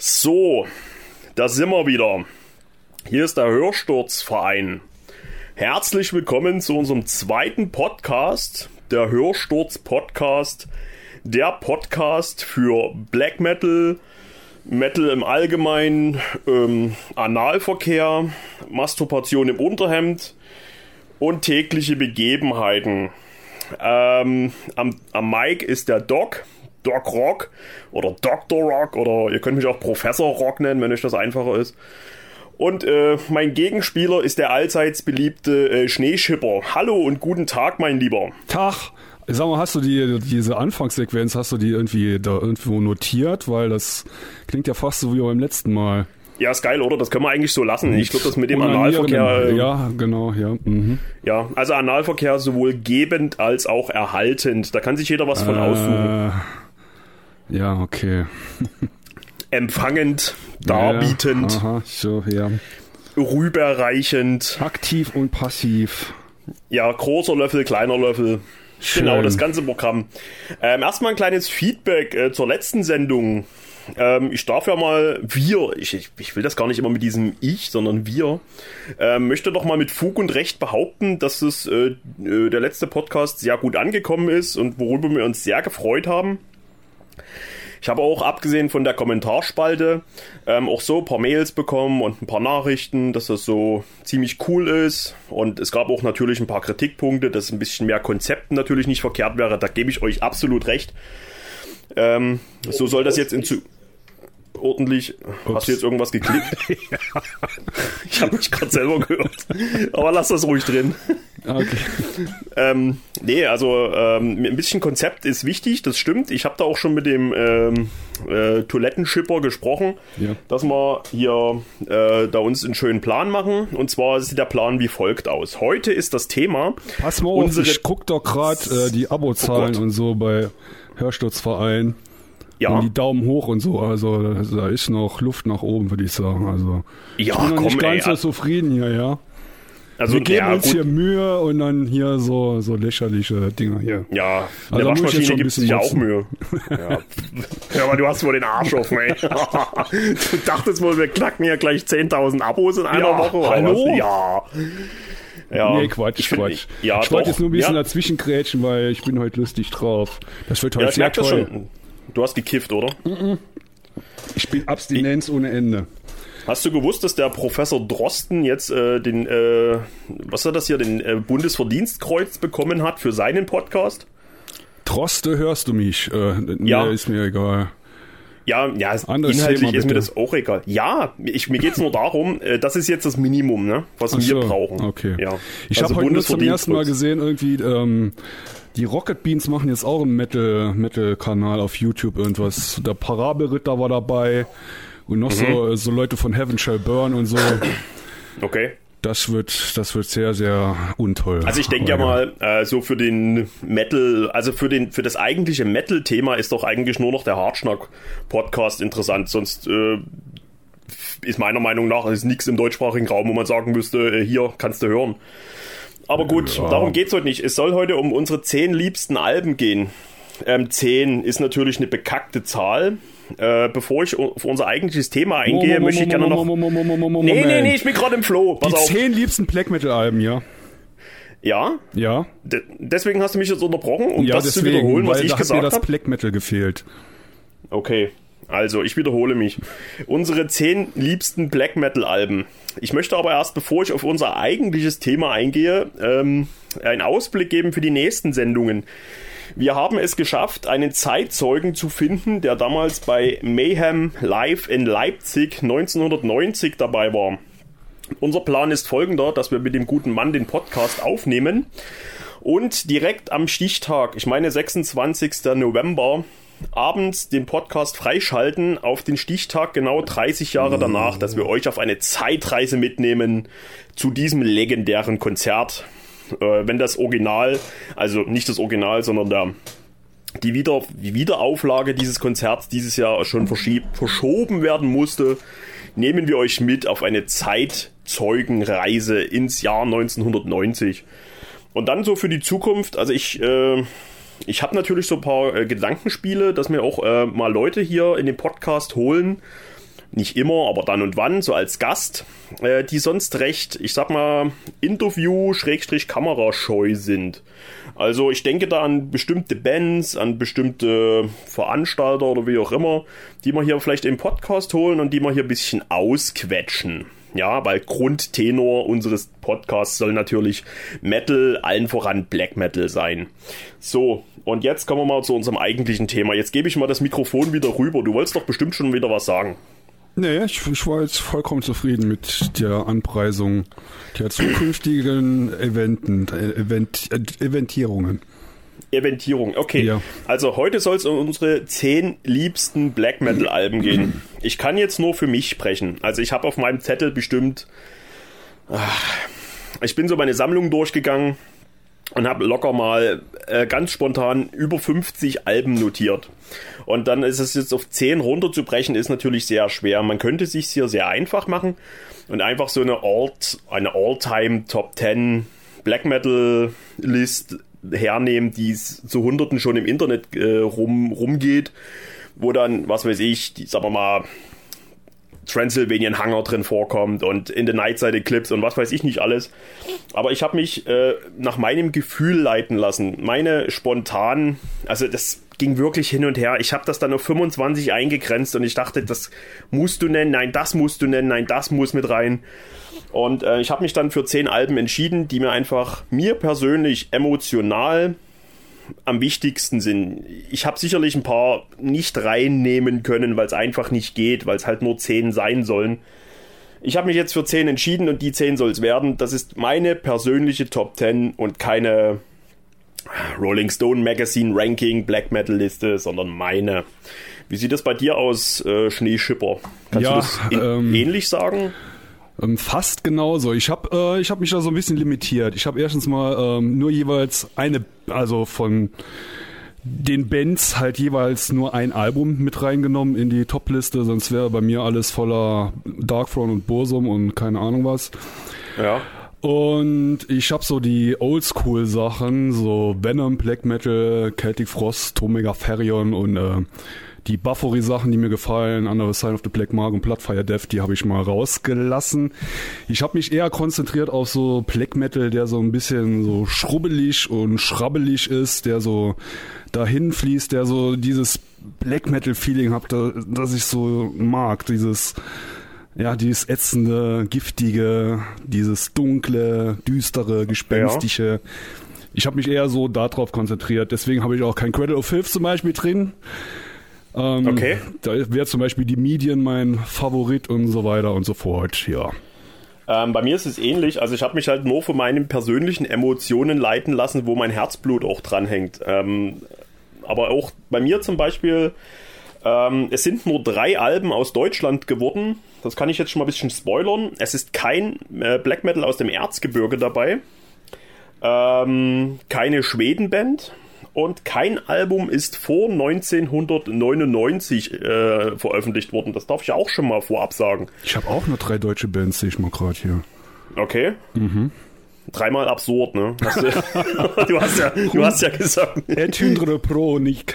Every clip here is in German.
So, da sind wir wieder. Hier ist der Hörsturzverein. Herzlich willkommen zu unserem zweiten Podcast, der Hörsturz Podcast, der Podcast für Black Metal, Metal im Allgemeinen, ähm, Analverkehr, Masturbation im Unterhemd und tägliche Begebenheiten. Ähm, am, am Mic ist der Doc, Doc Rock oder Dr. Rock oder ihr könnt mich auch Professor Rock nennen, wenn euch das einfacher ist. Und äh, mein Gegenspieler ist der allseits beliebte äh, Schneeschipper. Hallo und guten Tag, mein Lieber. Tag. Sag mal, hast du die, diese Anfangssequenz, hast du die irgendwie da irgendwo notiert? Weil das klingt ja fast so wie beim letzten Mal. Ja, ist geil, oder? Das können wir eigentlich so lassen. Ich glaube, das mit dem Analverkehr. Äh, ja, genau, ja. Mhm. Ja, also Analverkehr sowohl gebend als auch erhaltend. Da kann sich jeder was von äh, aussuchen. Ja, okay. Empfangend, darbietend. Ja, aha, so, ja. Rüberreichend. Aktiv und passiv. Ja, großer Löffel, kleiner Löffel. Schön. Genau, das ganze Programm. Ähm, erstmal ein kleines Feedback äh, zur letzten Sendung. Ähm, ich darf ja mal, wir, ich, ich, ich, will das gar nicht immer mit diesem Ich, sondern wir, ähm, möchte doch mal mit Fug und Recht behaupten, dass es äh, äh der letzte Podcast sehr gut angekommen ist und worüber wir uns sehr gefreut haben. Ich habe auch abgesehen von der Kommentarspalte ähm, auch so ein paar Mails bekommen und ein paar Nachrichten, dass das so ziemlich cool ist. Und es gab auch natürlich ein paar Kritikpunkte, dass ein bisschen mehr Konzept natürlich nicht verkehrt wäre. Da gebe ich euch absolut recht. Ähm, so soll das jetzt in Zukunft ordentlich. Ups. Hast du jetzt irgendwas geklickt? ich habe mich gerade selber gehört. Aber lass das ruhig drin. Okay. ähm, nee, also ähm, ein bisschen Konzept ist wichtig, das stimmt. Ich habe da auch schon mit dem ähm, äh, Toilettenschipper gesprochen, ja. dass wir hier äh, da uns einen schönen Plan machen. Und zwar sieht der Plan wie folgt aus. Heute ist das Thema. Pass mal auf, ich guck doch gerade äh, die Abozahlen oh und so bei Hörsturzverein. Ja. Und die Daumen hoch und so. Also da ist noch Luft nach oben, würde ich sagen. Also ja, ich bin noch komm, nicht ganz ey, so zufrieden hier, ja. Also, wir geben ja, uns gut. hier Mühe und dann hier so, so lächerliche Dinge hier. Ja, Also der ich Waschmaschine gibt sich bisschen ja auch. Mühe. ja. ja, aber du hast wohl den Arsch offen, ey. du dachtest wohl, wir knacken hier gleich 10.000 Abos in einer Ja, Woche. oder hallo? Ja. ja. nee, Quatsch, Ich find- Quatsch. Ja, ich wollte jetzt nur ein bisschen ja. dazwischen grätschen, weil ich bin heute lustig drauf. Das wird heute Ja, ich sehr merk das toll. schon. Du hast gekifft, oder? Ich bin Abstinenz ohne Ende. Hast du gewusst, dass der Professor Drosten jetzt äh, den, äh, was war das hier, den äh, Bundesverdienstkreuz bekommen hat für seinen Podcast? Troste hörst du mich? Äh, Ja. ist mir egal. Ja, ja, Anderes inhaltlich Thema, ist mir das auch egal. Ja, ich, mir geht's nur darum, äh, das ist jetzt das Minimum, ne, was Ach wir so, brauchen. Okay. Ja. Ich Also habe heute zum ersten Mal gesehen, irgendwie, ähm, die Rocket Beans machen jetzt auch einen Metal- Metal-Kanal auf YouTube, irgendwas. Der Parabelritter war dabei und noch Mhm. so, so Leute von Heaven Shall Burn und so. Okay. Das wird, das wird sehr, sehr untoll. Also ich denke ja mal, äh, so für den Metal, also für den für das eigentliche Metal-Thema ist doch eigentlich nur noch der Hartschnack-Podcast interessant. Sonst äh, ist meiner Meinung nach ist nichts im deutschsprachigen Raum, wo man sagen müsste, äh, hier kannst du hören. Aber gut, Ja. darum geht's heute nicht. Es soll heute um unsere zehn liebsten Alben gehen. Ähm, zehn ist natürlich eine bekackte Zahl. Äh, bevor ich auf unser eigentliches Thema eingehe, möchte ich gerne noch. Nee, nee, nee, ich bin gerade im Flow. Pass Die auf. zehn liebsten Black Metal Alben, ja. Ja, Ja. de- deswegen hast du mich jetzt unterbrochen, um ja, das zu deswegen, wiederholen, was weil ich da hat mir gesagt das habe. Black Metal gefehlt. Okay, also ich wiederhole mich. Unsere zehn liebsten Black Metal Alben. Ich möchte aber erst, bevor ich auf unser eigentliches Thema eingehe, ähm, einen Ausblick geben für die nächsten Sendungen. Wir haben es geschafft, einen Zeitzeugen zu finden, der damals bei Mayhem Live in Leipzig 1990 dabei war. Unser Plan ist folgender, dass wir mit dem guten Mann den Podcast aufnehmen und direkt am Stichtag, ich meine 26. November, abends den Podcast freischalten auf den Stichtag genau 30 Jahre danach, dass wir euch auf eine Zeitreise mitnehmen zu diesem legendären Konzert. Äh, wenn das Original, also nicht das Original, sondern der, die, Wieder, die Wiederauflage dieses Konzerts dieses Jahr schon verschoben werden musste, nehmen wir euch mit auf eine Zeitzeugenreise ins Jahr 1990. Und dann so für die Zukunft, also ich, äh, ich habe natürlich so ein paar äh, Gedankenspiele, dass mir auch äh, mal Leute hier in den Podcast holen, nicht immer, aber dann und wann, so als Gast, äh, die sonst recht, ich sag mal, Interview-Kamerascheu sind. Also ich denke da an bestimmte Bands, an bestimmte Veranstalter oder wie auch immer, die wir hier vielleicht im Podcast holen und die wir hier ein bisschen ausquetschen. Ja, weil Grundtenor unseres Podcasts soll natürlich Metal, allen voran Black Metal sein. So, und jetzt kommen wir mal zu unserem eigentlichen Thema. Jetzt gebe ich mal das Mikrofon wieder rüber. Du wolltest doch bestimmt schon wieder was sagen. Nee, ich, ich war jetzt vollkommen zufrieden mit der Anpreisung der zukünftigen Eventen, Event, Eventierungen. Eventierung, okay. Ja. Also heute soll es um unsere zehn liebsten Black Metal Alben gehen. Ich kann jetzt nur für mich sprechen. Also ich habe auf meinem Zettel bestimmt, ach, ich bin so meine Sammlung durchgegangen und habe locker mal äh, ganz spontan über 50 Alben notiert. Und dann ist es jetzt auf 10 runterzubrechen, ist natürlich sehr schwer. Man könnte sich hier sehr einfach machen und einfach so eine Alt, eine All-Time Top 10 Black Metal List hernehmen, die zu Hunderten schon im Internet äh, rum, rumgeht, wo dann, was weiß ich, die, sagen wir mal, Transylvanian Hangar drin vorkommt und in the Nightside Eclipse und was weiß ich nicht alles. Aber ich habe mich äh, nach meinem Gefühl leiten lassen. Meine spontan, also das ging wirklich hin und her. Ich habe das dann auf 25 eingegrenzt und ich dachte, das musst du nennen, nein, das musst du nennen, nein, das muss mit rein. Und äh, ich habe mich dann für 10 Alben entschieden, die mir einfach mir persönlich emotional am wichtigsten sind. Ich habe sicherlich ein paar nicht reinnehmen können, weil es einfach nicht geht, weil es halt nur 10 sein sollen. Ich habe mich jetzt für 10 entschieden und die 10 soll es werden. Das ist meine persönliche Top 10 und keine Rolling Stone Magazine Ranking Black Metal Liste, sondern meine. Wie sieht das bei dir aus, äh, Schneeschipper? Kannst ja, du das ähm, ähnlich sagen? Ähm, fast genauso. Ich habe äh, ich hab mich da so ein bisschen limitiert. Ich habe erstens mal ähm, nur jeweils eine, also von den Bands halt jeweils nur ein Album mit reingenommen in die Topliste, sonst wäre bei mir alles voller Darkthrone und Bursum und keine Ahnung was. Ja. Und ich habe so die Oldschool-Sachen, so Venom, Black Metal, Celtic Frost, Omega Ferion und äh, die Buffery-Sachen, die mir gefallen, andere Sign of the Black Mark und Bloodfire Death, die habe ich mal rausgelassen. Ich habe mich eher konzentriert auf so Black Metal, der so ein bisschen so schrubbelig und schrabbelig ist, der so dahin fließt, der so dieses Black Metal Feeling hat, das ich so mag, dieses ja, dieses ätzende, giftige, dieses dunkle, düstere, gespenstische. Ja. Ich habe mich eher so darauf konzentriert. Deswegen habe ich auch kein Cradle of Filth zum Beispiel drin. Ähm, okay. Da wäre zum Beispiel die Medien mein Favorit und so weiter und so fort, ja. Ähm, bei mir ist es ähnlich. Also ich habe mich halt nur von meinen persönlichen Emotionen leiten lassen, wo mein Herzblut auch dranhängt. Ähm, aber auch bei mir zum Beispiel, ähm, es sind nur drei Alben aus Deutschland geworden. Das kann ich jetzt schon mal ein bisschen spoilern. Es ist kein äh, Black Metal aus dem Erzgebirge dabei. Ähm, keine Schwedenband und kein Album ist vor 1999 äh, veröffentlicht worden. Das darf ich auch schon mal vorab sagen. Ich habe auch nur drei deutsche Bands, sehe ich mal gerade hier. Okay. Mhm. Dreimal absurd, ne? Hast du, du, hast ja, du hast ja gesagt. Etündre Pro nicht.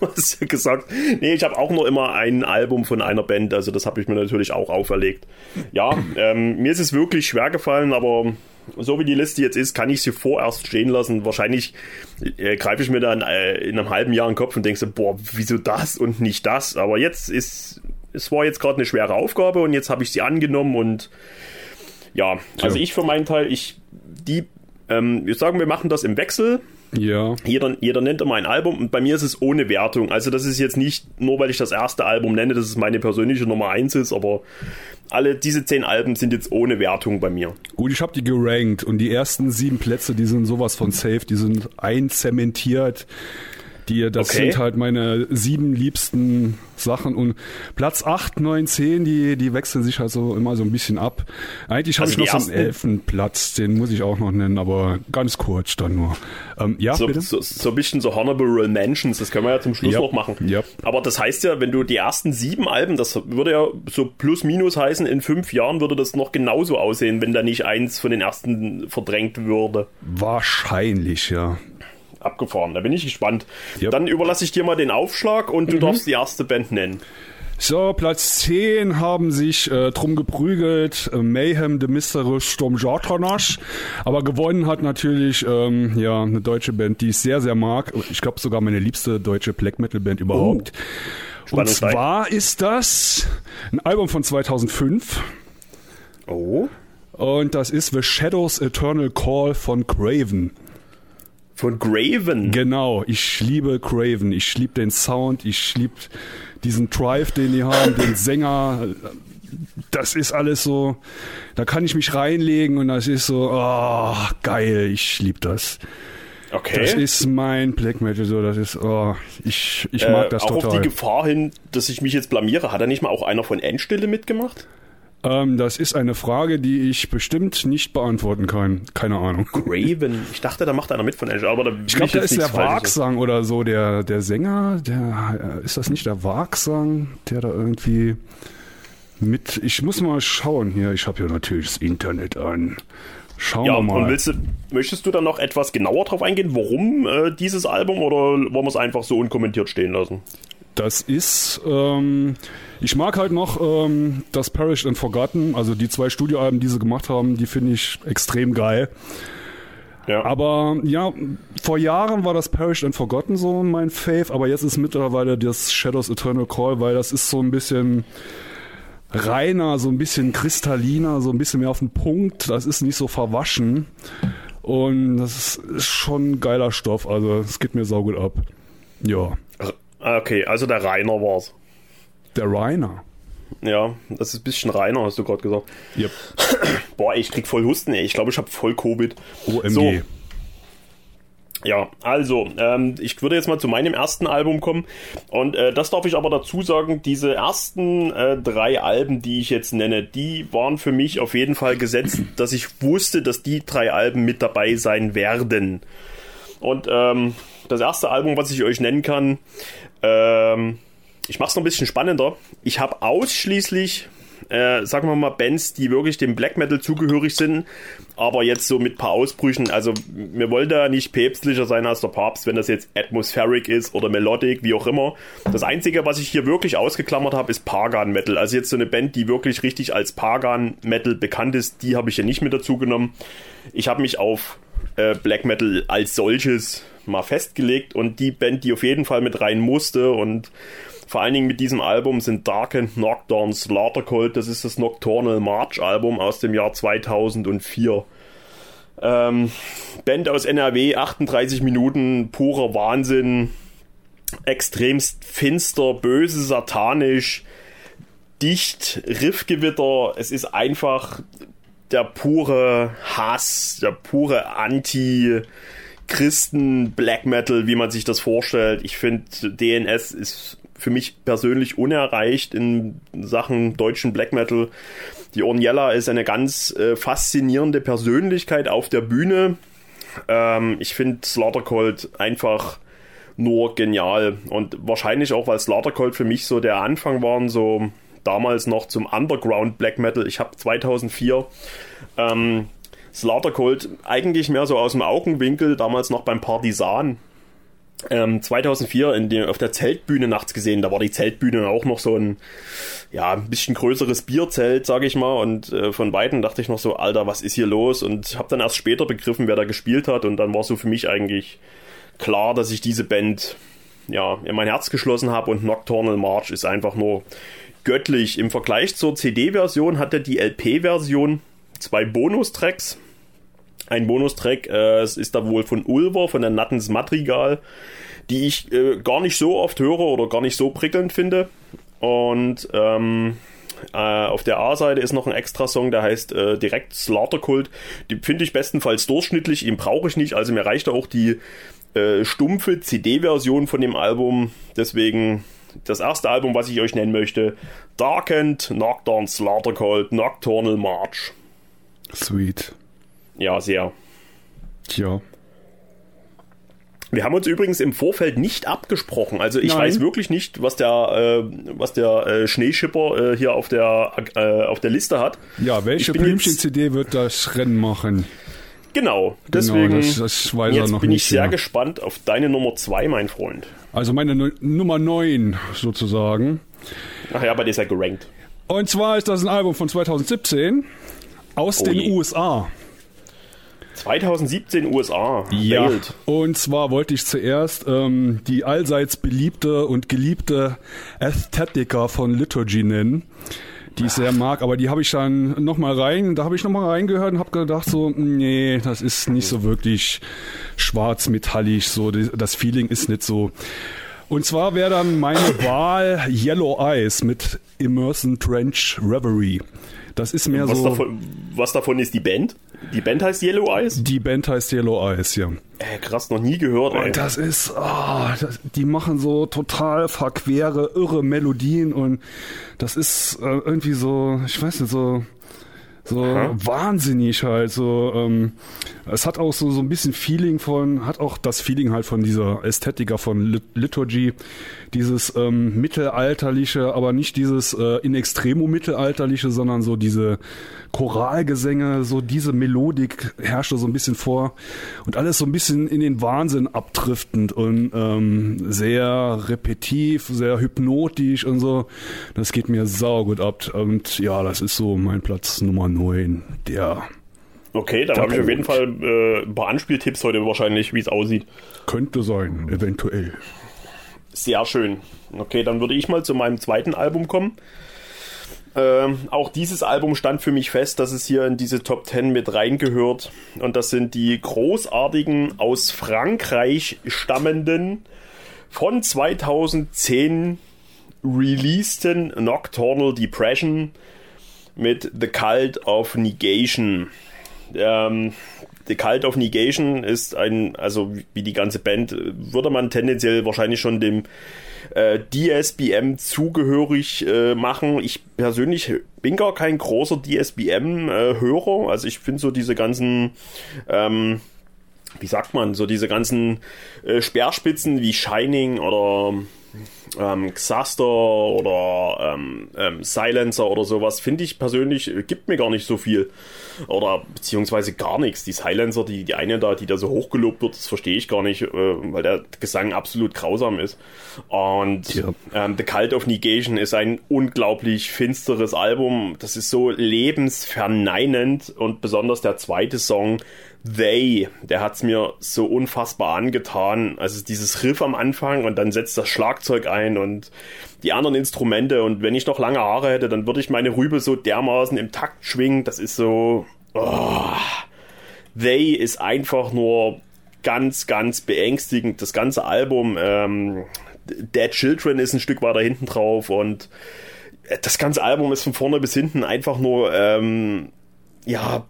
du hast ja gesagt, nee, ich habe auch nur immer ein Album von einer Band, also das habe ich mir natürlich auch auferlegt. Ja, ähm, mir ist es wirklich schwer gefallen, aber so wie die Liste jetzt ist, kann ich sie vorerst stehen lassen. Wahrscheinlich äh, greife ich mir dann äh, in einem halben Jahr in den Kopf und denke so, boah, wieso das und nicht das? Aber jetzt ist, es war jetzt gerade eine schwere Aufgabe und jetzt habe ich sie angenommen und ja, also ich für meinen Teil, ich, die, ähm, wir sagen, wir machen das im Wechsel. Ja. Jeder, jeder nennt immer ein Album und bei mir ist es ohne Wertung. Also das ist jetzt nicht nur, weil ich das erste Album nenne, dass es meine persönliche Nummer 1 ist, aber alle diese zehn Alben sind jetzt ohne Wertung bei mir. Gut, ich habe die gerankt und die ersten sieben Plätze, die sind sowas von safe, die sind einzementiert. Die, das okay. sind halt meine sieben liebsten Sachen. Und Platz 8, 9, 10, die, die wechseln sich halt so immer so ein bisschen ab. Eigentlich habe also ich noch so einen elften Platz, den muss ich auch noch nennen, aber ganz kurz dann nur. Ähm, ja, so, bitte? So, so ein bisschen so Honorable Mentions, das können wir ja zum Schluss yep. noch machen. Yep. Aber das heißt ja, wenn du die ersten sieben Alben, das würde ja so plus minus heißen, in fünf Jahren würde das noch genauso aussehen, wenn da nicht eins von den ersten verdrängt würde. Wahrscheinlich, ja abgefahren. Da bin ich gespannt. Yep. Dann überlasse ich dir mal den Aufschlag und du mhm. darfst die erste Band nennen. So, Platz 10 haben sich äh, drum geprügelt. Äh, Mayhem, The Mystery Sturm Jartanash. Aber gewonnen hat natürlich ähm, ja eine deutsche Band, die ich sehr, sehr mag. Ich glaube sogar meine liebste deutsche Black Metal Band überhaupt. Oh, Und zwar ist das ein Album von 2005. Oh. Und das ist The Shadows Eternal Call von Craven. Von Graven? Genau, ich liebe Craven. Ich liebe den Sound, ich liebe diesen Drive, den die haben, den Sänger. Das ist alles so, da kann ich mich reinlegen und das ist so, oh, geil, ich liebe das. Okay. Das ist mein Black Metal, so, das ist, oh, ich, ich mag äh, das auch total. Auch auf die Gefahr hin, dass ich mich jetzt blamiere, hat da nicht mal auch einer von Endstille mitgemacht? Ähm, das ist eine Frage, die ich bestimmt nicht beantworten kann. Keine Ahnung. Graven. Ich dachte, da macht einer mit von Angel, aber da Ich glaube, da ist der Wagsang oder so, der, der Sänger, der, äh, ist das nicht der Wagsang, der da irgendwie mit, ich muss mal schauen hier, ich habe ja natürlich das Internet an. Schauen ja, wir mal. Und willst du, möchtest du dann noch etwas genauer drauf eingehen, warum äh, dieses Album oder wollen wir es einfach so unkommentiert stehen lassen? Das ist, ähm, ich mag halt noch ähm, das Perished and Forgotten, also die zwei Studioalben, die sie gemacht haben, die finde ich extrem geil. Ja. Aber ja, vor Jahren war das Perished and Forgotten so mein Fave, aber jetzt ist mittlerweile das Shadows Eternal Call, weil das ist so ein bisschen reiner, so ein bisschen kristalliner, so ein bisschen mehr auf den Punkt. Das ist nicht so verwaschen. Und das ist schon geiler Stoff, also es geht mir saugut ab. Ja. Ah, okay, also der Rainer war's. Der Rainer? Ja, das ist ein bisschen reiner, hast du gerade gesagt. Yep. Boah, ich krieg voll Husten, ey. Ich glaube, ich habe voll Covid. OMG. So. Ja, also, ähm, ich würde jetzt mal zu meinem ersten Album kommen. Und äh, das darf ich aber dazu sagen, diese ersten äh, drei Alben, die ich jetzt nenne, die waren für mich auf jeden Fall gesetzt, dass ich wusste, dass die drei Alben mit dabei sein werden. Und ähm, das erste Album, was ich euch nennen kann, ähm, ich mache es noch ein bisschen spannender. Ich habe ausschließlich, äh, sagen wir mal, Bands, die wirklich dem Black Metal zugehörig sind, aber jetzt so mit ein paar Ausbrüchen. Also, wir wollen da nicht päpstlicher sein als der Papst, wenn das jetzt atmospheric ist oder melodic, wie auch immer. Das Einzige, was ich hier wirklich ausgeklammert habe, ist Pagan Metal. Also, jetzt so eine Band, die wirklich richtig als Pagan Metal bekannt ist, die habe ich hier nicht mit dazu genommen. Ich habe mich auf äh, Black Metal als solches mal festgelegt und die Band, die auf jeden Fall mit rein musste und vor allen Dingen mit diesem Album sind Darkened Nocturne Slaughter Cult, das ist das Nocturnal March Album aus dem Jahr 2004. Ähm, Band aus NRW, 38 Minuten, purer Wahnsinn, extremst finster, böse, satanisch, dicht, Riffgewitter, es ist einfach der pure Hass, der pure Anti- Christen Black Metal, wie man sich das vorstellt. Ich finde, DNS ist für mich persönlich unerreicht in Sachen deutschen Black Metal. Die Orniella ist eine ganz äh, faszinierende Persönlichkeit auf der Bühne. Ähm, ich finde Slaughter Cold einfach nur genial und wahrscheinlich auch, weil Slaughter Cold für mich so der Anfang waren, so damals noch zum Underground Black Metal. Ich habe 2004 ähm, Slaughtercold eigentlich mehr so aus dem Augenwinkel, damals noch beim Partisan. Ähm, 2004 in die, auf der Zeltbühne nachts gesehen. Da war die Zeltbühne auch noch so ein, ja, ein bisschen größeres Bierzelt, sag ich mal. Und äh, von Weitem dachte ich noch so, Alter, was ist hier los? Und habe dann erst später begriffen, wer da gespielt hat. Und dann war so für mich eigentlich klar, dass ich diese Band ja in mein Herz geschlossen habe. Und Nocturnal March ist einfach nur göttlich. Im Vergleich zur CD-Version hatte die LP-Version zwei Bonustracks ein Bonustrack. Äh, ist da wohl von Ulver, von der Nattens Madrigal, die ich äh, gar nicht so oft höre oder gar nicht so prickelnd finde. Und ähm, äh, auf der A-Seite ist noch ein extra Song, der heißt äh, direkt Slaughter Cult. Die finde ich bestenfalls durchschnittlich, ihn brauche ich nicht. Also mir reicht auch die äh, stumpfe CD-Version von dem Album. Deswegen das erste Album, was ich euch nennen möchte: Darkened, Nocturne, Slaughter Cult, Nocturnal March. Sweet. Ja, sehr. Tja. Wir haben uns übrigens im Vorfeld nicht abgesprochen. Also ich Nein. weiß wirklich nicht, was der, äh, was der äh, Schneeschipper äh, hier auf der, äh, auf der Liste hat. Ja, welche Blümchen-CD wird das Rennen machen? Genau, deswegen genau, das, das jetzt bin ich sehr ja. gespannt auf deine Nummer 2, mein Freund. Also meine Nummer 9 sozusagen Ach ja, bei dir ist er gerankt. Und zwar ist das ein Album von 2017 aus oh den je. USA. 2017 USA. Ja. Welt. Und zwar wollte ich zuerst ähm, die allseits beliebte und geliebte Ästhetiker von Liturgy nennen, die ich sehr mag, aber die habe ich dann nochmal rein, da habe ich nochmal reingehört und habe gedacht so, nee, das ist nicht so wirklich schwarz-metallisch, so das Feeling ist nicht so. Und zwar wäre dann meine Wahl Yellow Eyes mit Immersion Trench Reverie. Das ist mehr was so. Davon, was davon ist die Band? Die Band heißt Yellow Eyes? Die Band heißt Yellow Eyes, ja. Äh, krass, noch nie gehört. Ey. Und das ist, oh, das, die machen so total verquere, irre Melodien und das ist äh, irgendwie so, ich weiß nicht, so so Aha. wahnsinnig halt. So, ähm, es hat auch so, so ein bisschen Feeling von, hat auch das Feeling halt von dieser Ästhetiker von Liturgy, dieses ähm, mittelalterliche, aber nicht dieses äh, in extremo mittelalterliche, sondern so diese Choralgesänge, so diese Melodik herrschte so ein bisschen vor und alles so ein bisschen in den Wahnsinn abdriftend und ähm, sehr repetitiv, sehr hypnotisch und so. Das geht mir saugut ab und ja, das ist so mein Platz Nummer 9, der Okay, dann habe ich auf jeden Fall äh, ein paar Anspieltipps heute wahrscheinlich, wie es aussieht. Könnte sein, eventuell. Sehr schön. Okay, dann würde ich mal zu meinem zweiten Album kommen. Ähm, auch dieses Album stand für mich fest, dass es hier in diese Top 10 mit reingehört. Und das sind die großartigen aus Frankreich stammenden von 2010 releaseden Nocturnal Depression mit The Cult of Negation. Ähm, The Cult of Negation ist ein, also wie die ganze Band, würde man tendenziell wahrscheinlich schon dem äh, DSBM zugehörig äh, machen. Ich persönlich bin gar kein großer DSBM-Hörer. Äh, also ich finde so diese ganzen ähm, wie sagt man, so diese ganzen äh, Speerspitzen wie Shining oder ähm, Xaster oder ähm, ähm, Silencer oder sowas, finde ich persönlich, äh, gibt mir gar nicht so viel. Oder beziehungsweise gar nichts. Die Silencer, die, die eine da, die da so hochgelobt wird, das verstehe ich gar nicht, äh, weil der Gesang absolut grausam ist. Und ja. ähm, The Cult of Negation ist ein unglaublich finsteres Album. Das ist so lebensverneinend und besonders der zweite Song They, der hat's mir so unfassbar angetan. Also dieses Riff am Anfang und dann setzt das Schlagzeug ein und die anderen Instrumente und wenn ich noch lange Haare hätte, dann würde ich meine Rübe so dermaßen im Takt schwingen. Das ist so. Oh. They ist einfach nur ganz, ganz beängstigend. Das ganze Album, ähm, Dead Children ist ein Stück weiter hinten drauf und das ganze Album ist von vorne bis hinten einfach nur, ähm, ja,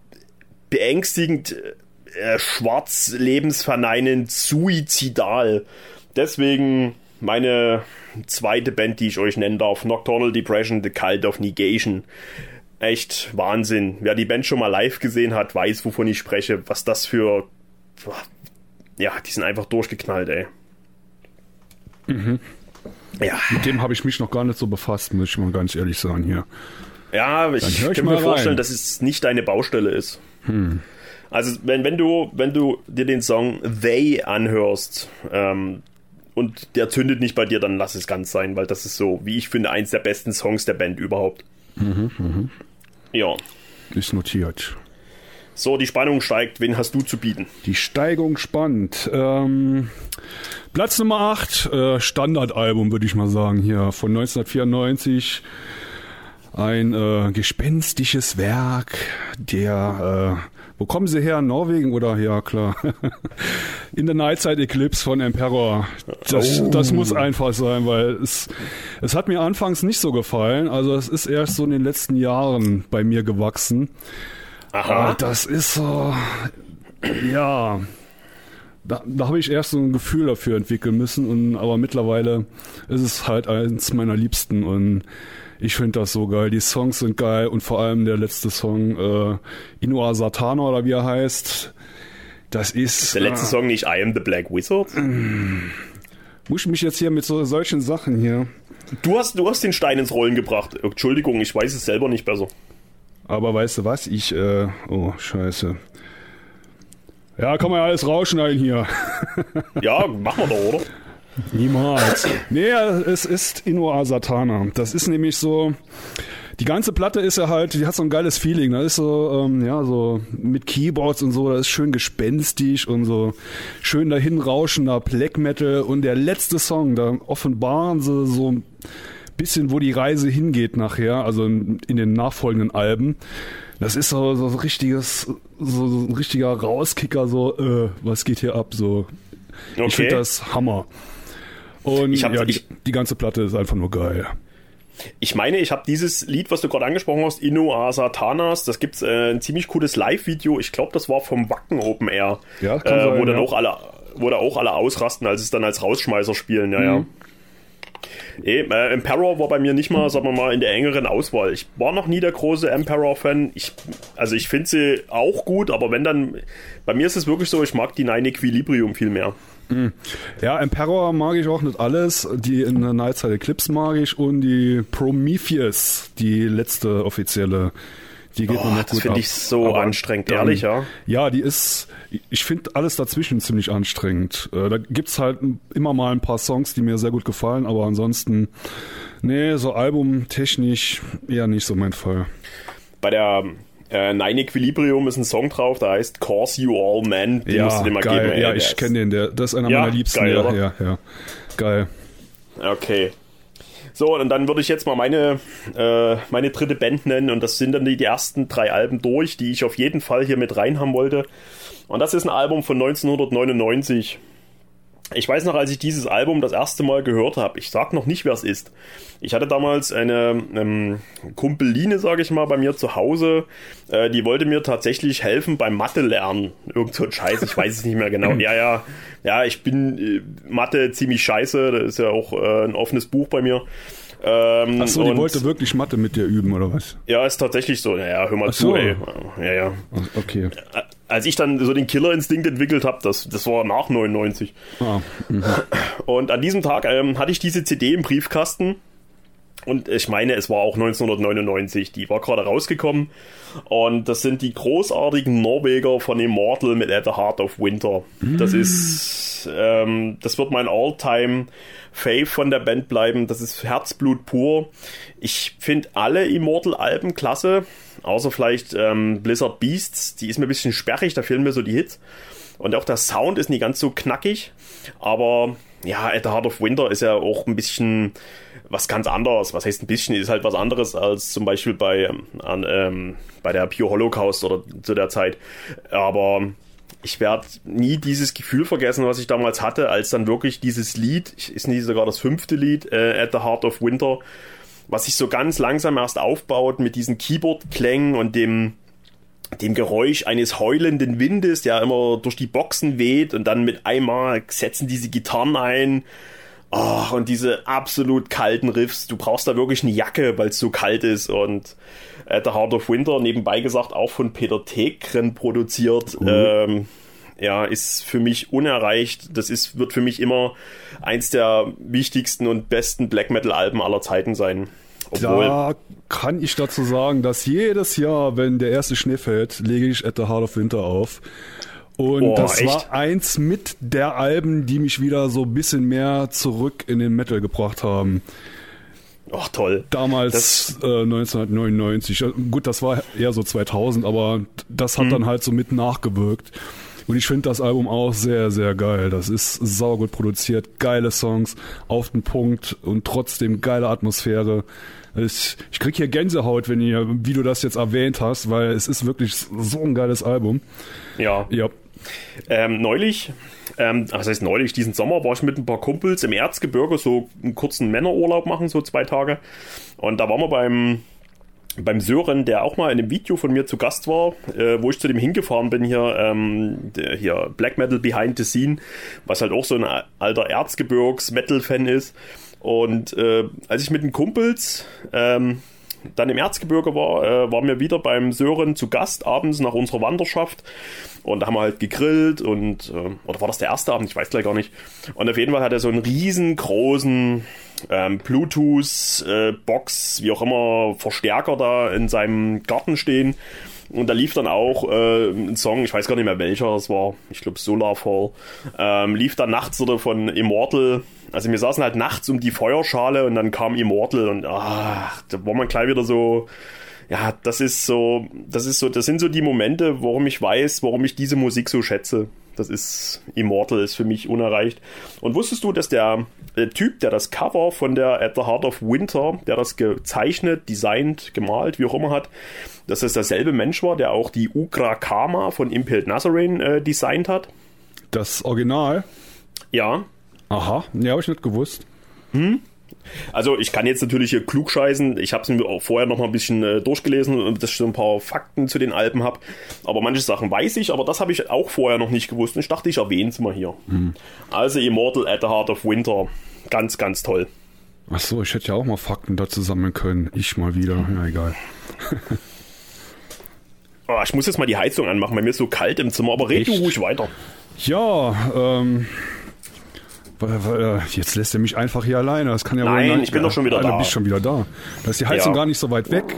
beängstigend äh, schwarz, lebensverneinend, suizidal. Deswegen meine zweite Band, die ich euch nennen darf, Nocturnal Depression, The Cult of Negation. Echt Wahnsinn. Wer die Band schon mal live gesehen hat, weiß, wovon ich spreche. Was das für... Ja, die sind einfach durchgeknallt, ey. Mhm. Ja. Mit dem habe ich mich noch gar nicht so befasst, muss ich mal ganz ehrlich sagen hier. Ja, ich, ich kann mir vorstellen, rein. dass es nicht deine Baustelle ist. Hm. Also wenn, wenn du, wenn du dir den Song They anhörst, ähm, und der zündet nicht bei dir, dann lass es ganz sein, weil das ist so, wie ich finde, eins der besten Songs der Band überhaupt. Mhm, mh. Ja. Ist notiert. So, die Spannung steigt. Wen hast du zu bieten? Die Steigung spannt. Ähm, Platz Nummer 8, äh, Standardalbum, würde ich mal sagen, hier von 1994 ein äh, gespenstisches Werk der, äh, wo kommen sie her? Norwegen oder? Ja, klar. In der Nightside Eclipse von Emperor. Das, oh. das muss einfach sein, weil es, es hat mir anfangs nicht so gefallen. Also es ist erst so in den letzten Jahren bei mir gewachsen. Aha. Aber das ist so, ja, da, da habe ich erst so ein Gefühl dafür entwickeln müssen. Und, aber mittlerweile ist es halt eins meiner Liebsten und ich finde das so geil. Die Songs sind geil und vor allem der letzte Song, äh, Inua Satana oder wie er heißt. Das ist. ist der letzte äh, Song nicht I am the Black Wizard? Muss ich mich jetzt hier mit so, solchen Sachen hier. Du hast, du hast den Stein ins Rollen gebracht. Entschuldigung, ich weiß es selber nicht besser. Aber weißt du was? Ich, äh, oh, scheiße. Ja, kann man ja alles rauschneiden hier. ja, machen wir doch, oder? Niemals. nee, es ist Inoa Satana. Das ist nämlich so, die ganze Platte ist ja halt, die hat so ein geiles Feeling. Da ist so, ähm, ja, so mit Keyboards und so, das ist schön gespenstisch und so schön dahin rauschender Black Metal. Und der letzte Song, da offenbaren sie so ein bisschen, wo die Reise hingeht nachher, also in, in den nachfolgenden Alben. Das ist so, so ein richtiges, so, so ein richtiger Rauskicker, so, äh, was geht hier ab? So, okay. ich finde das Hammer. Und ich hab, ja, die, die ganze Platte ist einfach nur geil. Ich meine, ich habe dieses Lied, was du gerade angesprochen hast, Inno Satanas, das gibt's äh, ein ziemlich cooles Live-Video. Ich glaube, das war vom Wacken Open Air. Ja, kann äh, sein, wo dann ja. auch alle, wo da auch alle ausrasten, als es dann als Rausschmeißer spielen, ja, mhm. ja. Eh, äh, Emperor war bei mir nicht mal, sagen wir mal, in der engeren Auswahl. Ich war noch nie der große Emperor-Fan. Ich, also ich finde sie auch gut, aber wenn dann, bei mir ist es wirklich so, ich mag die Nine Equilibrium viel mehr. Mhm. Ja, Emperor mag ich auch nicht alles. Die in der Nightside Eclipse mag ich und die Prometheus, die letzte offizielle. Die geht oh, mir nicht Das finde ich so Aber anstrengend, dann, ehrlich, ja. Ja, die ist, ich finde alles dazwischen ziemlich anstrengend. Äh, da gibt's halt immer mal ein paar Songs, die mir sehr gut gefallen, aber ansonsten, nee, so albumtechnisch eher nicht so mein Fall. Bei der äh, Nine Equilibrium ist ein Song drauf, der heißt Cause You All Men. Den ja, musst du dir mal geil. geben. Ey, ja, ich kenne den, der, das ist einer ja, meiner Liebsten. Geil, ja, ja, ja, geil. Okay. So, und dann würde ich jetzt mal meine, äh, meine dritte Band nennen und das sind dann die, die ersten drei Alben durch, die ich auf jeden Fall hier mit rein haben wollte. Und das ist ein Album von 1999. Ich weiß noch, als ich dieses Album das erste Mal gehört habe, ich sag noch nicht, wer es ist. Ich hatte damals eine ähm, Kumpeline, sage ich mal, bei mir zu Hause. Äh, die wollte mir tatsächlich helfen beim Mathe lernen. Irgend so ein Scheiß, ich weiß es nicht mehr genau. Ja, ja, ja, ich bin äh, Mathe ziemlich scheiße. Das ist ja auch äh, ein offenes Buch bei mir. Ähm, Achso, die wollte wirklich Mathe mit dir üben, oder was? Ja, ist tatsächlich so. Ja, hör mal Ach zu, so. ey. Ja, ja. Okay. Als ich dann so den Killerinstinkt entwickelt habe, das, das war nach 99. Ah, mhm. und an diesem Tag ähm, hatte ich diese CD im Briefkasten. Und ich meine, es war auch 1999. Die war gerade rausgekommen. Und das sind die großartigen Norweger von Immortal mit At the Heart of Winter. Das mm. ist, ähm, das wird mein All-Time Fave von der Band bleiben. Das ist Herzblut pur. Ich finde alle Immortal-Alben klasse, außer vielleicht ähm, Blizzard Beasts. Die ist mir ein bisschen sperrig, da fehlen mir so die Hits. Und auch der Sound ist nicht ganz so knackig, aber ja, At the Heart of Winter ist ja auch ein bisschen was ganz anderes. Was heißt ein bisschen? Ist halt was anderes als zum Beispiel bei, ähm, an, ähm, bei der Pure Holocaust oder zu der Zeit. Aber ich werde nie dieses Gefühl vergessen, was ich damals hatte, als dann wirklich dieses Lied, ist nicht sogar das fünfte Lied, äh, At the Heart of Winter, was sich so ganz langsam erst aufbaut mit diesen Keyboard-Klängen und dem, dem Geräusch eines heulenden Windes, der immer durch die Boxen weht und dann mit einmal setzen diese Gitarren ein. Oh, und diese absolut kalten Riffs. Du brauchst da wirklich eine Jacke, weil es so kalt ist und äh, The Heart of Winter, nebenbei gesagt, auch von Peter Tegren produziert. Mhm. Ähm, ja, ist für mich unerreicht. Das ist, wird für mich immer eins der wichtigsten und besten Black Metal Alben aller Zeiten sein. Obwohl, da kann ich dazu sagen, dass jedes Jahr, wenn der erste Schnee fällt, lege ich At the Heart of Winter auf. Und oh, das echt? war eins mit der Alben, die mich wieder so ein bisschen mehr zurück in den Metal gebracht haben. Ach toll. Damals äh, 1999. Gut, das war eher so 2000, aber das hat mhm. dann halt so mit nachgewirkt. Und ich finde das Album auch sehr, sehr geil. Das ist saugut produziert, geile Songs, auf den Punkt und trotzdem geile Atmosphäre. Ich, ich krieg hier Gänsehaut, wenn ihr, wie du das jetzt erwähnt hast, weil es ist wirklich so ein geiles Album. Ja. Ja. Ähm, neulich ähm, was heißt neulich, diesen Sommer war ich mit ein paar Kumpels im Erzgebirge so einen kurzen Männerurlaub machen, so zwei Tage. Und da waren wir beim, beim Sören, der auch mal in einem Video von mir zu Gast war, äh, wo ich zu dem hingefahren bin, hier, ähm, der, hier Black Metal Behind the Scene, was halt auch so ein alter Erzgebirgs-Metal-Fan ist. Und äh, als ich mit den Kumpels ähm, dann im Erzgebirge war, äh, waren wir wieder beim Sören zu Gast abends nach unserer Wanderschaft. Und da haben wir halt gegrillt und, äh, oder war das der erste Abend? Ich weiß gleich gar nicht. Und auf jeden Fall hat er so einen riesengroßen ähm, Bluetooth-Box, äh, wie auch immer, Verstärker da in seinem Garten stehen. Und da lief dann auch äh, ein Song, ich weiß gar nicht mehr welcher es war, ich glaube Solar Fall, ähm, lief dann nachts oder von Immortal. Also wir saßen halt nachts um die Feuerschale und dann kam Immortal und ach, da war man gleich wieder so, ja, das ist so, das ist so, das sind so die Momente, warum ich weiß, warum ich diese Musik so schätze. Das ist Immortal, ist für mich unerreicht. Und wusstest du, dass der, der Typ, der das Cover von der At the Heart of Winter, der das gezeichnet, designt, gemalt, wie auch immer hat, dass es derselbe Mensch war, der auch die Ugra Karma von Impaled Nazarene äh, designt hat? Das Original? Ja. Aha, ne, habe ich nicht gewusst. Hm? Also ich kann jetzt natürlich hier klug scheißen. Ich habe es mir auch vorher noch mal ein bisschen äh, durchgelesen, dass ich so ein paar Fakten zu den Alpen habe. Aber manche Sachen weiß ich, aber das habe ich auch vorher noch nicht gewusst. Und ich dachte, ich erwähne es mal hier. Mhm. Also Immortal at the Heart of Winter. Ganz, ganz toll. Ach so, ich hätte ja auch mal Fakten dazu sammeln können. Ich mal wieder. Ja, egal. oh, ich muss jetzt mal die Heizung anmachen, weil mir ist so kalt im Zimmer. Aber red du ruhig weiter. Ja, ähm... Jetzt lässt er mich einfach hier alleine. Das kann ja Nein, wohl ich bin doch schon wieder da. Du bist schon wieder da. Da ist die Heizung ja. gar nicht so weit weg.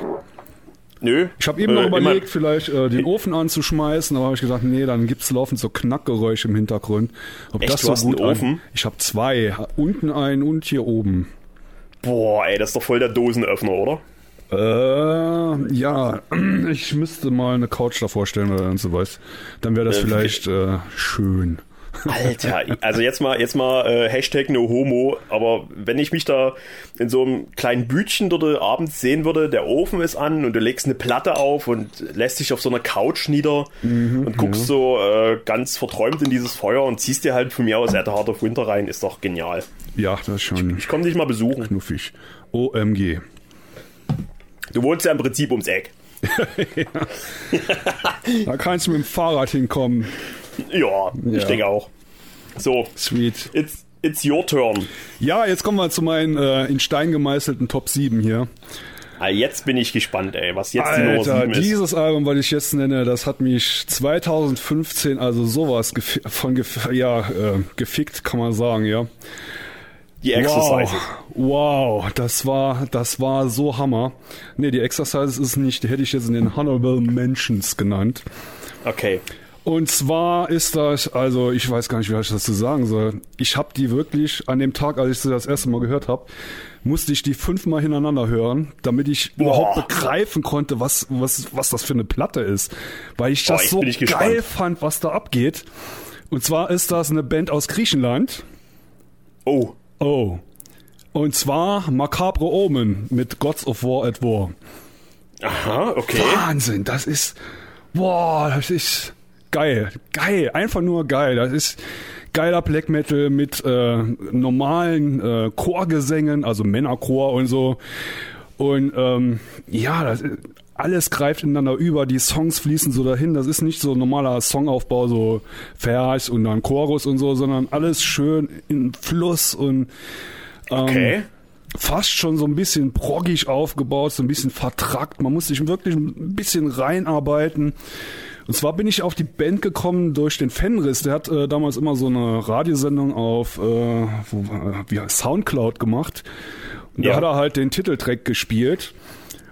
Nö. Ich habe eben äh, noch überlegt, immer. vielleicht äh, den Ofen anzuschmeißen, aber habe ich gesagt, nee, dann gibt es laufend so Knackgeräusche im Hintergrund. Ob Echt, das so gut einen Ofen? An ich habe zwei. Unten einen und hier oben. Boah, ey, das ist doch voll der Dosenöffner, oder? Äh, ja, ich müsste mal eine Couch davor stellen oder so was. Dann wäre das äh, vielleicht äh, schön. Alter, also jetzt mal, jetzt mal äh, Hashtag no homo, aber wenn ich mich da in so einem kleinen Bütchen dort abends sehen würde, der Ofen ist an und du legst eine Platte auf und lässt dich auf so einer Couch nieder mhm, und guckst ja. so äh, ganz verträumt in dieses Feuer und ziehst dir halt von mir aus At Heart of Winter rein, ist doch genial. Ja, das ist schon. Ich, ich komme dich mal besuchen. Knuffig. OMG. Du wohnst ja im Prinzip ums Eck. ja. da kannst du mit dem Fahrrad hinkommen. Ja, ja, ich denke auch. So. Sweet. It's, it's your turn. Ja, jetzt kommen wir zu meinen äh, in Stein gemeißelten Top 7 hier. Ah, jetzt bin ich gespannt, ey, was jetzt Alter, die Nummer 7 ist. Dieses Album, was ich jetzt nenne, das hat mich 2015, also sowas von gef ja, äh, gefickt, kann man sagen, ja. Die Exercises. Wow, wow, das war, das war so Hammer. Ne, die Exercises ist nicht, die hätte ich jetzt in den Honorable Mentions genannt. Okay. Und zwar ist das, also ich weiß gar nicht, wie ich das dazu sagen soll. Ich habe die wirklich an dem Tag, als ich sie das erste Mal gehört habe, musste ich die fünfmal hintereinander hören, damit ich Boah. überhaupt begreifen konnte, was, was, was das für eine Platte ist. Weil ich das Boah, ich so geil fand, was da abgeht. Und zwar ist das eine Band aus Griechenland. Oh. Oh. Und zwar Macabre Omen mit Gods of War at War. Aha, okay. Wahnsinn, das ist, boah, das ist, geil. Geil. Einfach nur geil. Das ist geiler Black Metal mit äh, normalen äh, Chorgesängen, also Männerchor und so. Und ähm, ja, das, alles greift ineinander über, die Songs fließen so dahin. Das ist nicht so ein normaler Songaufbau, so Vers und dann Chorus und so, sondern alles schön im Fluss und ähm, okay. fast schon so ein bisschen proggig aufgebaut, so ein bisschen vertrackt. Man muss sich wirklich ein bisschen reinarbeiten. Und zwar bin ich auf die Band gekommen durch den Fenris. Der hat äh, damals immer so eine Radiosendung auf äh, wo, äh, wie Soundcloud gemacht. Und ja. da hat er halt den Titeltrack gespielt.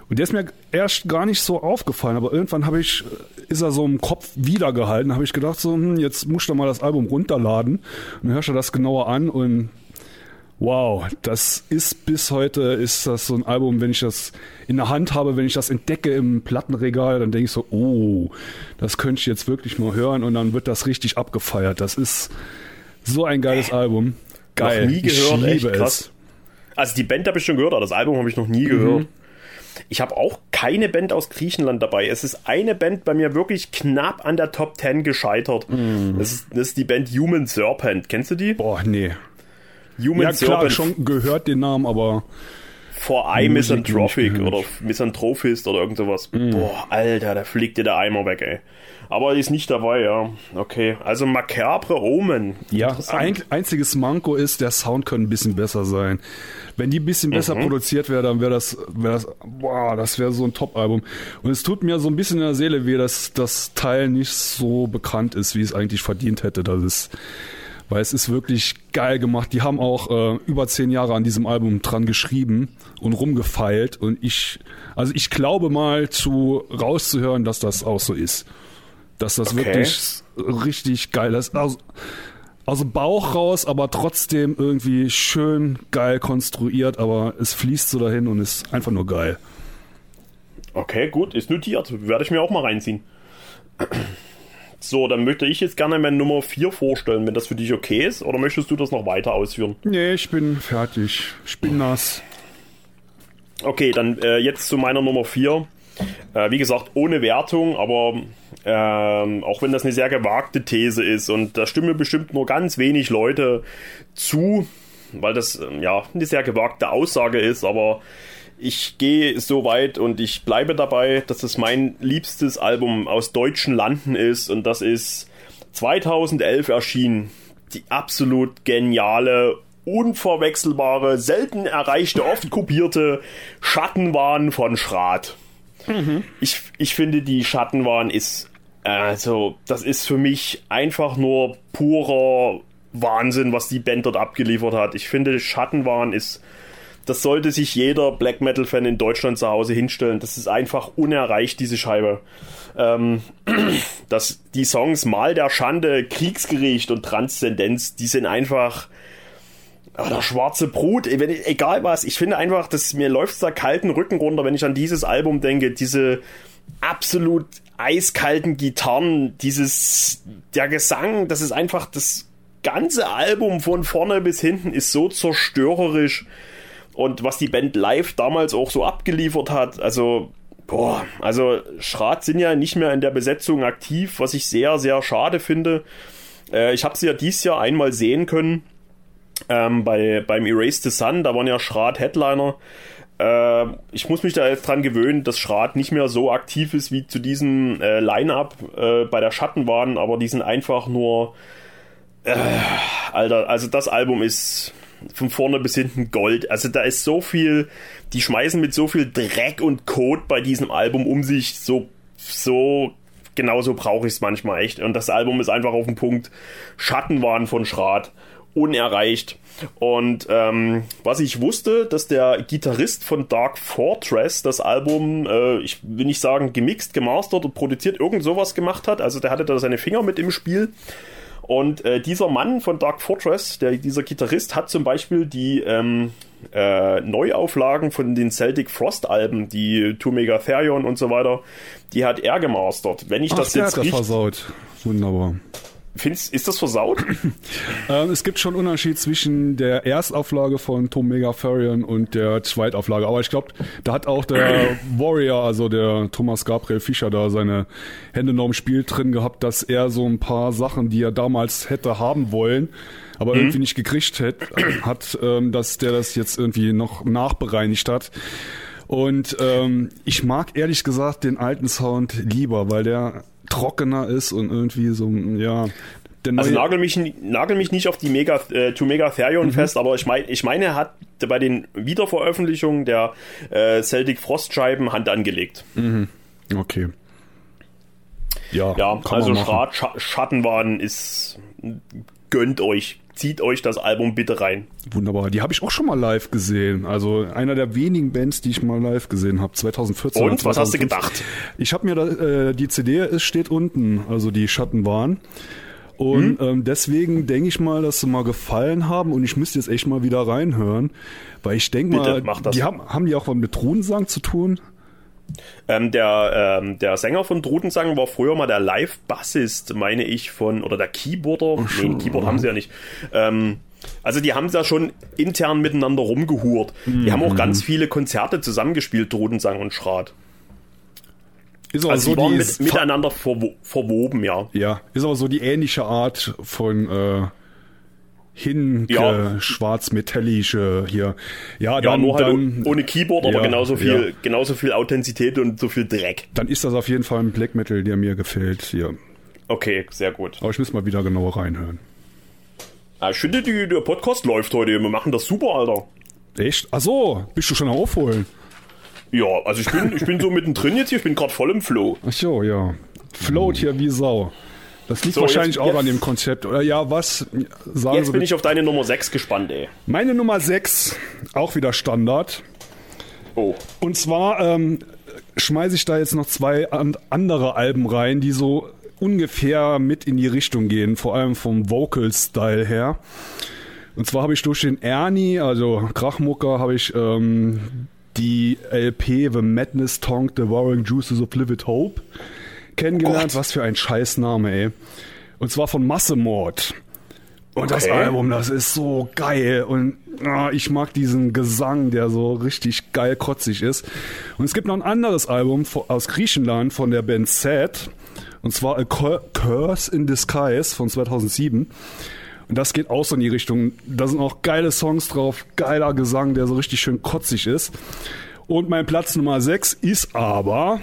Und der ist mir erst gar nicht so aufgefallen, aber irgendwann habe ich, äh, ist er so im Kopf wiedergehalten, habe ich gedacht, so, hm, jetzt musst du mal das Album runterladen. Und dann hörst du das genauer an und Wow, das ist bis heute ist das so ein Album, wenn ich das in der Hand habe, wenn ich das entdecke im Plattenregal, dann denke ich so, oh, das könnte ich jetzt wirklich mal hören und dann wird das richtig abgefeiert. Das ist so ein geiles Album. Geil. Noch nie gehört, ich liebe echt krass. Es. Also die Band habe ich schon gehört, aber das Album habe ich noch nie gehört. Mhm. Ich habe auch keine Band aus Griechenland dabei. Es ist eine Band bei mir wirklich knapp an der Top 10 gescheitert. Mhm. Das, ist, das ist die Band Human Serpent. Kennst du die? Boah, nee. Human ja, klar, Serpent. schon gehört den Namen, aber. For I Misanthropic oder Misanthropist oder irgend sowas. Mm. Boah, Alter, da fliegt dir der Eimer weg, ey. Aber die ist nicht dabei, ja. Okay. Also Macabre Omen. Ja, ein, einziges Manko ist, der Sound könnte ein bisschen besser sein. Wenn die ein bisschen besser mhm. produziert wäre, dann wäre das, wäre das, boah, das wäre so ein Top-Album. Und es tut mir so ein bisschen in der Seele weh, dass das Teil nicht so bekannt ist, wie es eigentlich verdient hätte. Das ist, weil es ist wirklich geil gemacht. Die haben auch äh, über zehn Jahre an diesem Album dran geschrieben und rumgefeilt und ich, also ich glaube mal zu rauszuhören, dass das auch so ist. Dass das okay. wirklich richtig geil ist. Also, dem Bauch raus, aber trotzdem irgendwie schön geil konstruiert, aber es fließt so dahin und ist einfach nur geil. Okay, gut, ist notiert. Werde ich mir auch mal reinziehen. So, dann möchte ich jetzt gerne meine Nummer 4 vorstellen, wenn das für dich okay ist, oder möchtest du das noch weiter ausführen? Nee, ich bin fertig. Ich bin nass. Okay, dann äh, jetzt zu meiner Nummer 4. Äh, wie gesagt, ohne Wertung, aber ähm, auch wenn das eine sehr gewagte These ist und da stimmen bestimmt nur ganz wenig Leute zu, weil das ähm, ja eine sehr gewagte Aussage ist, aber ich gehe so weit und ich bleibe dabei, dass es mein liebstes Album aus deutschen Landen ist und das ist 2011 erschienen. Die absolut geniale, unverwechselbare, selten erreichte, oft kopierte Schattenwahn von Schrat. Mhm. Ich, ich finde, die Schattenwahn ist, also, das ist für mich einfach nur purer Wahnsinn, was die Band dort abgeliefert hat. Ich finde, Schattenwahn ist, das sollte sich jeder Black Metal-Fan in Deutschland zu Hause hinstellen. Das ist einfach unerreicht, diese Scheibe. Ähm, dass die Songs Mal der Schande, Kriegsgericht und Transzendenz, die sind einfach, Oh, der schwarze Brut, egal was, ich finde einfach, dass mir läuft da kalten Rücken runter, wenn ich an dieses Album denke, diese absolut eiskalten Gitarren, dieses, der Gesang, das ist einfach, das ganze Album von vorne bis hinten ist so zerstörerisch und was die Band live damals auch so abgeliefert hat, also, boah, also Schrat sind ja nicht mehr in der Besetzung aktiv, was ich sehr, sehr schade finde. Äh, ich habe sie ja dieses Jahr einmal sehen können ähm, bei, beim Erase the Sun, da waren ja Schrat Headliner. Äh, ich muss mich da jetzt dran gewöhnen, dass Schrat nicht mehr so aktiv ist wie zu diesem äh, Line-Up äh, bei der Schattenwahn, aber die sind einfach nur. Äh, Alter, also das Album ist von vorne bis hinten Gold. Also da ist so viel, die schmeißen mit so viel Dreck und Code bei diesem Album um sich, so, so genauso brauche ich es manchmal echt. Und das Album ist einfach auf dem Punkt Schattenwahn von Schrat unerreicht. Und ähm, was ich wusste, dass der Gitarrist von Dark Fortress das Album, äh, ich will nicht sagen gemixt, gemastert und produziert, irgend sowas gemacht hat. Also der hatte da seine Finger mit im Spiel. Und äh, dieser Mann von Dark Fortress, der, dieser Gitarrist, hat zum Beispiel die ähm, äh, Neuauflagen von den Celtic Frost Alben, die Two Megatherion und so weiter, die hat er gemastert. Wenn ich Ach, das der jetzt hat das versaut. Wunderbar. Findest, ist das versaut? ähm, es gibt schon einen Unterschied zwischen der Erstauflage von Tom Megafarian und der Zweitauflage. Aber ich glaube, da hat auch der Warrior, also der Thomas Gabriel Fischer, da seine Hände noch im Spiel drin gehabt, dass er so ein paar Sachen, die er damals hätte haben wollen, aber mhm. irgendwie nicht gekriegt hat, hat ähm, dass der das jetzt irgendwie noch nachbereinigt hat. Und ähm, ich mag ehrlich gesagt den alten Sound lieber, weil der trockener ist und irgendwie so, ja. also nagel mich, nagel mich nicht auf die Mega, äh, To Mega Therion mhm. fest, aber ich meine, ich meine, er hat bei den Wiederveröffentlichungen der äh, Celtic Frostscheiben Hand angelegt. Mhm. Okay. Ja, ja also Schrat, Sch Schattenwahn ist gönnt euch zieht euch das Album bitte rein. Wunderbar. Die habe ich auch schon mal live gesehen. Also einer der wenigen Bands, die ich mal live gesehen habe. 2014. Und 2015. was hast du gedacht? Ich habe mir da, äh, die CD es steht unten, also die Schatten waren. Und hm? ähm, deswegen denke ich mal, dass sie mal gefallen haben und ich müsste jetzt echt mal wieder reinhören, weil ich denke mal, die haben, haben die auch was mit Thronensang zu tun? Ähm, der, ähm, der Sänger von Drutensang war früher mal der Live-Bassist, meine ich, von, oder der Keyboarder. Oh, nee, Keyboard haben sie ja nicht. Ähm, also die haben da schon intern miteinander rumgehurt. Mhm. Die haben auch mhm. ganz viele Konzerte zusammengespielt, Drutensang und Schrat. Ist also so die waren mit, miteinander verwo verwoben, ja. Ja, ist aber so die ähnliche Art von äh, hin ja. schwarz-metallische hier. Ja, dann, ja, nur halt dann, ohne Keyboard, aber ja, genauso viel, genauso viel Authentizität und so viel Dreck. Dann ist das auf jeden Fall ein Black Metal, der mir gefällt hier. Okay, sehr gut. Aber ich muss mal wieder genauer reinhören. Ah, ich finde, die, der Podcast läuft heute. Wir machen das super, Alter. Echt? Ach so, bist du schon aufholen? Ja, also ich bin, ich bin so mittendrin jetzt hier. Ich bin gerade voll im Flow. Ach so, ja. Float hier wie Sau. Das liegt so, wahrscheinlich jetzt, auch jetzt, an dem Konzept. Oder ja, was? Sagen jetzt bin ich auf deine Nummer 6 gespannt, ey. Meine Nummer 6, auch wieder Standard. Oh. Und zwar ähm, schmeiße ich da jetzt noch zwei andere Alben rein, die so ungefähr mit in die Richtung gehen, vor allem vom Vocal-Style her. Und zwar habe ich durch den Ernie, also Krachmucker, habe ich ähm, die LP The Madness Tongue Devouring Juices of Livid Hope kennengelernt. Oh Was für ein Scheißname, ey. Und zwar von Massemord. Und okay. das Album, das ist so geil. Und ah, ich mag diesen Gesang, der so richtig geil kotzig ist. Und es gibt noch ein anderes Album aus Griechenland von der Band Sad. Und zwar A Curse in Disguise von 2007. Und das geht auch so in die Richtung. Da sind auch geile Songs drauf, geiler Gesang, der so richtig schön kotzig ist. Und mein Platz Nummer 6 ist aber.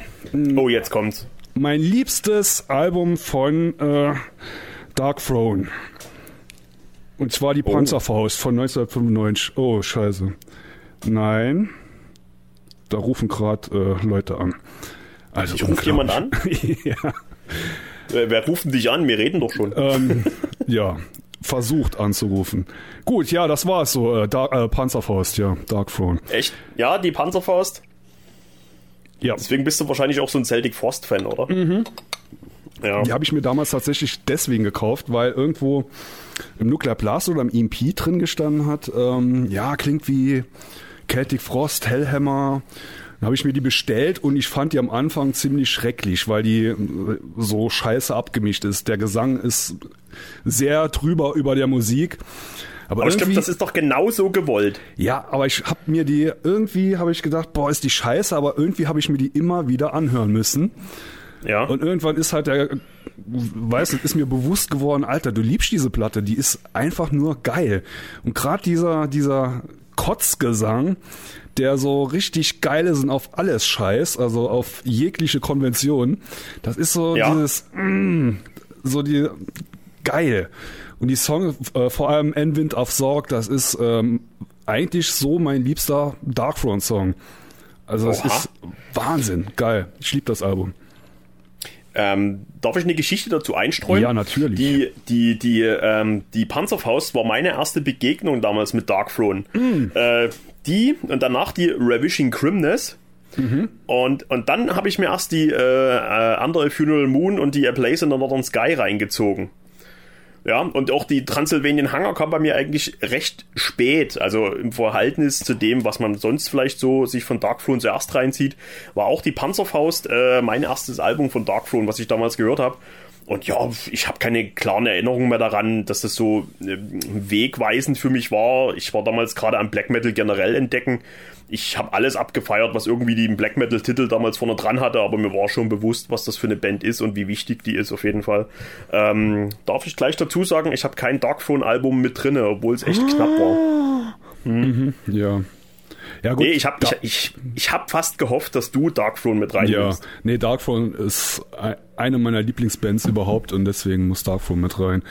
Oh, jetzt kommt's. Mein liebstes Album von äh, Dark Throne. Und zwar die oh. Panzerfaust von 1995. Oh, scheiße. Nein. Da rufen gerade äh, Leute an. Also ich ruft jemand an? ja. Wer, wer ruft dich an? Wir reden doch schon. Ähm, ja, versucht anzurufen. Gut, ja, das war's so. Äh, Dark, äh, Panzerfaust, ja, Dark Throne. Echt? Ja, die Panzerfaust? Ja. Deswegen bist du wahrscheinlich auch so ein Celtic Frost-Fan, oder? Mhm. Ja. Die habe ich mir damals tatsächlich deswegen gekauft, weil irgendwo im Nuclear Blast oder im EMP drin gestanden hat. Ähm, ja, klingt wie Celtic Frost, Hellhammer. Dann habe ich mir die bestellt und ich fand die am Anfang ziemlich schrecklich, weil die äh, so scheiße abgemischt ist. Der Gesang ist sehr drüber über der Musik. Aber, aber ich glaube, das ist doch genauso gewollt. Ja, aber ich habe mir die irgendwie habe ich gedacht, boah, ist die scheiße, aber irgendwie habe ich mir die immer wieder anhören müssen. Ja. Und irgendwann ist halt der, weißt du, ist mir bewusst geworden, Alter, du liebst diese Platte, die ist einfach nur geil. Und gerade dieser, dieser Kotzgesang, der so richtig geil ist und auf alles scheiß, also auf jegliche Konvention. Das ist so ja. dieses, mm, so die, geil. Und die Song, äh, vor allem Endwind auf Sorg, das ist ähm, eigentlich so mein liebster Darkthrone-Song. Also das ist Wahnsinn, geil. Ich liebe das Album. Ähm, darf ich eine Geschichte dazu einstreuen? Ja, natürlich. Die, die, die, ähm, die Panzerfaust war meine erste Begegnung damals mit Darkthrone. Mm. Äh, die und danach die Ravishing Crimness. Mhm. Und, und dann habe ich mir erst die äh, äh, andere Funeral Moon und die A Place in the Northern Sky reingezogen. Ja, und auch die Transylvanian Hunger kam bei mir eigentlich recht spät. Also im Verhältnis zu dem, was man sonst vielleicht so sich von Darkthrone zuerst reinzieht, war auch die Panzerfaust äh, mein erstes Album von Darkthrone, was ich damals gehört habe. Und ja, ich habe keine klaren Erinnerungen mehr daran, dass das so äh, wegweisend für mich war. Ich war damals gerade am Black Metal generell entdecken. Ich habe alles abgefeiert, was irgendwie den Black Metal-Titel damals vorne dran hatte, aber mir war schon bewusst, was das für eine Band ist und wie wichtig die ist auf jeden Fall. Ähm, darf ich gleich dazu sagen, ich habe kein Darkphone-Album mit drin, obwohl es echt knapp war. Hm. Mhm, ja. Ja, gut. Nee, ich habe ich, ich, ich hab fast gehofft, dass du Darkthrone mit reinnimmst. Ja, nee, Darkthrone ist eine meiner Lieblingsbands überhaupt und deswegen muss Darkthrone mit rein.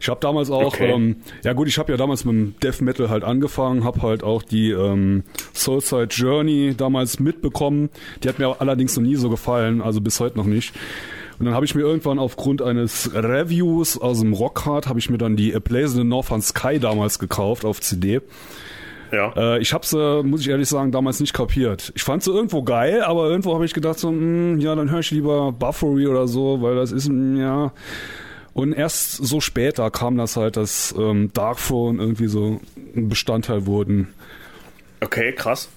Ich habe damals auch, okay. ähm, ja gut, ich habe ja damals mit dem Death Metal halt angefangen, habe halt auch die ähm, Soulside Journey damals mitbekommen. Die hat mir allerdings noch nie so gefallen, also bis heute noch nicht. Und dann habe ich mir irgendwann aufgrund eines Reviews aus dem Rockhard, habe ich mir dann die A Place in the Northern Sky damals gekauft auf CD. Ja. Äh, ich hab's, äh, muss ich ehrlich sagen, damals nicht kapiert. Ich fand sie irgendwo geil, aber irgendwo habe ich gedacht so, mh, hm, ja, dann höre ich lieber Buffery oder so, weil das ist, mh, hm, ja. Und erst so später kam das halt, dass ähm, Darkphone irgendwie so ein Bestandteil wurden. Okay, krass.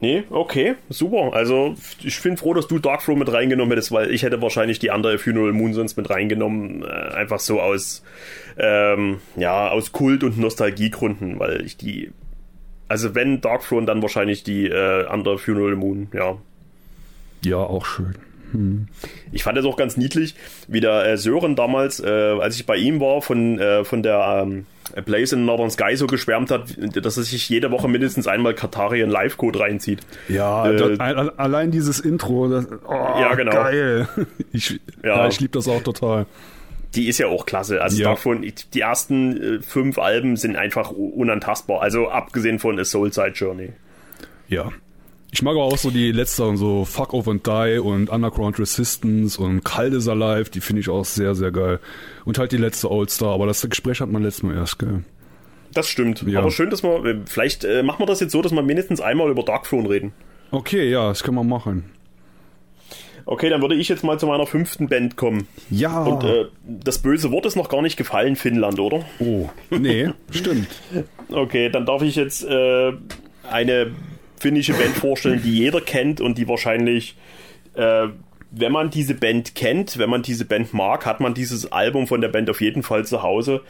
Nee, okay, super. Also ich bin froh, dass du Darkflow mit reingenommen hättest, weil ich hätte wahrscheinlich die andere Funeral Moon sonst mit reingenommen. Äh, einfach so aus, ähm, ja, aus Kult- und Nostalgiegründen, weil ich die. Also wenn Darkthrone, dann wahrscheinlich die äh, andere Funeral Moon, ja. Ja, auch schön. Hm. Ich fand es auch ganz niedlich, wie der äh, Sören damals, äh, als ich bei ihm war, von, äh, von der ähm, Place in Northern Sky so geschwärmt hat, dass er sich jede Woche mindestens einmal Katarien Live-Code reinzieht. Ja, äh, das, allein dieses Intro, das, oh, ja, genau. geil. Ich, ja. ja ich liebe das auch total. Die ist ja auch klasse. Also ja. davon, die ersten äh, fünf Alben sind einfach unantastbar. Also abgesehen von A Soul Side Journey. Ja. Ich mag aber auch so die letzteren, so Fuck Off and Die und Underground Resistance und Kalt is Alive, die finde ich auch sehr, sehr geil. Und halt die letzte Old Star, aber das Gespräch hat man letztes Mal erst, gell? Das stimmt. Ja. Aber schön, dass wir, vielleicht äh, machen wir das jetzt so, dass wir mindestens einmal über Darkthrone reden. Okay, ja, das können wir machen. Okay, dann würde ich jetzt mal zu meiner fünften Band kommen. Ja. Und äh, das böse Wort ist noch gar nicht gefallen, Finnland, oder? Oh, nee, stimmt. Okay, dann darf ich jetzt äh, eine finnische Band vorstellen, die jeder kennt und die wahrscheinlich, äh, wenn man diese Band kennt, wenn man diese Band mag, hat man dieses Album von der Band auf jeden Fall zu Hause.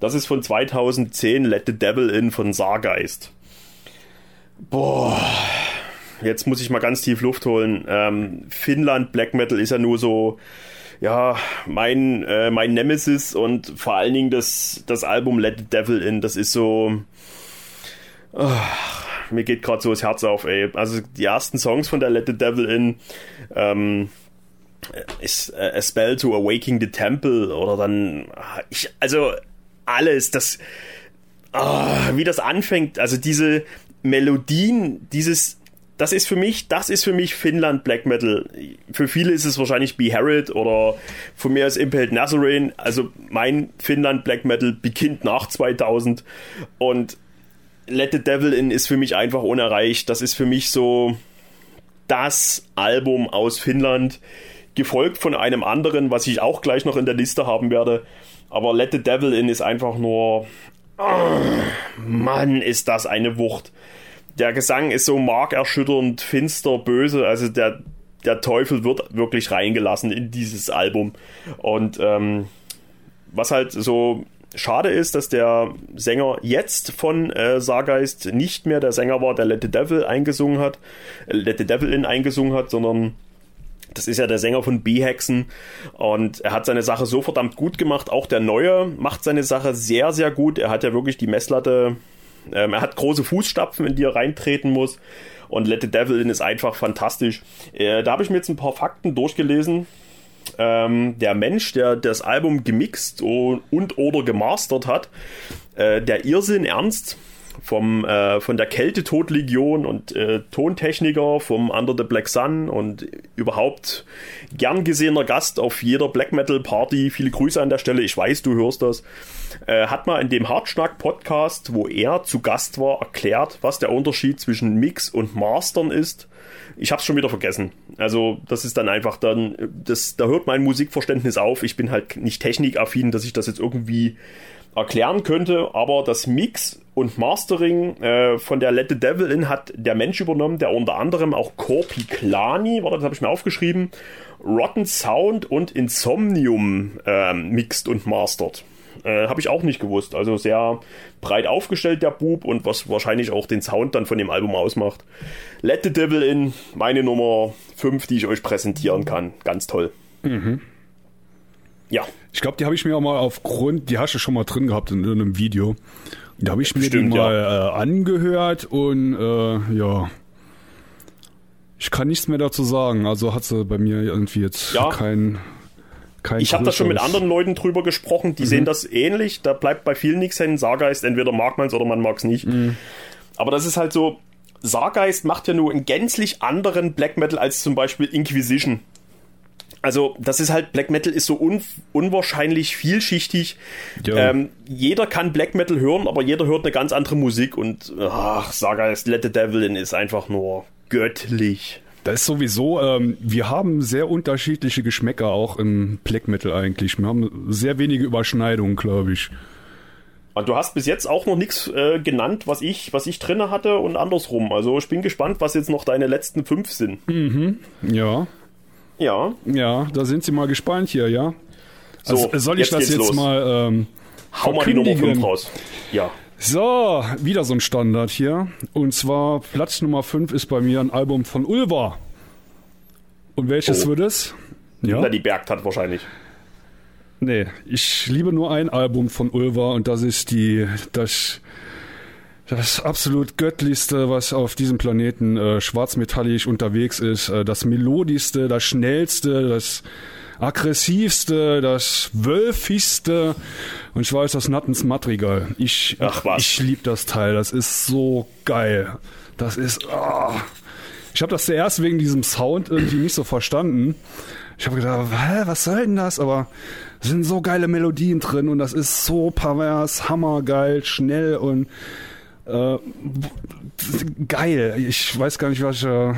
Das ist von 2010 Let the Devil In von Sargeist. Boah, jetzt muss ich mal ganz tief Luft holen. Ähm, Finnland Black Metal ist ja nur so, ja, mein, äh, mein Nemesis und vor allen Dingen das, das Album Let the Devil In, das ist so. Oh, mir geht gerade so das Herz auf, ey. Also die ersten Songs von der Let the Devil In, ähm, ist äh, A Spell to Awaking the Temple oder dann, ich, also alles, das, oh, wie das anfängt, also diese Melodien, dieses das ist für mich, das ist für mich Finnland Black Metal. Für viele ist es wahrscheinlich Be Harriet oder von mir ist Impaled Nazarene. Also mein Finnland Black Metal beginnt nach 2000 und Let the Devil In ist für mich einfach unerreicht. Das ist für mich so das Album aus Finnland, gefolgt von einem anderen, was ich auch gleich noch in der Liste haben werde. Aber Let the Devil In ist einfach nur, oh, Mann, ist das eine Wucht der Gesang ist so markerschütternd, finster, böse. Also der, der Teufel wird wirklich reingelassen in dieses Album. Und ähm, was halt so schade ist, dass der Sänger jetzt von äh, Sargeist nicht mehr der Sänger war, der Let the Devil eingesungen hat, äh, Let the Devil in eingesungen hat, sondern das ist ja der Sänger von B-Hexen und er hat seine Sache so verdammt gut gemacht. Auch der Neue macht seine Sache sehr, sehr gut. Er hat ja wirklich die Messlatte ähm, er hat große Fußstapfen, in die er reintreten muss. Und Let the Devil In ist einfach fantastisch. Äh, da habe ich mir jetzt ein paar Fakten durchgelesen. Ähm, der Mensch, der das Album gemixt und, und oder gemastert hat, äh, der Irrsinn Ernst, vom, äh, von der Kältetodlegion und äh, Tontechniker vom Under the Black Sun und überhaupt gern gesehener Gast auf jeder Black Metal Party. Viele Grüße an der Stelle. Ich weiß, du hörst das. Äh, hat mal in dem Hartschnack Podcast, wo er zu Gast war, erklärt, was der Unterschied zwischen Mix und Mastern ist. Ich hab's schon wieder vergessen. Also, das ist dann einfach dann, das, da hört mein Musikverständnis auf. Ich bin halt nicht technikaffin, dass ich das jetzt irgendwie erklären könnte, aber das Mix und Mastering äh, von der Let the Devil In hat der Mensch übernommen, der unter anderem auch Corpi Clani, warte, das habe ich mir aufgeschrieben, Rotten Sound und Insomnium äh, mixt und mastert. Äh, habe ich auch nicht gewusst. Also sehr breit aufgestellt, der Bub, und was wahrscheinlich auch den Sound dann von dem Album ausmacht. Let the Devil In, meine Nummer 5, die ich euch präsentieren kann. Ganz toll. Mhm. Ja. Ich glaube, die habe ich mir auch mal aufgrund, die hast du schon mal drin gehabt in irgendeinem Video. Da habe ich mir Bestimmt, die mal ja. äh, angehört und äh, ja. Ich kann nichts mehr dazu sagen. Also hat sie bei mir irgendwie jetzt ja. kein. Kein ich habe da schon mit anderen Leuten drüber gesprochen, die mhm. sehen das ähnlich. Da bleibt bei vielen nichts hängen. Sargeist, entweder mag man es oder man mag es nicht. Mhm. Aber das ist halt so. Sargeist macht ja nur einen gänzlich anderen Black Metal als zum Beispiel Inquisition also das ist halt, Black Metal ist so un unwahrscheinlich vielschichtig. Ähm, jeder kann Black Metal hören, aber jeder hört eine ganz andere Musik und ach, Saga ist Let the Devil in ist einfach nur göttlich. Das ist sowieso, ähm, wir haben sehr unterschiedliche Geschmäcker auch im Black Metal eigentlich. Wir haben sehr wenige Überschneidungen, glaube ich. Und du hast bis jetzt auch noch nichts äh, genannt, was ich, was ich drinne hatte und andersrum. Also ich bin gespannt, was jetzt noch deine letzten fünf sind. Mhm. Ja. Ja. Ja, da sind Sie mal gespannt hier, ja. Also so, soll ich das jetzt los. mal ähm, Hau mal die Nummer 5 raus. Ja. So, wieder so ein Standard hier. Und zwar Platz Nummer 5 ist bei mir ein Album von Ulva. Und welches oh. wird es? Ja. Na, die Bergtat wahrscheinlich. Nee, ich liebe nur ein Album von Ulva und das ist die das das absolut göttlichste, was auf diesem Planeten äh, schwarzmetallisch unterwegs ist, äh, das melodischste, das schnellste, das aggressivste, das wölfigste und ich weiß das Nattens Madrigal. Ich, Ach, was. ich liebe das Teil, das ist so geil. Das ist, oh, Ich habe das zuerst wegen diesem Sound irgendwie nicht so verstanden. Ich habe gedacht, Hä, was soll denn das? Aber es sind so geile Melodien drin und das ist so pervers, hammergeil, schnell und äh, geil. Ich weiß gar nicht, was ich. Äh,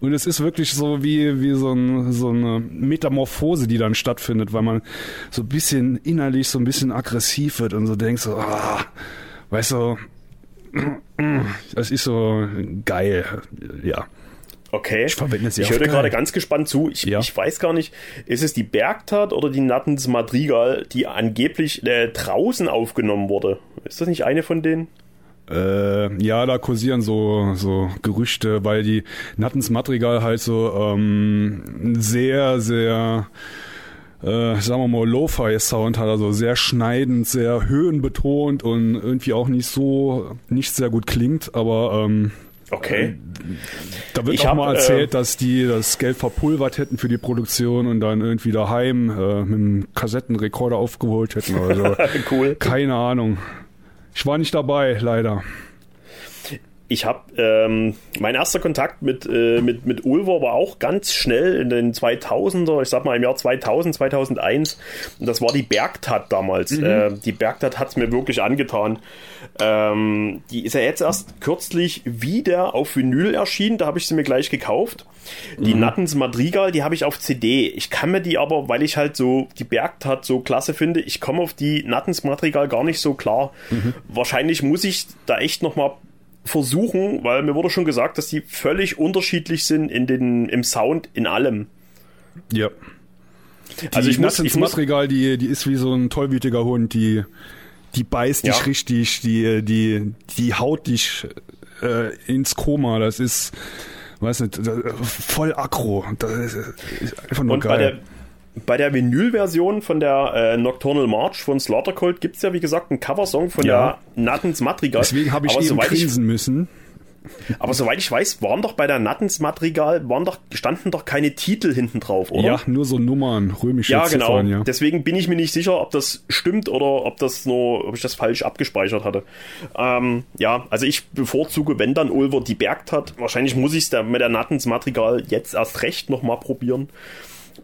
und es ist wirklich so wie, wie so, ein, so eine Metamorphose, die dann stattfindet, weil man so ein bisschen innerlich so ein bisschen aggressiv wird und so denkt so, ah, weißt du, das ist so geil. Ja. Okay. Ich verwende sie Ich höre gerade ganz gespannt zu. Ich, ja. ich, weiß gar nicht, ist es die Bergtat oder die Nattens Madrigal, die angeblich äh, draußen aufgenommen wurde? Ist das nicht eine von denen? Äh, ja, da kursieren so, so Gerüchte, weil die Nattens Madrigal halt so ähm, sehr, sehr äh, sagen wir mal, Lo-Fi-Sound hat, also sehr schneidend, sehr höhenbetont und irgendwie auch nicht so, nicht sehr gut klingt, aber ähm, Okay. Äh, da wird ich auch hab, mal erzählt, äh, dass die das Geld verpulvert hätten für die Produktion und dann irgendwie daheim äh, mit einem Kassettenrekorder aufgeholt hätten oder so. cool. Keine Ahnung. Ich war nicht dabei, leider. Ich habe ähm, mein erster Kontakt mit äh, mit mit Ulver war auch ganz schnell in den 2000er, ich sag mal im Jahr 2000, 2001. Und das war die Bergtat damals. Mhm. Äh, die Bergtat hat's mir wirklich angetan. Ähm, die ist ja jetzt erst kürzlich wieder auf Vinyl erschienen. Da habe ich sie mir gleich gekauft. Die mhm. Nattens Madrigal, die habe ich auf CD. Ich kann mir die aber, weil ich halt so die Bergtat so klasse finde, ich komme auf die Nattens Madrigal gar nicht so klar. Mhm. Wahrscheinlich muss ich da echt nochmal versuchen, weil mir wurde schon gesagt, dass die völlig unterschiedlich sind in den, im Sound, in allem. Ja. Die also ich muss, ich muss Madrigal, die, die ist wie so ein tollwütiger Hund, die, die beißt ja. dich richtig, die, die, die haut dich äh, ins Koma. Das ist, weiß nicht, voll aggro. Das ist einfach nur Und geil. Bei der, Vinyl-Version von der äh, Nocturnal March von Slaughter Cold gibt es ja, wie gesagt, einen Coversong von ja. der Nattens Madrigal. Deswegen habe ich Aber eben grinsen müssen. Aber soweit ich weiß, waren doch bei der Nattens Madrigal, waren doch, standen doch keine Titel hinten drauf, oder? Ja, nur so Nummern, römische Ja, genau. Ziffern, ja. Deswegen bin ich mir nicht sicher, ob das stimmt oder ob das nur, ob ich das falsch abgespeichert hatte. Ähm, ja, also ich bevorzuge, wenn dann Ulver die Bergtat. Wahrscheinlich muss ich es mit der Nattens Madrigal jetzt erst recht nochmal probieren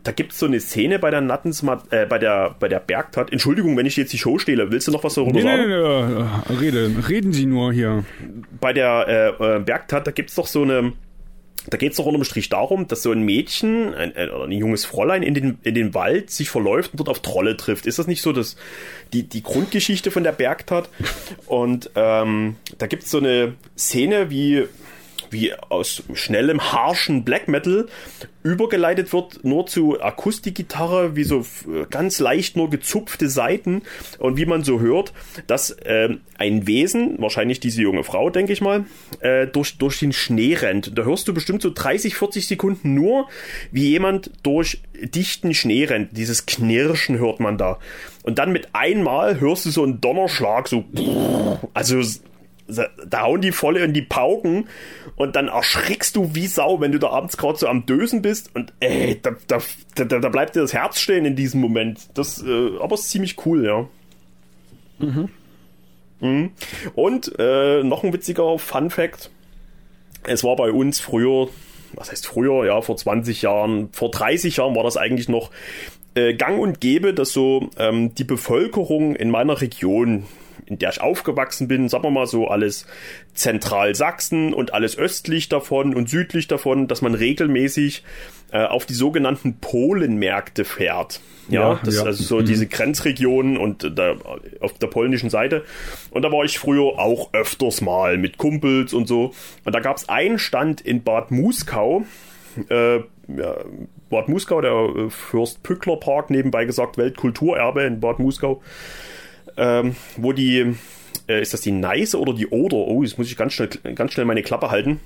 da gibt es so eine Szene bei der Nattensmat, äh, bei der, bei der Bergtat. Entschuldigung, wenn ich jetzt die Show stehle. Willst du noch was darüber nee, sagen? Nee, nee, nee, rede, reden Sie nur hier. Bei der äh, äh Bergtat, da gibt es doch so eine, da geht es doch unterm Strich darum, dass so ein Mädchen ein, ein, ein, junges Fräulein in den, in den Wald sich verläuft und dort auf Trolle trifft. Ist das nicht so das, die, die Grundgeschichte von der Bergtat? Und ähm, da gibt es so eine Szene, wie wie aus schnellem, harschen Black Metal übergeleitet wird, nur zu Akustikgitarre, wie so ganz leicht nur gezupfte Seiten und wie man so hört, dass äh, ein Wesen, wahrscheinlich diese junge Frau, denke ich mal, äh, durch, durch den Schnee rennt. Da hörst du bestimmt so 30, 40 Sekunden nur, wie jemand durch dichten Schnee rennt. Dieses Knirschen hört man da. Und dann mit einmal hörst du so einen Donnerschlag, so, also da hauen die volle in die Pauken und dann erschrickst du wie Sau, wenn du da abends gerade so am Dösen bist und ey, da, da, da, da, bleibt dir das Herz stehen in diesem Moment. Das, äh, aber ist ziemlich cool, ja. Mhm. mhm. Und äh, noch ein witziger Fun Fact. Es war bei uns früher, was heißt früher, ja, vor 20 Jahren, vor 30 Jahren war das eigentlich noch äh, gang und gäbe, dass so ähm, die Bevölkerung in meiner Region, in der ich aufgewachsen bin, sagen wir mal so alles Zentralsachsen und alles östlich davon und südlich davon, dass man regelmäßig äh, auf die sogenannten Polenmärkte fährt. Ja, ja das ja. also so mhm. diese Grenzregionen und da auf der polnischen Seite. Und da war ich früher auch öfters mal mit Kumpels und so. Und da gab es einen Stand in Bad Muskau. Äh, ja, Bad Muskau, der äh, Fürst Pückler Park, nebenbei gesagt Weltkulturerbe in Bad Muskau ähm, wo die, äh, ist das die Neiße oder die Oder? Oh, jetzt muss ich ganz schnell, ganz schnell meine Klappe halten.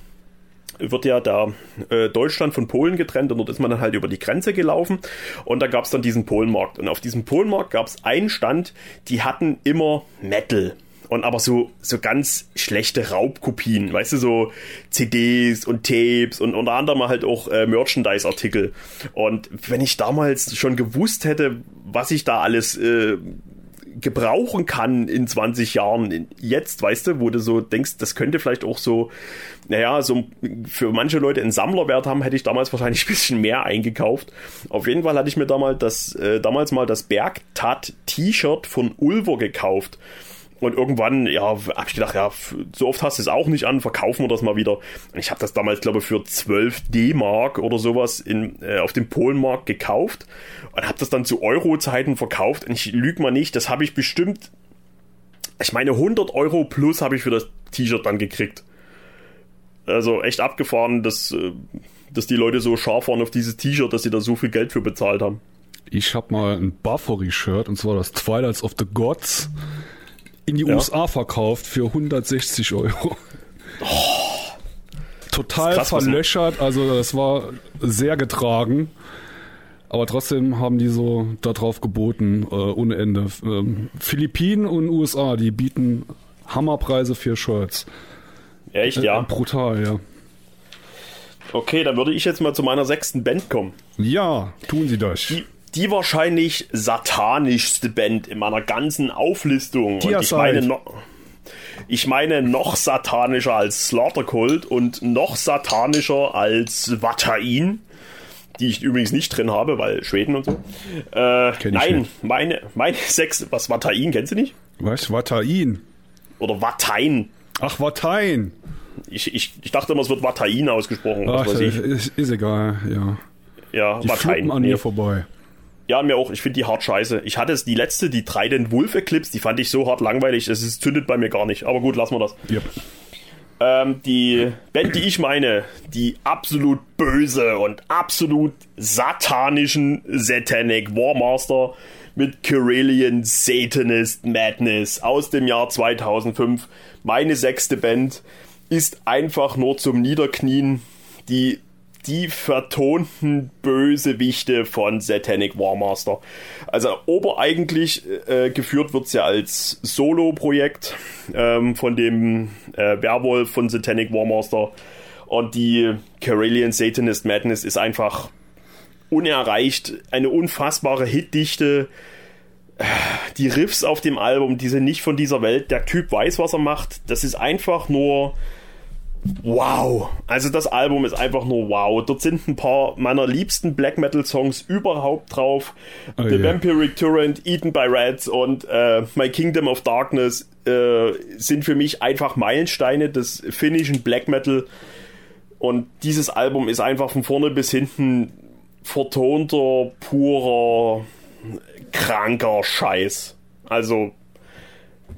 Wird ja da äh, Deutschland von Polen getrennt und dort ist man dann halt über die Grenze gelaufen und da gab es dann diesen Polenmarkt. Und auf diesem Polenmarkt gab es einen Stand, die hatten immer Metal und aber so, so ganz schlechte Raubkopien, weißt du, so CDs und Tapes und unter anderem halt auch äh, Merchandise-Artikel. Und wenn ich damals schon gewusst hätte, was ich da alles äh, gebrauchen kann in 20 Jahren. Jetzt, weißt du, wo du so denkst, das könnte vielleicht auch so, naja, so für manche Leute einen Sammlerwert haben, hätte ich damals wahrscheinlich ein bisschen mehr eingekauft. Auf jeden Fall hatte ich mir damals das, äh, damals mal das Bergtat-T-Shirt von Ulver gekauft. Und irgendwann, ja, habe ich gedacht, ja, so oft hast du es auch nicht an, verkaufen wir das mal wieder. Und ich habe das damals, glaube ich, für 12 D-Mark oder sowas in, äh, auf dem Polenmarkt gekauft und habe das dann zu Euro-Zeiten verkauft. Und ich lüge mal nicht, das habe ich bestimmt, ich meine 100 Euro plus habe ich für das T-Shirt dann gekriegt. Also echt abgefahren, dass, äh, dass die Leute so scharf waren auf dieses T-Shirt, dass sie da so viel Geld für bezahlt haben. Ich habe mal ein Buffery-Shirt und zwar das Twilights of the Gods in die ja. USA verkauft für 160 Euro. Oh, Total krass, verlöchert, also das war sehr getragen. Aber trotzdem haben die so darauf geboten, äh, ohne Ende. Ähm, Philippinen und USA, die bieten Hammerpreise für Shirts. Echt, ja? Äh, brutal, ja. Okay, dann würde ich jetzt mal zu meiner sechsten Band kommen. Ja, tun Sie das. Die, die wahrscheinlich satanischste Band in meiner ganzen Auflistung. und ich meine, no, ich meine noch satanischer als Slaughter Cult und noch satanischer als Watain, die ich übrigens nicht drin habe, weil Schweden und so. Äh, nein, nicht. meine, meine sechs, was Watain, kennst du nicht? Was? Watain? Oder Watain. Ach, Watain. Ich, ich, ich dachte immer, es wird Watain ausgesprochen. Ach, ist, ist, egal, ja. Ja, die Watain. an nee. mir vorbei. Ja, mir auch. Ich finde die hart scheiße. Ich hatte es die letzte, die Trident Wolf Eclipse, die fand ich so hart langweilig, es ist, zündet bei mir gar nicht. Aber gut, lassen wir das. Yep. Ähm, die Band, die ich meine, die absolut böse und absolut satanischen Satanic Warmaster mit Carillion Satanist Madness aus dem Jahr 2005. Meine sechste Band ist einfach nur zum Niederknien. Die die vertonten Bösewichte von Satanic Warmaster. Also obereigentlich äh, geführt wird's ja als Solo-Projekt ähm, von dem äh, Werwolf von Satanic Warmaster. Und die Carillion Satanist Madness ist einfach unerreicht. Eine unfassbare Hitdichte. Die Riffs auf dem Album, die sind nicht von dieser Welt. Der Typ weiß, was er macht. Das ist einfach nur wow. Also das Album ist einfach nur wow. Dort sind ein paar meiner liebsten Black Metal Songs überhaupt drauf. Oh, The yeah. Vampiric Torrent, Eaten by Rats und äh, My Kingdom of Darkness äh, sind für mich einfach Meilensteine des finnischen Black Metal. Und dieses Album ist einfach von vorne bis hinten vertonter, purer, kranker Scheiß. Also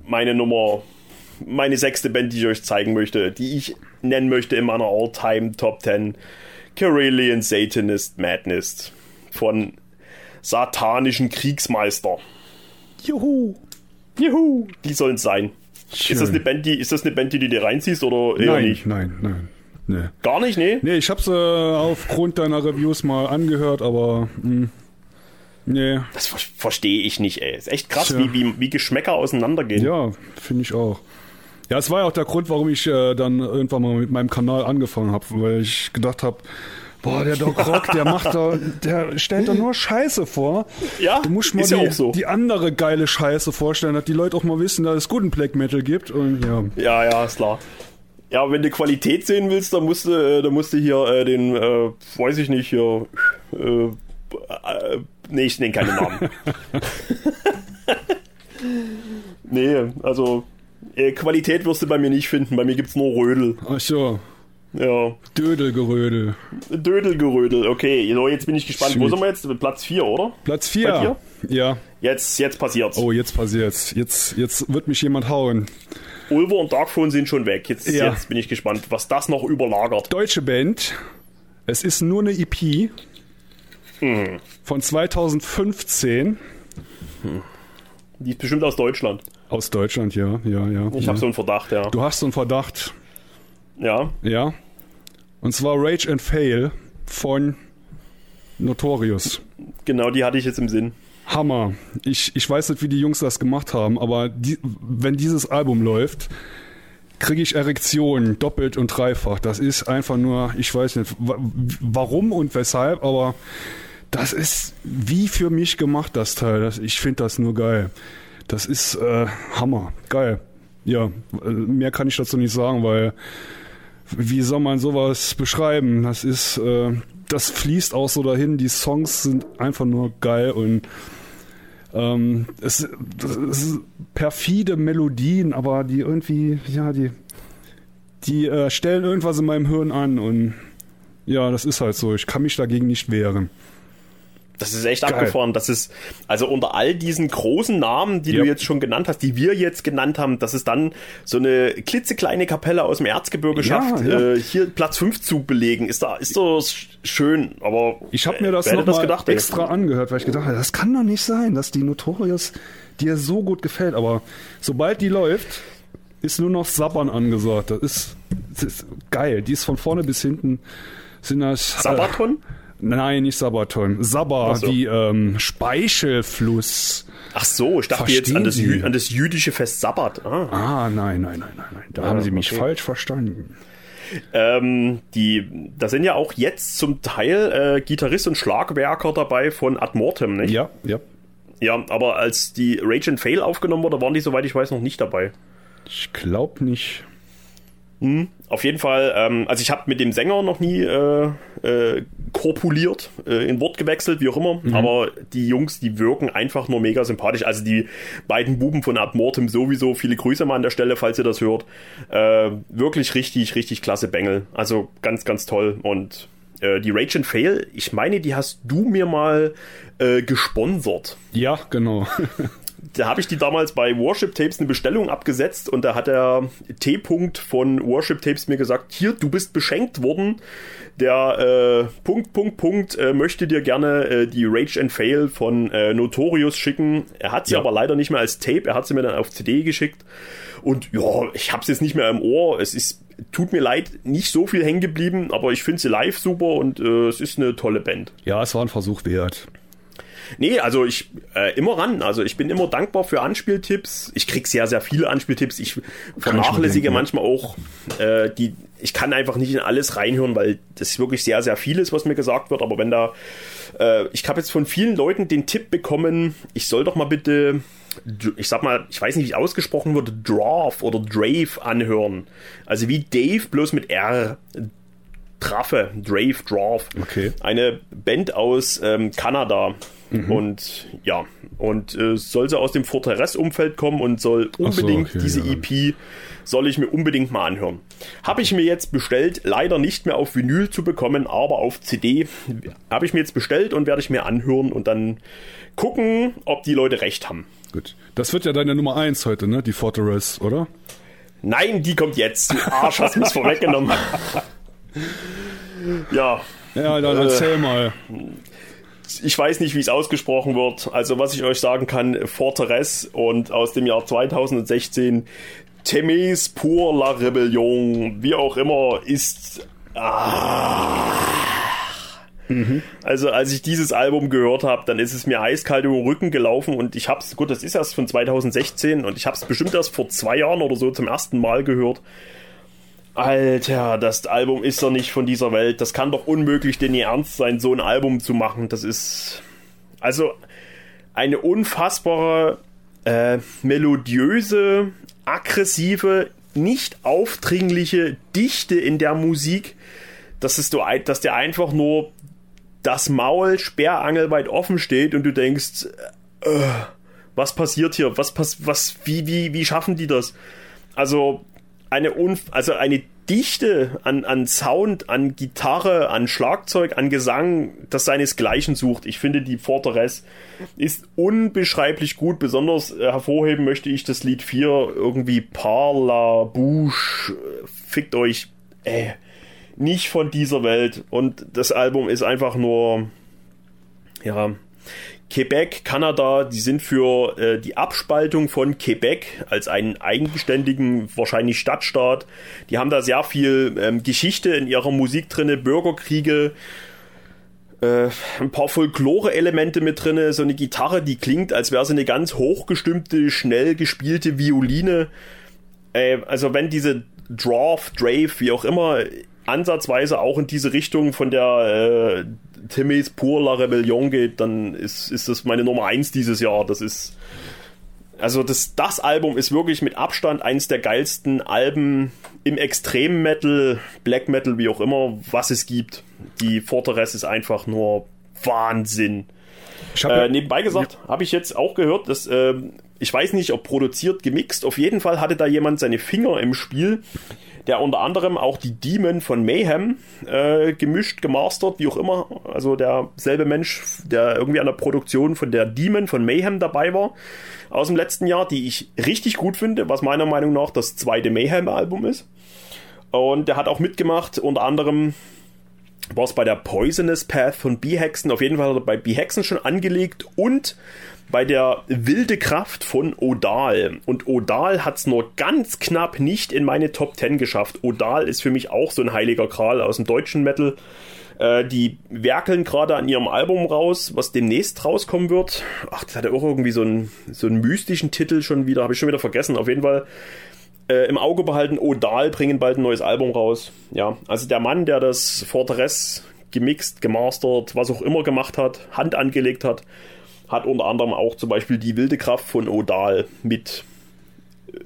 meine Nummer meine sechste Band, die ich euch zeigen möchte, die ich nennen möchte in meiner All-Time Top 10. Carillion Satanist Madness von satanischen Kriegsmeister. Juhu! Juhu! Die sollen es sein. Ist das, eine Band, die, ist das eine Band, die du dir reinziehst oder eher nein, nicht? Nein, nein, nee. Gar nicht, nee? Nee, ich hab's äh, aufgrund deiner Reviews mal angehört, aber mh, hm, nee. Das ver verstehe ich nicht, ey. Ist echt krass, wie, wie, wie Geschmäcker auseinandergehen. Ja, finde ich auch. Ja, es war ja auch der Grund, warum ich äh, dann irgendwann mal mit meinem Kanal angefangen habe, weil ich gedacht habe, Boah, der Doc Rock, der macht da, der stellt da nur Scheiße vor. Ja, du musst mal die, ja so. die, andere geile Scheiße vorstellen, dass die Leute auch mal wissen, dass es guten Black Metal gibt. Und ja. Ja, ja, ist klar. Ja, wenn du Qualität sehen willst, dann musst du, äh, dann musst du hier äh, den, äh, weiß ich nicht, hier, äh, äh, nee, ich nenne keine Namen. nee, also Qualität wirst du bei mir nicht finden. Bei mir gibt's nur Rödel. Ach so. Ja. Dödelgerödel. Dödelgerödel, okay. So, jetzt bin ich gespannt. Sweet. Wo sind wir jetzt? Platz 4, oder? Platz 4. Ja. Jetzt, jetzt passiert's. Oh, jetzt passiert's. Jetzt, jetzt wird mich jemand hauen. Ulver und Darkphone sind schon weg. Jetzt, ja. jetzt bin ich gespannt, was das noch überlagert. Deutsche Band. Es ist nur eine EP. Hm. Von 2015. Hm. Die ist bestimmt aus Deutschland. Aus Deutschland, ja, ja, ja. Ich ja. habe so einen Verdacht, ja. Du hast so einen Verdacht. Ja. Ja. Und zwar Rage and Fail von Notorious. Genau, die hatte ich jetzt im Sinn. Hammer. Ich, ich weiß nicht, wie die Jungs das gemacht haben, aber die, wenn dieses Album läuft, kriege ich Erektionen doppelt und dreifach. Das ist einfach nur, ich weiß nicht, warum und weshalb, aber das ist wie für mich gemacht, das Teil. Das, ich finde das nur geil. Das ist äh, Hammer. Geil. Ja, äh, mehr kann ich dazu nicht sagen, weil wie soll man sowas beschreiben? Das ist, äh, das fließt auch so dahin. Die Songs sind einfach nur geil und ähm, es, es perfide Melodien, aber die irgendwie, ja, die, die äh, stellen irgendwas in meinem Hirn an und ja, das ist halt so. Ich kann mich dagegen nicht wehren. Das ist echt Geil. abgefahren. Das ist, also unter all diesen großen Namen, die yep. du jetzt schon genannt hast, die wir jetzt genannt haben, dass es dann so eine klitzekleine Kapelle aus dem Erzgebirge ja, schafft, ja. Äh, hier Platz 5 zu belegen, ist da, ist das schön, aber. Ich habe mir das nochmal gedacht, extra ey. angehört, weil ich gedacht habe, das kann doch nicht sein, dass die Notorious dir so gut gefällt, aber sobald die läuft, ist nur noch Sabbern angesagt. Das ist, das ist geil. Die ist von vorne bis hinten sind das. Sabaton? Äh, Nein, nicht Sabaton. Sabba, so. wie ähm, Speichelfluss. Ach so, ich dachte Verstehen jetzt an das, an das, jüdische Fest Sabbat. Ah, ah nein, nein, nein, nein, nein. Da ja, haben Sie mich okay. falsch verstanden. Ähm, die, da sind ja auch jetzt zum Teil äh, Gitarrist und Schlagwerker dabei von Admortem, nicht? Ja, ja. Ja, aber als die Rage and Fail aufgenommen wurde, waren die, soweit ich weiß, noch nicht dabei. Ich glaube nicht. Hm, auf jeden Fall, ähm, also ich habe mit dem Sänger noch nie äh, äh, korpuliert, äh, in Wort gewechselt, wie auch immer, mhm. aber die Jungs, die wirken einfach nur mega sympathisch. Also die beiden Buben von Admortem sowieso, viele Grüße mal an der Stelle, falls ihr das hört. Äh, wirklich richtig, richtig klasse Bengel. Also ganz, ganz toll und äh, die Rage and Fail, ich meine, die hast du mir mal äh, gesponsert. Ja, genau. da habe ich die damals bei Warship Tapes eine Bestellung abgesetzt und da hat der T-Punkt von Warship Tapes mir gesagt, hier, du bist beschenkt worden. Der äh, Punkt, Punkt, Punkt äh, möchte dir gerne äh, die Rage and Fail von äh, Notorious schicken. Er hat sie ja. aber leider nicht mehr als Tape, er hat sie mir dann auf CD geschickt. Und ja, ich habe es jetzt nicht mehr im Ohr. Es ist, tut mir leid, nicht so viel hängen geblieben, aber ich finde sie live super und äh, es ist eine tolle Band. Ja, es war ein Versuch wert. Nee, also ich äh, immer ran. Also ich bin immer dankbar für Anspieltipps. Ich krieg sehr, sehr viele Anspieltipps. Ich vernachlässige manchmal auch äh, die. Ich kann einfach nicht in alles reinhören, weil das wirklich sehr, sehr viel ist, was mir gesagt wird. Aber wenn da, äh, ich habe jetzt von vielen Leuten den Tipp bekommen, ich soll doch mal bitte ich sag mal, ich weiß nicht, wie ausgesprochen wird, Draw oder Drave anhören. Also wie Dave, bloß mit R. Traffe, Drave, Draw. Okay. Eine Band aus ähm, Kanada. Mhm. Und ja, und äh, soll sie aus dem Fortress-Umfeld kommen und soll unbedingt so, okay, diese ja. EP soll ich mir unbedingt mal anhören. Habe ich mir jetzt bestellt, leider nicht mehr auf Vinyl zu bekommen, aber auf CD habe ich mir jetzt bestellt und werde ich mir anhören und dann gucken, ob die Leute recht haben. Gut. Das wird ja deine Nummer 1 heute, ne? Die Fortress, oder? Nein, die kommt jetzt. Du Arsch, hast mich vorweggenommen. ja. Ja, dann erzähl äh, mal ich weiß nicht, wie es ausgesprochen wird. Also was ich euch sagen kann, Fortress und aus dem Jahr 2016 Temes pour la Rebellion, wie auch immer, ist... Ah, mhm. Also als ich dieses Album gehört habe, dann ist es mir eiskalt über den Rücken gelaufen und ich hab's, gut, das ist erst von 2016 und ich hab's bestimmt erst vor zwei Jahren oder so zum ersten Mal gehört. Alter, das Album ist doch nicht von dieser Welt. Das kann doch unmöglich denn ihr Ernst sein, so ein Album zu machen. Das ist also eine unfassbare, äh, melodiöse, aggressive, nicht aufdringliche Dichte in der Musik, dass, es du, dass der einfach nur das Maul sperrangelweit offen steht und du denkst, äh, was passiert hier? Was, was, wie, wie, wie schaffen die das? Also, eine, Unf also eine Dichte an, an Sound, an Gitarre, an Schlagzeug, an Gesang, das seinesgleichen sucht. Ich finde, die Fortress ist unbeschreiblich gut. Besonders äh, hervorheben möchte ich das Lied 4, irgendwie Parla, Bouche, fickt euch, äh, nicht von dieser Welt. Und das Album ist einfach nur, ja, Quebec, Kanada, die sind für äh, die Abspaltung von Quebec als einen eigenständigen, wahrscheinlich Stadtstaat. Die haben da sehr viel ähm, Geschichte in ihrer Musik drinne, Bürgerkriege, äh, ein paar Folklore-Elemente mit drinne, so eine Gitarre, die klingt, als wäre sie eine ganz hochgestimmte, schnell gespielte Violine. Äh, also wenn diese Draw, Drave, wie auch immer, ansatzweise auch in diese Richtung von der äh, Timmys Pur La Rebellion geht, dann ist, ist das meine Nummer 1 dieses Jahr. Das ist Also das, das Album ist wirklich mit Abstand eines der geilsten Alben im Extrem-Metal, Black Metal, wie auch immer, was es gibt. Die Fortress ist einfach nur Wahnsinn. Hab äh, nebenbei gesagt, ja. habe ich jetzt auch gehört, dass äh, ich weiß nicht, ob produziert, gemixt. Auf jeden Fall hatte da jemand seine Finger im Spiel, der unter anderem auch die Demon von Mayhem äh, gemischt, gemastert, wie auch immer. Also derselbe Mensch, der irgendwie an der Produktion von der Demon von Mayhem dabei war aus dem letzten Jahr, die ich richtig gut finde, was meiner Meinung nach das zweite Mayhem-Album ist. Und der hat auch mitgemacht, unter anderem war es bei der Poisonous Path von B-Hexen, auf jeden Fall hat er bei B-Hexen schon angelegt und bei der Wilde Kraft von Odal. Und Odal hat es nur ganz knapp nicht in meine Top 10 geschafft. Odal ist für mich auch so ein heiliger Kral aus dem deutschen Metal. Äh, die werkeln gerade an ihrem Album raus, was demnächst rauskommen wird. Ach, das hat ja auch irgendwie so einen, so einen mystischen Titel schon wieder, habe ich schon wieder vergessen. Auf jeden Fall äh, im Auge behalten, Odal bringen bald ein neues Album raus. Ja, also der Mann, der das Fortress gemixt, gemastert, was auch immer gemacht hat, Hand angelegt hat, hat unter anderem auch zum Beispiel die wilde Kraft von Odal mit äh,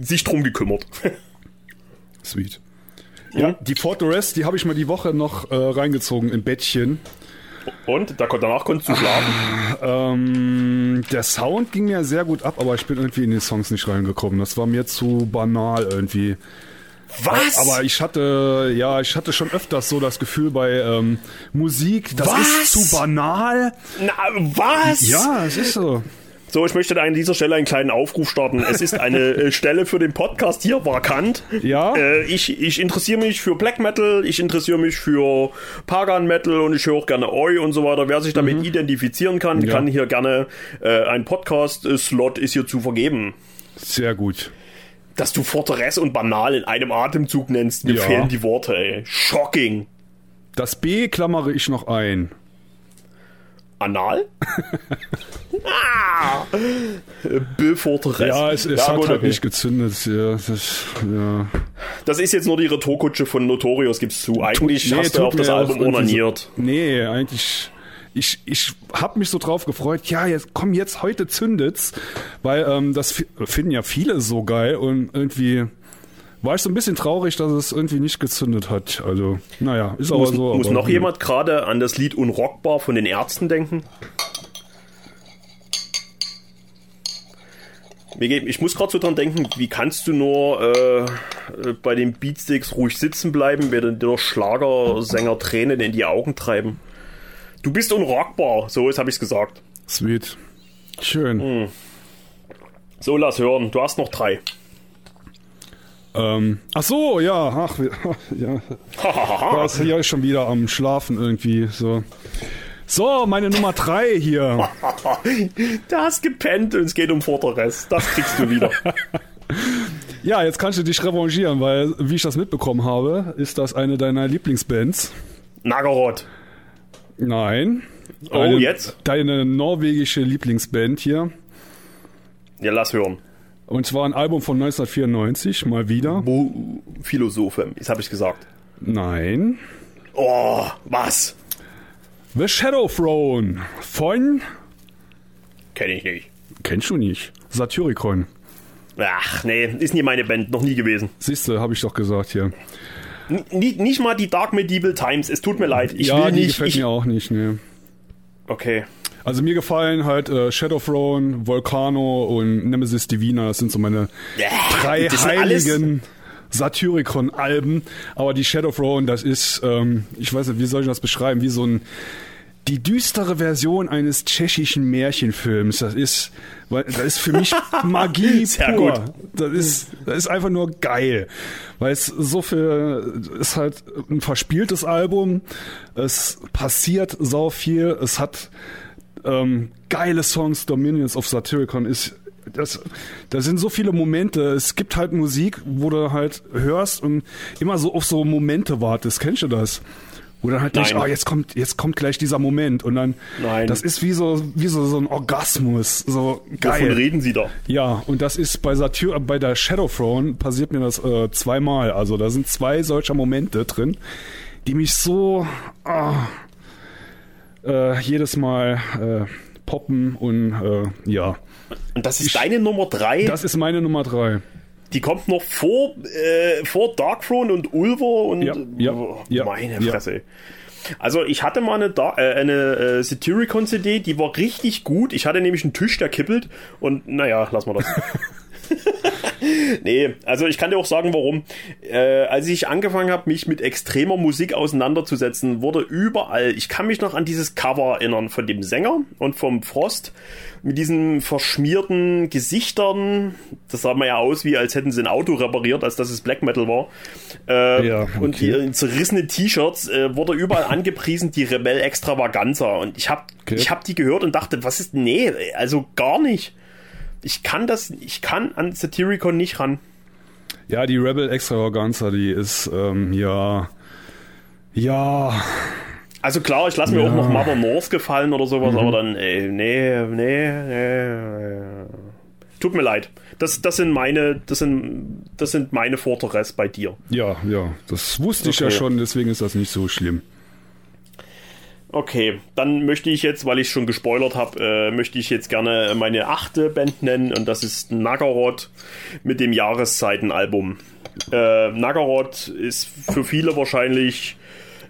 sich drum gekümmert. Sweet. Ja. Die Fortress, die habe ich mal die Woche noch äh, reingezogen im Bettchen. Und? danach konntest du schlafen? Ähm, der Sound ging mir sehr gut ab, aber ich bin irgendwie in die Songs nicht reingekommen. Das war mir zu banal irgendwie. Was? Aber ich hatte, ja, ich hatte schon öfters so das Gefühl bei ähm, Musik, das was? ist zu banal. Na, was? Ja, es ist so. So, ich möchte an dieser Stelle einen kleinen Aufruf starten. Es ist eine äh, Stelle für den Podcast hier vakant. Ja. Äh, ich, ich interessiere mich für Black Metal, ich interessiere mich für Pagan Metal und ich höre auch gerne Oi und so weiter. Wer sich damit mhm. identifizieren kann, ja. kann hier gerne äh, ein Podcast-Slot ist hier zu vergeben. Sehr gut. Dass du Fortress und Banal in einem Atemzug nennst, mir ja. fehlen die Worte, ey. Shocking. Das B klammere ich noch ein. Anal? ah! Billfortress. Ja, es, es ja, hat gut, halt okay. nicht gezündet. Ja das, ja. das ist jetzt nur die Retourkutsche von Notorious, gibst zu. Eigentlich nee, hast du auf das Album onaniert. So, nee, eigentlich ich, ich habe mich so drauf gefreut, ja, jetzt komm, jetzt heute zündet's, weil ähm, das finden ja viele so geil und irgendwie war ich so ein bisschen traurig, dass es irgendwie nicht gezündet hat. Also, naja, ist muss, aber so. Muss aber noch jemand gerade an das Lied Unrockbar von den Ärzten denken? Ich muss gerade so dran denken, wie kannst du nur äh, bei den Beatsticks ruhig sitzen bleiben, während dir Schlagersänger Tränen in die Augen treiben? Du bist unrockbar, so ist habe ich es gesagt. Sweet. Schön. Hm. So, lass hören. Du hast noch drei. Ähm, ach so, ja, ach, ja. Da ist ja schon wieder am Schlafen irgendwie, so. So, meine Nummer drei hier. du hast gepennt und es geht um Fortress. Das kriegst du wieder. ja, jetzt kannst du dich revanchieren, weil, wie ich das mitbekommen habe, ist das eine deiner Lieblingsbands. Nagaroth. Nein. Oh, eine, jetzt? Deine norwegische Lieblingsband hier. Ja, lass hören. Und zwar ein Album von 1994, mal wieder. Bo Philosophe, das habe ich gesagt. Nein. Oh, was? The Shadow Throne von. Kenn ich nicht. Kennst du nicht? Satyricon. Ach, nee, ist nie meine Band, noch nie gewesen. Siehste, habe ich doch gesagt hier. N nicht mal die Dark Medieval Times, es tut mir leid. Ich ja, will die nicht, gefällt ich... mir auch nicht, ne. Okay. Also mir gefallen halt äh, Shadow Throne, Volcano und Nemesis Divina. Das sind so meine yeah, drei heiligen Satyricon-Alben. Aber die Shadow Throne, das ist, ähm, ich weiß nicht, wie soll ich das beschreiben? Wie so ein die düstere Version eines tschechischen Märchenfilms. Das ist, das ist für mich Magie Sehr pur. Gut. Das ist, das ist einfach nur geil, weil es so viel ist halt ein verspieltes Album. Es passiert sau viel. Es hat ähm, geile Songs. Dominions of Satyricon ist das, da sind so viele Momente. Es gibt halt Musik, wo du halt hörst und immer so auf so Momente wartest. Kennst du das? Dann halt denkst, oh, jetzt kommt, jetzt kommt gleich dieser Moment und dann, Nein. das ist wie so, wie so, so ein Orgasmus, so geil. Wovon reden Sie da? Ja, und das ist bei Satyr, bei der Shadow Throne passiert mir das äh, zweimal. Also da sind zwei solcher Momente drin, die mich so, oh, äh, jedes Mal äh, poppen und äh, ja. Und das ist ich, deine Nummer drei? Das ist meine Nummer drei. Die kommt noch vor, äh, vor Darkthrone und Ulver und ja, ja, oh, ja, meine Fresse. Also ich hatte mal eine, da äh, eine äh, Satyricon CD, die war richtig gut. Ich hatte nämlich einen Tisch, der kippelt und naja, lass mal das. nee, also ich kann dir auch sagen, warum. Äh, als ich angefangen habe, mich mit extremer Musik auseinanderzusetzen, wurde überall, ich kann mich noch an dieses Cover erinnern von dem Sänger und vom Frost mit diesen verschmierten Gesichtern. Das sah mal ja aus, wie als hätten sie ein Auto repariert, als dass es Black Metal war. Äh, ja, okay. Und die zerrissene T-Shirts äh, wurde überall angepriesen, die Rebell Extravaganza. Und ich habe okay. ich hab die gehört und dachte, was ist, nee, also gar nicht ich kann das, ich kann an Satyricon nicht ran. Ja, die Rebel Extravaganza, die ist, ähm, ja, ja. Also klar, ich lasse mir ja. auch noch Mother North gefallen oder sowas, mhm. aber dann, ey, nee, nee, nee. Tut mir leid. Das, das sind meine, das sind, das sind meine Fortress bei dir. Ja, ja, das wusste ich ja schon, deswegen ist das nicht so schlimm. Okay, dann möchte ich jetzt, weil ich schon gespoilert habe, äh, möchte ich jetzt gerne meine achte Band nennen und das ist Nagaroth mit dem Jahreszeitenalbum. Äh, Nagaroth ist für viele wahrscheinlich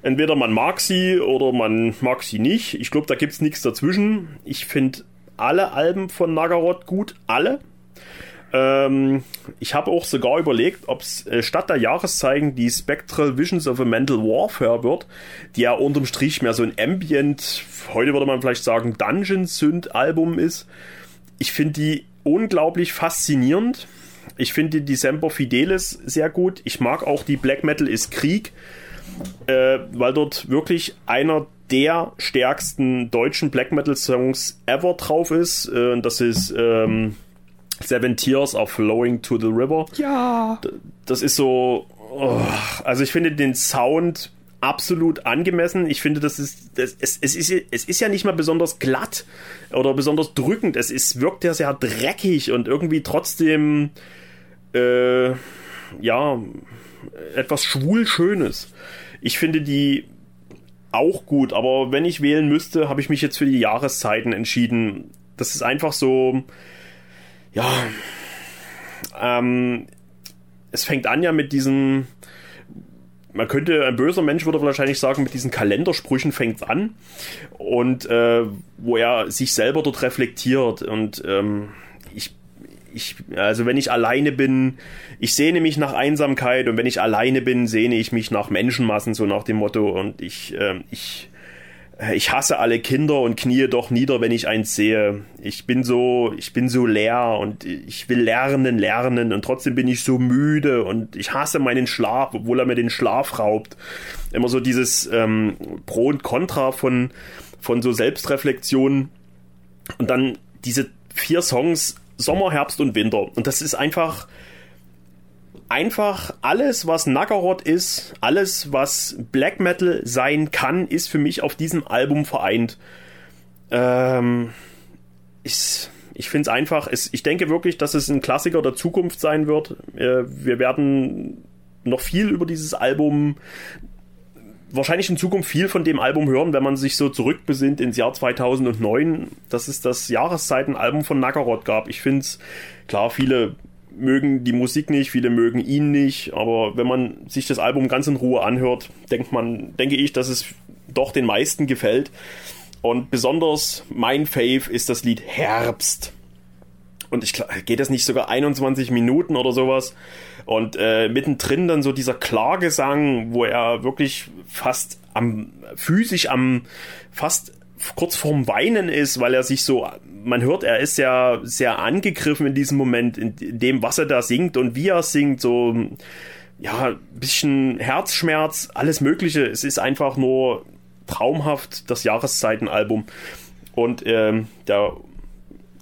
entweder man mag sie oder man mag sie nicht. Ich glaube, da gibt es nichts dazwischen. Ich finde alle Alben von Nagaroth gut, alle. Ähm, ich habe auch sogar überlegt, ob es äh, statt der Jahreszeichen die Spectral Visions of a Mental Warfare wird, die ja unterm Strich mehr so ein Ambient, heute würde man vielleicht sagen Dungeon Synth Album ist. Ich finde die unglaublich faszinierend. Ich finde die Semper Fidelis sehr gut. Ich mag auch die Black Metal ist Krieg, äh, weil dort wirklich einer der stärksten deutschen Black Metal Songs ever drauf ist. Äh, das ist ähm, Seven Tears are Flowing to the River. Ja. Das ist so. Oh, also ich finde den Sound absolut angemessen. Ich finde, das ist, das, es, es, ist, es ist ja nicht mal besonders glatt oder besonders drückend. Es ist, wirkt ja sehr dreckig und irgendwie trotzdem, äh, ja, etwas schwul Schönes. Ich finde die auch gut, aber wenn ich wählen müsste, habe ich mich jetzt für die Jahreszeiten entschieden. Das ist einfach so, ja, ähm, es fängt an ja mit diesen, man könnte, ein böser Mensch würde wahrscheinlich sagen, mit diesen Kalendersprüchen fängt es an und äh, wo er sich selber dort reflektiert und ähm, ich ich, also wenn ich alleine bin, ich sehne mich nach Einsamkeit und wenn ich alleine bin, sehne ich mich nach Menschenmassen, so nach dem Motto. Und ich, äh, ich ich hasse alle Kinder und knie doch nieder, wenn ich eins sehe. Ich bin so, ich bin so leer und ich will lernen, lernen und trotzdem bin ich so müde und ich hasse meinen Schlaf, obwohl er mir den Schlaf raubt. Immer so dieses ähm, Pro und Contra von, von so Selbstreflexionen und dann diese vier Songs Sommer, Herbst und Winter. Und das ist einfach, einfach alles, was Nagaroth ist, alles, was Black Metal sein kann, ist für mich auf diesem Album vereint. Ähm, ich ich finde es einfach, ich denke wirklich, dass es ein Klassiker der Zukunft sein wird. Äh, wir werden noch viel über dieses Album, wahrscheinlich in Zukunft viel von dem Album hören, wenn man sich so zurückbesinnt ins Jahr 2009, dass es das Jahreszeitenalbum von Nagaroth gab. Ich finde es, klar, viele mögen die Musik nicht, viele mögen ihn nicht, aber wenn man sich das Album ganz in Ruhe anhört, denkt man, denke ich, dass es doch den meisten gefällt. Und besonders mein Fave ist das Lied Herbst. Und ich geht das nicht sogar 21 Minuten oder sowas. Und äh, mittendrin dann so dieser Klagesang, wo er wirklich fast am physisch am fast kurz vorm Weinen ist, weil er sich so, man hört, er ist ja sehr angegriffen in diesem Moment, in dem, was er da singt und wie er singt, so, ja, ein bisschen Herzschmerz, alles Mögliche. Es ist einfach nur traumhaft, das Jahreszeitenalbum. Und ähm, der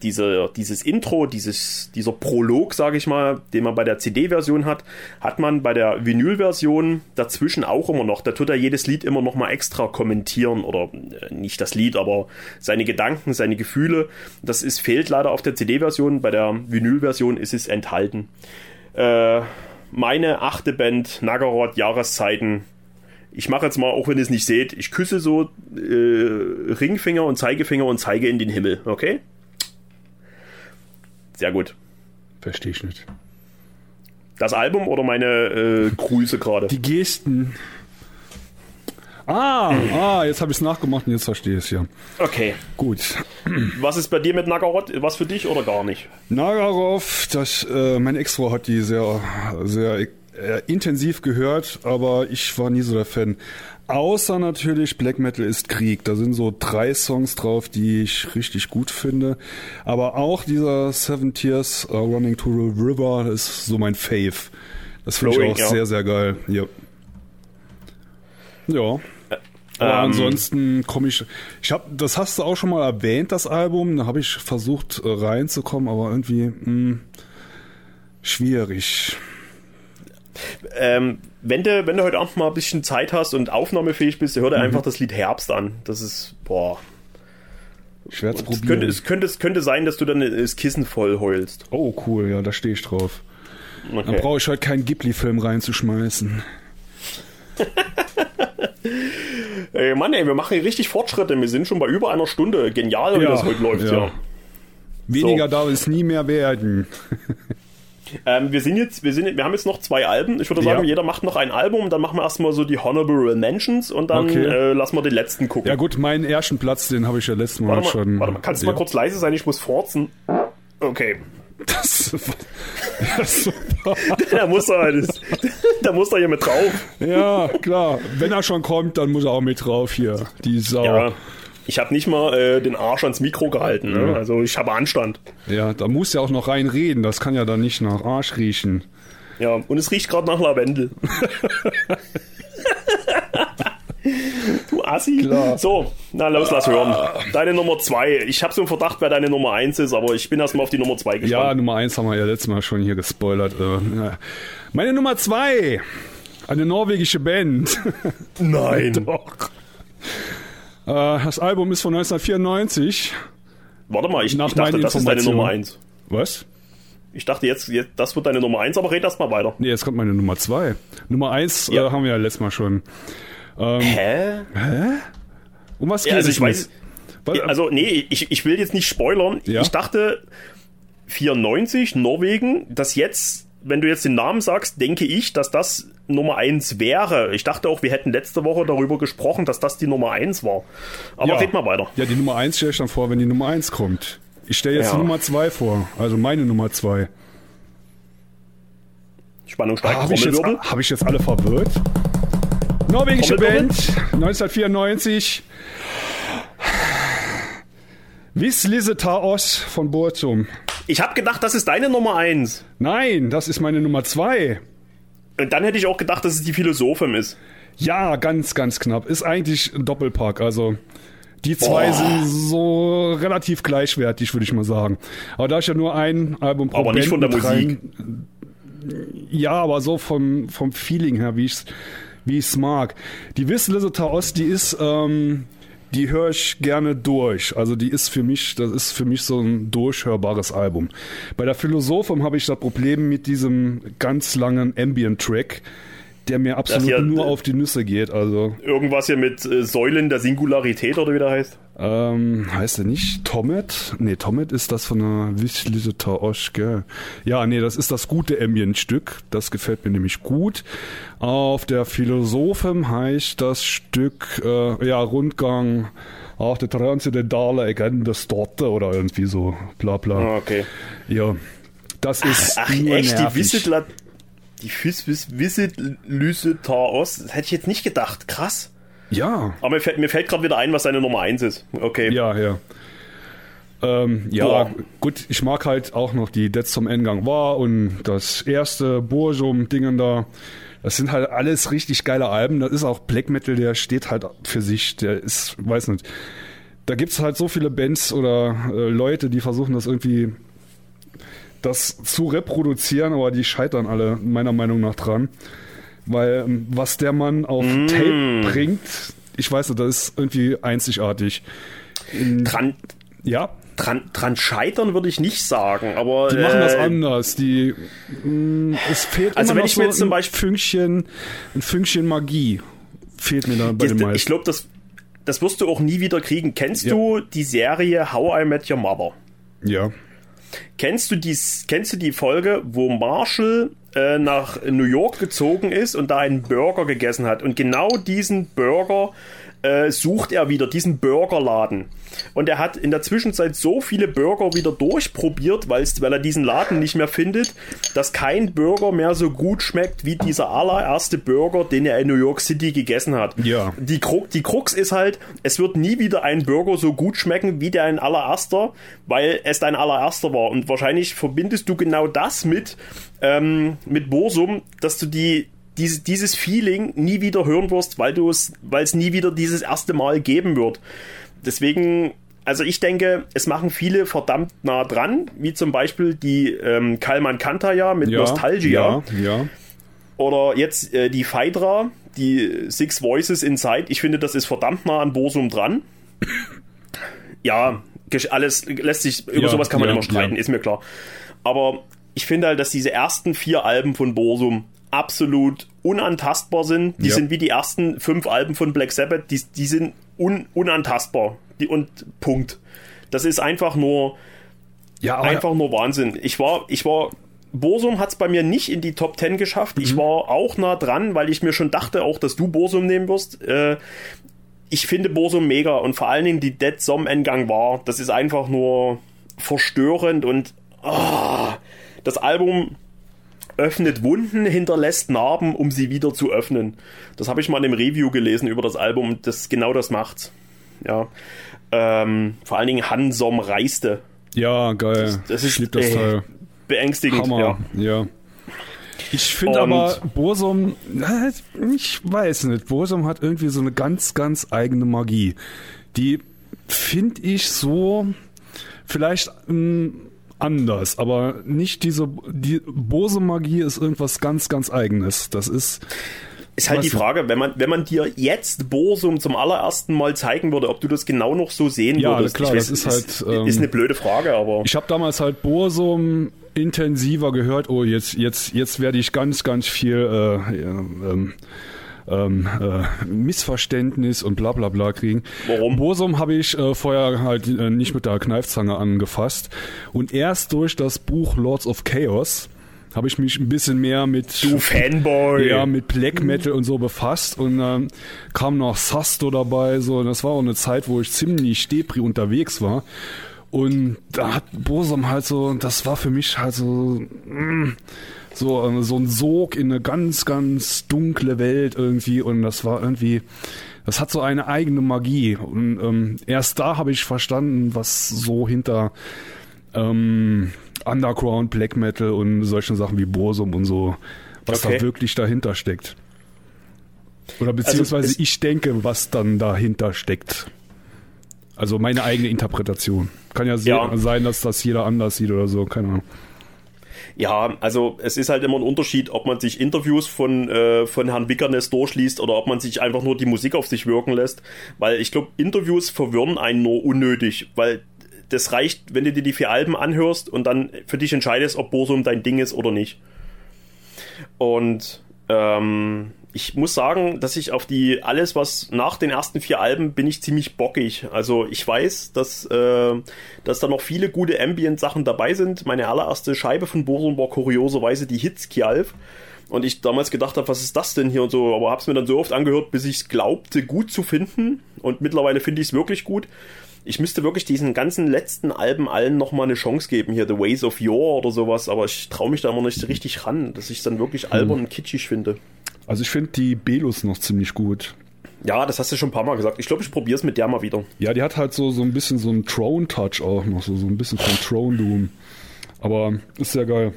diese, dieses Intro, dieses, dieser Prolog, sage ich mal, den man bei der CD-Version hat, hat man bei der Vinyl-Version dazwischen auch immer noch. Da tut er jedes Lied immer noch mal extra kommentieren oder äh, nicht das Lied, aber seine Gedanken, seine Gefühle. Das ist, fehlt leider auf der CD-Version. Bei der Vinyl-Version ist es enthalten. Äh, meine achte Band, Nagaroth Jahreszeiten, ich mache jetzt mal, auch wenn ihr es nicht seht, ich küsse so äh, Ringfinger und Zeigefinger und zeige in den Himmel, okay? Sehr gut. Verstehe ich nicht. Das Album oder meine äh, Grüße gerade? Die Gesten. Ah, ah, jetzt habe ich es nachgemacht und jetzt verstehe ich es ja. Okay. Gut. Was ist bei dir mit Nagarot? Was für dich oder gar nicht? Nagarov, das, äh, meine Ex-Frau hat die sehr, sehr äh, intensiv gehört, aber ich war nie so der Fan. Außer natürlich Black Metal ist Krieg. Da sind so drei Songs drauf, die ich richtig gut finde. Aber auch dieser Seven Tears uh, Running to the River ist so mein Fave. Das finde ich auch ja. sehr, sehr geil. Ja. Ja. Aber ähm, ansonsten komme ich. Ich habe, das hast du auch schon mal erwähnt, das Album. Da habe ich versucht äh, reinzukommen, aber irgendwie mh, hm, schwierig. Ähm, wenn du, wenn du heute Abend mal ein bisschen Zeit hast und aufnahmefähig bist, hör dir mhm. einfach das Lied Herbst an. Das ist, boah. Schwer zu probieren. Könnte, es, könnte, es könnte sein, dass du dann das Kissen voll heulst. Oh, cool, ja, da stehe ich drauf. Okay. Dann brauche ich halt keinen Ghibli-Film reinzuschmeißen. ey, Mann, ey, wir machen hier richtig Fortschritte. Wir sind schon bei über einer Stunde. Genial, wie ja, das heute läuft, ja. ja. Weniger so. darf es nie mehr werden. Ähm, wir sind jetzt, wir sind, wir haben jetzt noch zwei Alben. Ich würde sagen, ja. jeder macht noch ein Album, dann machen wir erstmal so die Honorable Mentions und dann okay. äh, lassen wir den letzten gucken. Ja gut, meinen ersten Platz, den habe ich ja letztes Mal, schon. Warte mal, kannst du ja. mal kurz leise sein? Ich muss forzen. Okay. Das, das da muss er, das, da muss er hier mit drauf. Ja, klar. Wenn er schon kommt, dann muss er auch mit drauf hier. Die Sau. Ja. Ich habe nicht mal äh, den Arsch ans Mikro gehalten. Ne? Also ich habe Anstand. Ja, da muss ja auch noch rein reden. Das kann ja dann nicht nach Arsch riechen. Ja, und es riecht gerade nach Lavendel. du Assi. Klar. So, na los, lass hören. Deine Nummer zwei. Ich habe so einen Verdacht, wer deine Nummer eins ist, aber ich bin erstmal auf die Nummer zwei gespannt. Ja, Nummer eins haben wir ja letztes Mal schon hier gespoilert. Äh, Meine Nummer zwei. Eine norwegische Band. Nein. Doch. Äh, das Album ist von 1994. Warte mal, ich, ich dachte, das ist deine Nummer 1. Was? Ich dachte jetzt, jetzt, das wird deine Nummer 1, aber red erst mal weiter. Nee, jetzt kommt meine Nummer 2. Nummer 1 ja. äh, haben wir ja letztes Mal schon. Ähm, Hä? Hä? Um was geht ja, also ich weiß, Also, nee, ich, ich will jetzt nicht spoilern. Ja? Ich dachte, 94, Norwegen, das jetzt wenn du jetzt den Namen sagst, denke ich, dass das Nummer 1 wäre. Ich dachte auch, wir hätten letzte Woche darüber gesprochen, dass das die Nummer 1 war. Aber ja. red mal weiter. Ja, die Nummer 1 stelle ich dann vor, wenn die Nummer 1 kommt. Ich stelle jetzt ja. die Nummer 2 vor, also meine Nummer 2. Spannung steigt. Ah, Habe ich, jetzt, hab ich jetzt alle verwirrt? Norwegische Band, 1994. Wiss Lise Taos von Borzum. Ich habe gedacht, das ist deine Nummer 1. Nein, das ist meine Nummer 2. Und dann hätte ich auch gedacht, dass es die Philosophin ist. Ja, ganz, ganz knapp. Ist eigentlich ein Doppelpack. Also die zwei Boah. sind so relativ gleichwertig, würde ich mal sagen. Aber da ist ja nur ein Album pro Aber nicht von der Musik. Rein, ja, aber so vom, vom Feeling her, wie ich es wie ich's mag. Die Wissliste Ost, die ist ähm, die höre ich gerne durch. Also die ist für mich, das ist für mich so ein durchhörbares Album. Bei der Philosophin habe ich das Problem mit diesem ganz langen Ambient-Track der mir absolut ja, nur auf die Nüsse geht. Also irgendwas hier mit äh, Säulen der Singularität oder wie der heißt? Ähm, heißt der nicht Tomet? Nee, Tomet ist das von der Wislita Oschke. Ja, nee, das ist das gute Ambient-Stück. Das gefällt mir nämlich gut. Auf der Philosophem heißt das Stück äh, ja Rundgang auch der transzendentale Erkenntnis dort oder irgendwie so bla bla. Ah, okay. Ja. Das ist ach, ach echt, nervig. die Wissitler die Lyse Taos, das hätte ich jetzt nicht gedacht. Krass. Ja. Aber mir fällt, mir fällt gerade wieder ein, was seine Nummer 1 ist. Okay. Ja, ja. Ähm, ja, Boah. gut, ich mag halt auch noch die Dead zum Endgang war und das erste Burjum-Dingen da. Das sind halt alles richtig geile Alben. Das ist auch Black Metal, der steht halt für sich. Der ist, weiß nicht. Da gibt es halt so viele Bands oder äh, Leute, die versuchen das irgendwie das zu reproduzieren, aber die scheitern alle meiner Meinung nach dran. Weil ähm, was der Mann auf mm. Tape bringt, ich weiß nicht, das ist irgendwie einzigartig. In, dran, ja. Dran, dran scheitern würde ich nicht sagen, aber. Die machen das äh, anders. Die, mh, mm, es fehlt also immer wenn ich mir jetzt so zum Beispiel Fünkchen, ein Fünkchen Magie fehlt mir da bei dem meisten. Ich glaube, das, das wirst du auch nie wieder kriegen. Kennst ja. du die Serie How I Met Your Mother? Ja. Kennst du die, kennst du die Folge, wo Marshall äh, nach New York gezogen ist und da einen Burger gegessen hat? Und genau diesen Burger äh, sucht er wieder diesen Burgerladen. Und er hat in der Zwischenzeit so viele Burger wieder durchprobiert, weil er diesen Laden nicht mehr findet, dass kein Burger mehr so gut schmeckt wie dieser allererste Burger, den er in New York City gegessen hat. Ja. Die, Krux, die Krux ist halt, es wird nie wieder ein Burger so gut schmecken wie der ein allererster, weil es dein allererster war. Und wahrscheinlich verbindest du genau das mit, ähm, mit Borsum, dass du die diese, dieses Feeling nie wieder hören wirst, weil du es, weil es nie wieder dieses erste Mal geben wird. Deswegen, also ich denke, es machen viele verdammt nah dran, wie zum Beispiel die ähm, Kalman Kantaya mit ja, Nostalgia. Ja, ja. Oder jetzt äh, die Phaedra, die Six Voices Inside. Ich finde, das ist verdammt nah an Bosum dran. ja, alles lässt sich, über ja, sowas kann man ja, immer streiten, ist mir klar. Aber ich finde halt, dass diese ersten vier Alben von Bosum absolut unantastbar sind. Die ja. sind wie die ersten fünf Alben von Black Sabbath, die, die sind un, unantastbar. Die, und Punkt. Das ist einfach nur, ja, einfach nur Wahnsinn. Ich war, ich war, Borsum hat es bei mir nicht in die Top 10 geschafft. Mhm. Ich war auch nah dran, weil ich mir schon dachte, auch dass du Borsum nehmen wirst. Äh, ich finde Borsum mega und vor allen Dingen die Dead Som Endgang war, das ist einfach nur verstörend und oh, das Album öffnet Wunden, hinterlässt Narben, um sie wieder zu öffnen. Das habe ich mal in einem Review gelesen über das Album, das genau das macht. Ja. Ähm, vor allen Dingen Hansom reiste. Ja, geil. Das, das ist das äh, beängstigend. Hammer. Ja. ja. Ich finde aber, Borsum, ich weiß nicht, Borsum hat irgendwie so eine ganz, ganz eigene Magie. Die finde ich so vielleicht ähm, anders, aber nicht diese, die Bose-Magie ist irgendwas ganz, ganz eigenes. Das ist, ist halt die Frage, wenn man, wenn man dir jetzt Borsum zum allerersten Mal zeigen würde, ob du das genau noch so sehen ja, würdest. Ja, klar, weiß, das ist, ist halt. Ähm, ist eine blöde Frage, aber. Ich habe damals halt Borsum intensiver gehört. Oh, jetzt, jetzt, jetzt werde ich ganz, ganz viel äh, ähm, ähm, äh, Missverständnis und bla bla bla kriegen. Warum? Borsum habe ich äh, vorher halt äh, nicht mit der Kneifzange angefasst und erst durch das Buch Lords of Chaos habe ich mich ein bisschen mehr mit du Fanboy. Ja mit Black Metal und so befasst und ähm, kam noch Sasto dabei so. Das war auch eine Zeit wo ich ziemlich depri unterwegs war. Und da hat Bosum halt so das war für mich halt so mm, so, ähm, so ein Sog in eine ganz, ganz dunkle Welt irgendwie. Und das war irgendwie, das hat so eine eigene Magie. Und ähm, erst da habe ich verstanden, was so hinter ähm, Underground, Black Metal und solchen Sachen wie Borsum und so, was okay. da wirklich dahinter steckt. Oder also beziehungsweise also ich denke, was dann dahinter steckt. Also meine eigene Interpretation. Kann ja, ja, sein, dass das jeder anders sieht oder so, keine Ahnung. Ja, also es ist halt immer ein Unterschied, ob man sich Interviews von, äh, von Herrn Wickernes durchliest oder ob man sich einfach nur die Musik auf sich wirken lässt. Weil ich glaube, Interviews verwirren einen nur unnötig, weil das reicht, wenn du dir die vier Alben anhörst und dann für dich entscheidest, ob Borsum dein Ding ist oder nicht. Und ähm, ich muss sagen, dass ich auf die alles, was nach den ersten vier Alben bin ich ziemlich bockig. Also ich weiß, dass, äh, dass da noch viele gute Ambient-Sachen dabei sind. Meine allererste Scheibe von Boson war kurioserweise die Hits Kialf. Und ich damals gedacht habe, was ist das denn hier und so, aber hab's mir dann so oft angehört, bis ich es glaubte, gut zu finden. Und mittlerweile finde ich es wirklich gut. Ich müsste wirklich diesen ganzen letzten Alben allen nochmal eine Chance geben, hier The Ways of Yore oder sowas, aber ich traue mich da immer nicht richtig ran, dass ich es dann wirklich albern hm. und kitschig finde. Also ich finde die Belus noch ziemlich gut. Ja, das hast du schon ein paar Mal gesagt. Ich glaube, ich probiere es mit der mal wieder. Ja, die hat halt so, so ein bisschen so einen Throne-Touch auch noch, so, so ein bisschen von Throne Doom. Aber ist sehr geil.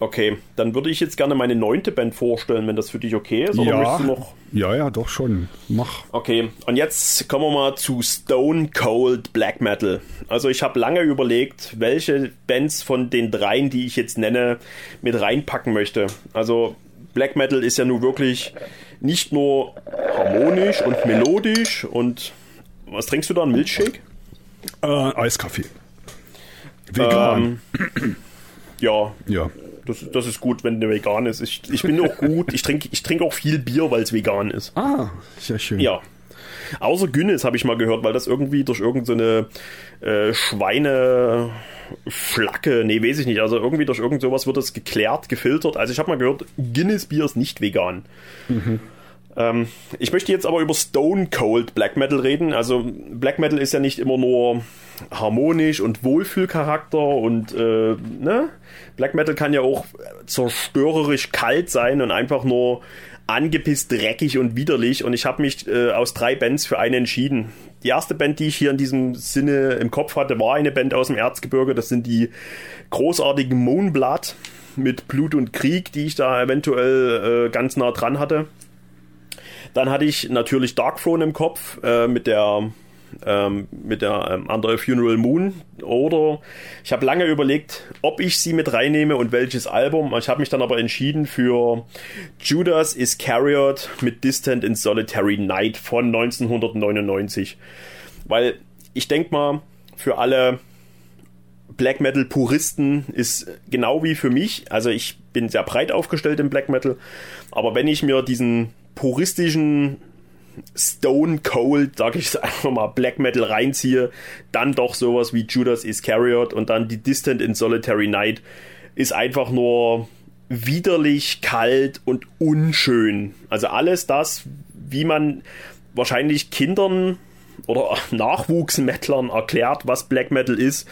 Okay, dann würde ich jetzt gerne meine neunte Band vorstellen, wenn das für dich okay ist. Oder ja, noch... ja, ja, doch schon. Mach. Okay, und jetzt kommen wir mal zu Stone Cold Black Metal. Also ich habe lange überlegt, welche Bands von den dreien, die ich jetzt nenne, mit reinpacken möchte. Also Black Metal ist ja nun wirklich nicht nur harmonisch und melodisch und was trinkst du da? Ein Milchshake? Äh, Eiskaffee. Vegan. Ähm, ja. Ja. Das, das ist gut, wenn der vegan ist. Ich, ich bin auch gut. Ich trinke ich trink auch viel Bier, weil es vegan ist. Ah, sehr schön. Ja. Außer Guinness habe ich mal gehört, weil das irgendwie durch irgendeine so äh, Schweine Flacke, nee, weiß ich nicht. Also irgendwie durch irgend sowas wird das geklärt, gefiltert. Also ich habe mal gehört, Guinness Bier ist nicht vegan. Mhm. Ähm, ich möchte jetzt aber über Stone Cold Black Metal reden. Also Black Metal ist ja nicht immer nur harmonisch und Wohlfühlcharakter und äh, ne? Black Metal kann ja auch zerstörerisch kalt sein und einfach nur angepisst, dreckig und widerlich. Und ich habe mich äh, aus drei Bands für eine entschieden. Die erste Band, die ich hier in diesem Sinne im Kopf hatte, war eine Band aus dem Erzgebirge. Das sind die großartigen Moonblood mit Blut und Krieg, die ich da eventuell äh, ganz nah dran hatte. Dann hatte ich natürlich Darkthrone im Kopf äh, mit der ähm, mit der ähm, Under Funeral Moon oder ich habe lange überlegt, ob ich sie mit reinnehme und welches Album. Ich habe mich dann aber entschieden für Judas Iscariot mit Distant in Solitary Night von 1999. Weil ich denke mal, für alle Black Metal Puristen ist genau wie für mich, also ich bin sehr breit aufgestellt im Black Metal, aber wenn ich mir diesen puristischen Stone Cold, sag ich einfach mal, Black Metal reinziehe, dann doch sowas wie Judas Iscariot und dann die Distant in Solitary Night ist einfach nur widerlich, kalt und unschön. Also alles das, wie man wahrscheinlich Kindern oder Nachwuchsmettlern erklärt, was Black Metal ist,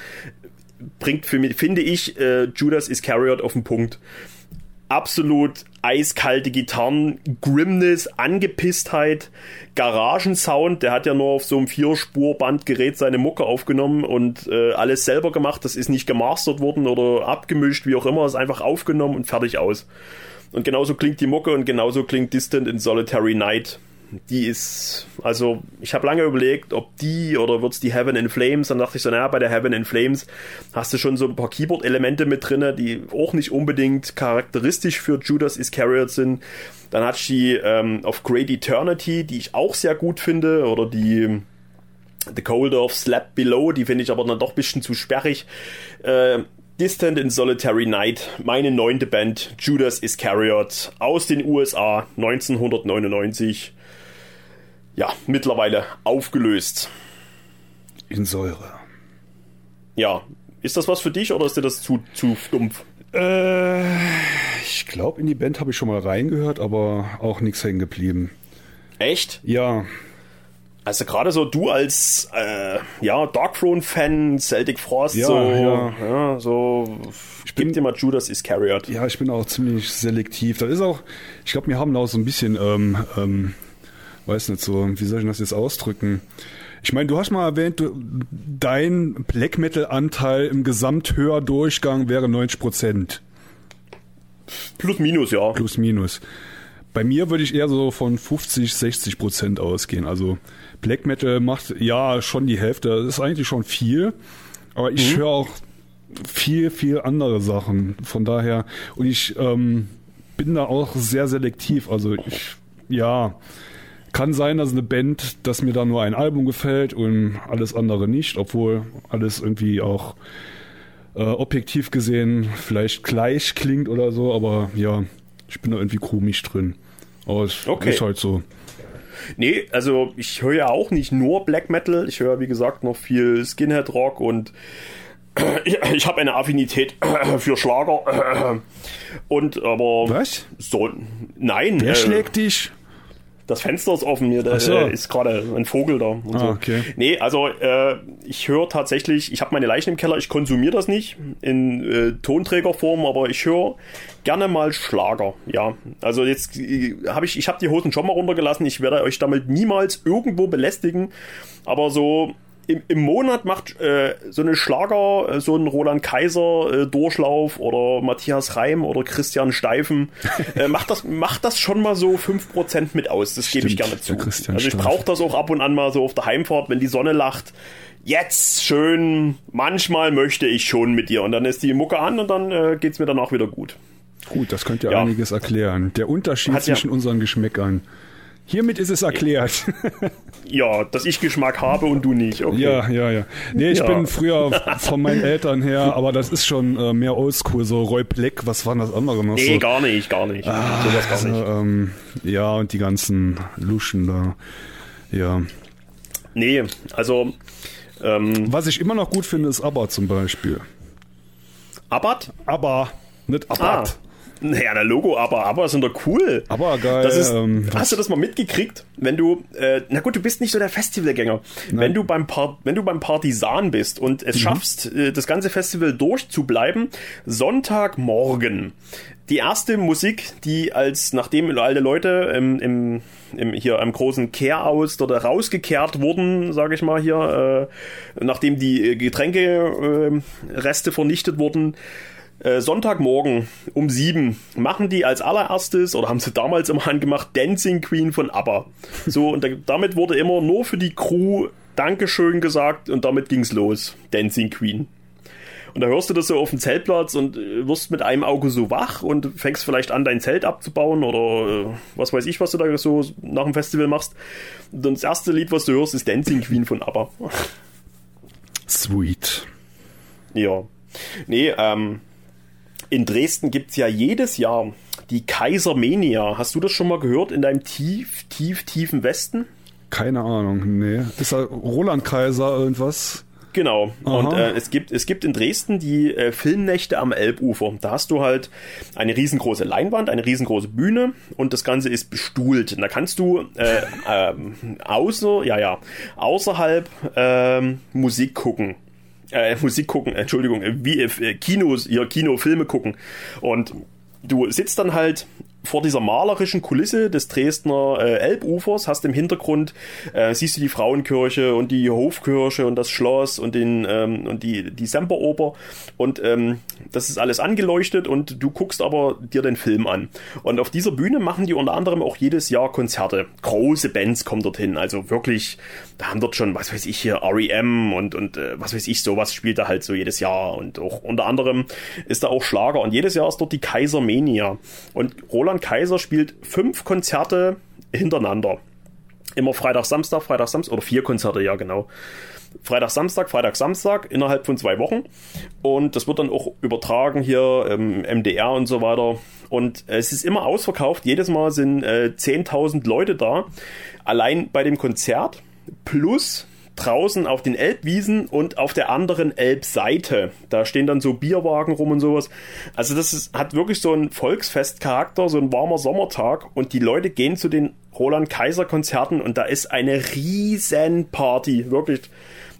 bringt für mich, finde ich, äh, Judas Iscariot auf den Punkt absolut eiskalte Gitarren, Grimness, Angepisstheit, Garagensound. Der hat ja nur auf so einem Vierspurbandgerät seine Mucke aufgenommen und äh, alles selber gemacht. Das ist nicht gemastert worden oder abgemischt, wie auch immer. Ist einfach aufgenommen und fertig aus. Und genauso klingt die Mucke und genauso klingt Distant in Solitary Night die ist, also ich habe lange überlegt, ob die oder wird es die Heaven in Flames. Dann dachte ich so, naja, bei der Heaven in Flames hast du schon so ein paar Keyboard-Elemente mit drin, die auch nicht unbedingt charakteristisch für Judas Iscariot sind. Dann ich die ähm, of Great Eternity, die ich auch sehr gut finde, oder die The Cold of Slap Below, die finde ich aber dann doch ein bisschen zu sperrig. Äh, Distant in Solitary Night, meine neunte Band, Judas Iscariot aus den USA 1999 ja, mittlerweile aufgelöst. In Säure. Ja. Ist das was für dich oder ist dir das zu, zu stumpf? Äh, ich glaube, in die Band habe ich schon mal reingehört, aber auch nichts hängen geblieben. Echt? Ja. Also gerade so du als äh, ja Darkthrone-Fan, Celtic Frost, ja, so, ja. ja so ich bin dir mal Judas Iscariot. Ja, ich bin auch ziemlich selektiv. Das ist auch, ich glaube, wir haben auch so ein bisschen ähm, ähm, weiß nicht so, wie soll ich das jetzt ausdrücken? Ich meine, du hast mal erwähnt, du, dein Black Metal Anteil im Gesamthördurchgang wäre 90 Prozent. Plus minus, ja. Plus minus. Bei mir würde ich eher so von 50, 60 Prozent ausgehen. Also Black Metal macht ja schon die Hälfte. Das ist eigentlich schon viel. Aber ich mhm. höre auch viel, viel andere Sachen. Von daher, und ich ähm, bin da auch sehr selektiv. Also ich, ja, kann sein, dass eine Band, dass mir da nur ein Album gefällt und alles andere nicht, obwohl alles irgendwie auch äh, objektiv gesehen vielleicht gleich klingt oder so, aber ja, ich bin da irgendwie komisch drin. Aber es okay. ist halt so. Nee, also ich höre ja auch nicht nur Black Metal, ich höre wie gesagt noch viel Skinhead Rock und ich habe eine Affinität für Schlager und aber was? So, nein. Wer äh, schlägt dich? Das Fenster ist offen hier, da so. äh, ist gerade ein Vogel da. Und ah, so. okay. Nee, also äh, ich höre tatsächlich, ich habe meine Leichen im Keller, ich konsumiere das nicht in äh, Tonträgerform, aber ich höre gerne mal Schlager, ja. Also jetzt äh, habe ich, ich habe die Hosen schon mal runtergelassen, ich werde euch damit niemals irgendwo belästigen, aber so im, im Monat macht äh, so eine Schlager, äh, so ein Roland Kaiser äh, Durchlauf oder Matthias Reim oder Christian Steifen, äh, macht, das, macht das schon mal so 5% mit aus. Das gebe ich gerne zu. Also ich brauche das auch ab und an mal so auf der Heimfahrt, wenn die Sonne lacht. Jetzt schön, manchmal möchte ich schon mit dir. Und dann ist die Mucke an und dann äh, es mir danach wieder gut. Gut, das könnte ja, einiges erklären. Der Unterschied Hat zwischen ja, unseren Geschmäckern. Hiermit ist es erklärt. ja, dass ich Geschmack habe und du nicht. Okay. Ja, ja, ja. Nee, ich ja. bin früher von meinen Eltern her, aber das ist schon äh, mehr oldschool, so Roy Black, was waren das andere noch? Nee, so? gar nicht, gar nicht. Ah, so gar also, nicht. Ähm, ja, und die ganzen Luschen da. Ja. Nee, also. Ähm, was ich immer noch gut finde, ist ABBA zum Beispiel. Abbat? ABBA, nicht Abbat. Ah. Naja, der Logo, aber, aber sind doch cool. Aber geil. Das ist, ähm, hast du das mal mitgekriegt? Wenn du, äh, na gut, du bist nicht so der Festivalgänger. Nein. Wenn du beim Part, wenn du beim Partisan bist und es mhm. schaffst, äh, das ganze Festival durchzubleiben, Sonntagmorgen. Die erste Musik, die als, nachdem alle Leute im, im, im hier am großen Kehraus dort rausgekehrt wurden, sage ich mal hier, äh, nachdem die Getränkereste äh, vernichtet wurden, äh, Sonntagmorgen um sieben machen die als allererstes oder haben sie damals immer angemacht Dancing Queen von ABBA. So und da, damit wurde immer nur für die Crew Dankeschön gesagt und damit ging's los. Dancing Queen. Und da hörst du das so auf dem Zeltplatz und äh, wirst mit einem Auge so wach und fängst vielleicht an, dein Zelt abzubauen oder äh, was weiß ich, was du da so nach dem Festival machst. Und das erste Lied, was du hörst, ist Dancing Queen von ABBA. Sweet. Ja. Nee, ähm, in Dresden gibt es ja jedes Jahr die Kaisermania. Hast du das schon mal gehört in deinem tief, tief, tiefen Westen? Keine Ahnung, nee. Ist da Roland Kaiser irgendwas? Genau. Aha. Und äh, es gibt es gibt in Dresden die äh, Filmnächte am Elbufer. Da hast du halt eine riesengroße Leinwand, eine riesengroße Bühne und das Ganze ist bestuhlt. Und da kannst du äh, ähm, außer ja ja außerhalb ähm, Musik gucken äh, Musik gucken, Entschuldigung, wie äh, Kinos, ihr Kinofilme gucken. Und du sitzt dann halt vor dieser malerischen Kulisse des Dresdner äh, Elbufers, hast im Hintergrund, äh, siehst du die Frauenkirche und die Hofkirche und das Schloss und, den, ähm, und die, die Semperoper und ähm, das ist alles angeleuchtet und du guckst aber dir den Film an. Und auf dieser Bühne machen die unter anderem auch jedes Jahr Konzerte. Große Bands kommen dorthin, also wirklich, da haben dort schon, was weiß ich hier, R.E.M. und, und äh, was weiß ich, sowas spielt da halt so jedes Jahr und auch unter anderem ist da auch Schlager und jedes Jahr ist dort die Kaisermania. Und Roland Stefan Kaiser spielt fünf Konzerte hintereinander. Immer Freitag, Samstag, Freitag, Samstag, oder vier Konzerte, ja genau. Freitag, Samstag, Freitag, Samstag innerhalb von zwei Wochen. Und das wird dann auch übertragen hier im MDR und so weiter. Und es ist immer ausverkauft. Jedes Mal sind äh, 10.000 Leute da. Allein bei dem Konzert. Plus draußen auf den Elbwiesen und auf der anderen Elbseite. Da stehen dann so Bierwagen rum und sowas. Also das ist, hat wirklich so einen Volksfestcharakter, so ein warmer Sommertag und die Leute gehen zu den Roland Kaiser Konzerten und da ist eine riesen Party, wirklich.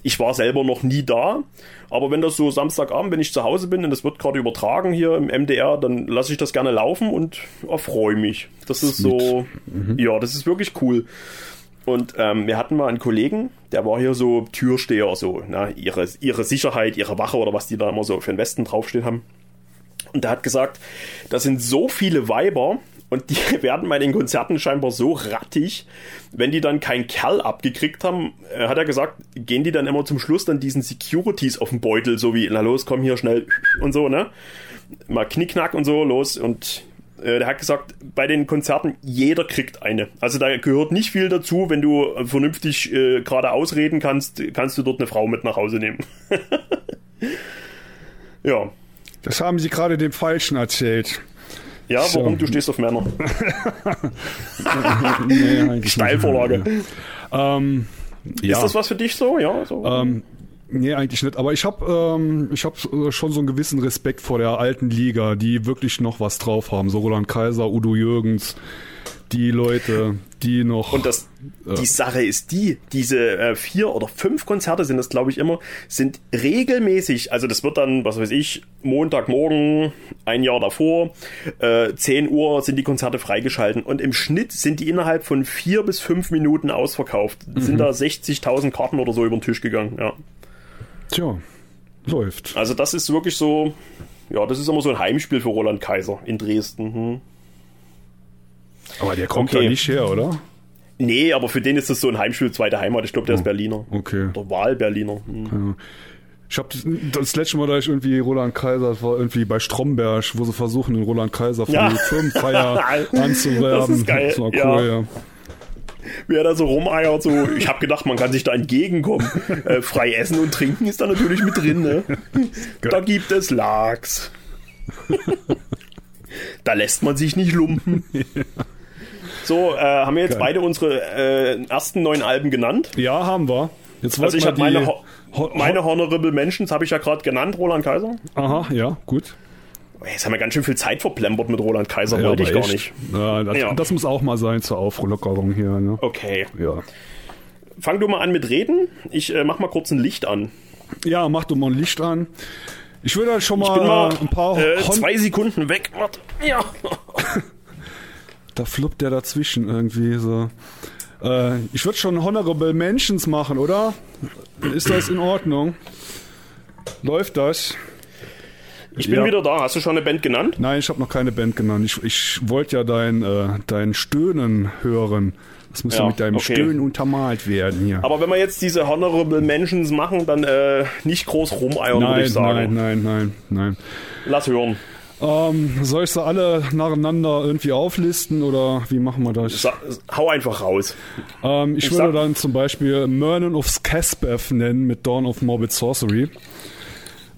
Ich war selber noch nie da, aber wenn das so Samstagabend, wenn ich zu Hause bin und das wird gerade übertragen hier im MDR, dann lasse ich das gerne laufen und erfreue mich. Das ist so, mhm. ja, das ist wirklich cool. Und ähm, wir hatten mal einen Kollegen, der war hier so Türsteher, so, na, ihre, ihre Sicherheit, ihre Wache oder was die da immer so für den Westen draufstehen haben. Und der hat gesagt, das sind so viele Weiber und die werden bei den Konzerten scheinbar so rattig, wenn die dann keinen Kerl abgekriegt haben, äh, hat er gesagt, gehen die dann immer zum Schluss dann diesen Securities auf den Beutel, so wie, na los, komm hier schnell und so, ne? Mal Knickknack und so, los und der hat gesagt, bei den Konzerten, jeder kriegt eine. Also da gehört nicht viel dazu. Wenn du vernünftig äh, gerade ausreden kannst, kannst du dort eine Frau mit nach Hause nehmen. ja. Das haben sie gerade dem Falschen erzählt. Ja, warum? So. Du stehst auf Männer. nee, Steilvorlage. Ähm, ja. Ist das was für dich so? Ja, so. Ähm, Nee, eigentlich nicht. Aber ich habe ähm, ich hab äh, schon so einen gewissen Respekt vor der alten Liga, die wirklich noch was drauf haben. So Roland Kaiser, Udo Jürgens, die Leute, die noch. Und das, äh, die Sache ist die, diese äh, vier oder fünf Konzerte sind das, glaube ich, immer, sind regelmäßig, also das wird dann, was weiß ich, Montagmorgen, ein Jahr davor, äh, 10 Uhr sind die Konzerte freigeschalten und im Schnitt sind die innerhalb von vier bis fünf Minuten ausverkauft. Mhm. Sind da 60.000 Karten oder so über den Tisch gegangen, ja. Tja, läuft. Also das ist wirklich so, ja, das ist immer so ein Heimspiel für Roland Kaiser in Dresden. Hm. Aber der kommt okay. da nicht her, oder? Nee, aber für den ist das so ein Heimspiel, zweite Heimat. Ich glaube, der oh. ist Berliner. Okay. Der Wahlberliner. Hm. Ja. Ich habe das letzte Mal, da ich irgendwie Roland Kaiser, das war irgendwie bei Stromberg, wo sie versuchen, den Roland Kaiser für ja. die Firmenfeier anzuwerben. Das ist geil. Das war cool, ja. ja. Wie er da so rumeiert, so, ich habe gedacht, man kann sich da entgegenkommen. Äh, frei essen und trinken ist da natürlich mit drin, ne? Da gibt es Lachs. da lässt man sich nicht lumpen. So, äh, haben wir jetzt Geil. beide unsere äh, ersten neun Alben genannt? Ja, haben wir. Jetzt also ich habe meine, Ho meine Honorable Mentions habe ich ja gerade genannt, Roland Kaiser. Aha, ja, gut. Jetzt haben wir ganz schön viel Zeit verplempert mit Roland Kaiser, ja, wollte ich gar nicht. Ja das, ja. das, muss auch mal sein zur Auflockerung hier. Ne? Okay. Ja. Fang du mal an mit Reden. Ich äh, mach mal kurz ein Licht an. Ja, mach du mal ein Licht an. Ich würde halt schon mal, mal ein paar. Äh, zwei Sekunden weg. Ja. da fluppt der dazwischen irgendwie so. Äh, ich würde schon Honorable Mentions machen, oder? Ist das in Ordnung? Läuft das? Ich bin ja. wieder da. Hast du schon eine Band genannt? Nein, ich habe noch keine Band genannt. Ich, ich wollte ja dein, äh, dein Stöhnen hören. Das muss ja, ja mit deinem okay. Stöhnen untermalt werden hier. Aber wenn wir jetzt diese Honorable Mentions machen, dann äh, nicht groß rumeiern, würde ich sagen. Nein, nein, nein, nein. Lass hören. Ähm, soll ich sie alle nacheinander irgendwie auflisten oder wie machen wir das? Sa hau einfach raus. Ähm, ich, ich, würde dann zum Beispiel Mernon of Skasbeth nennen mit Dawn of Morbid Sorcery.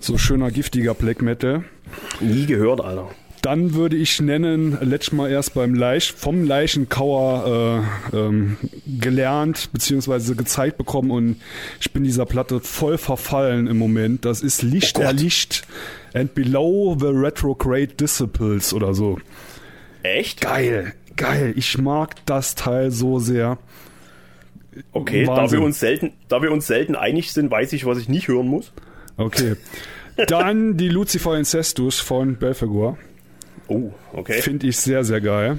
So schöner, giftiger Black Metal. Nie gehört, Alter. Dann würde ich nennen, letztes Mal erst beim Leich, vom Leichenkauer äh, ähm, gelernt bzw. gezeigt bekommen und ich bin dieser Platte voll verfallen im Moment. Das ist Licht oh erlicht and Below the Retrograde Disciples oder so. Echt? Geil, geil. Ich mag das Teil so sehr. Okay, da wir, uns selten, da wir uns selten einig sind, weiß ich, was ich nicht hören muss. Okay. Dann die Lucifer Incestus von Belfagor. Oh, okay. Finde ich sehr, sehr geil.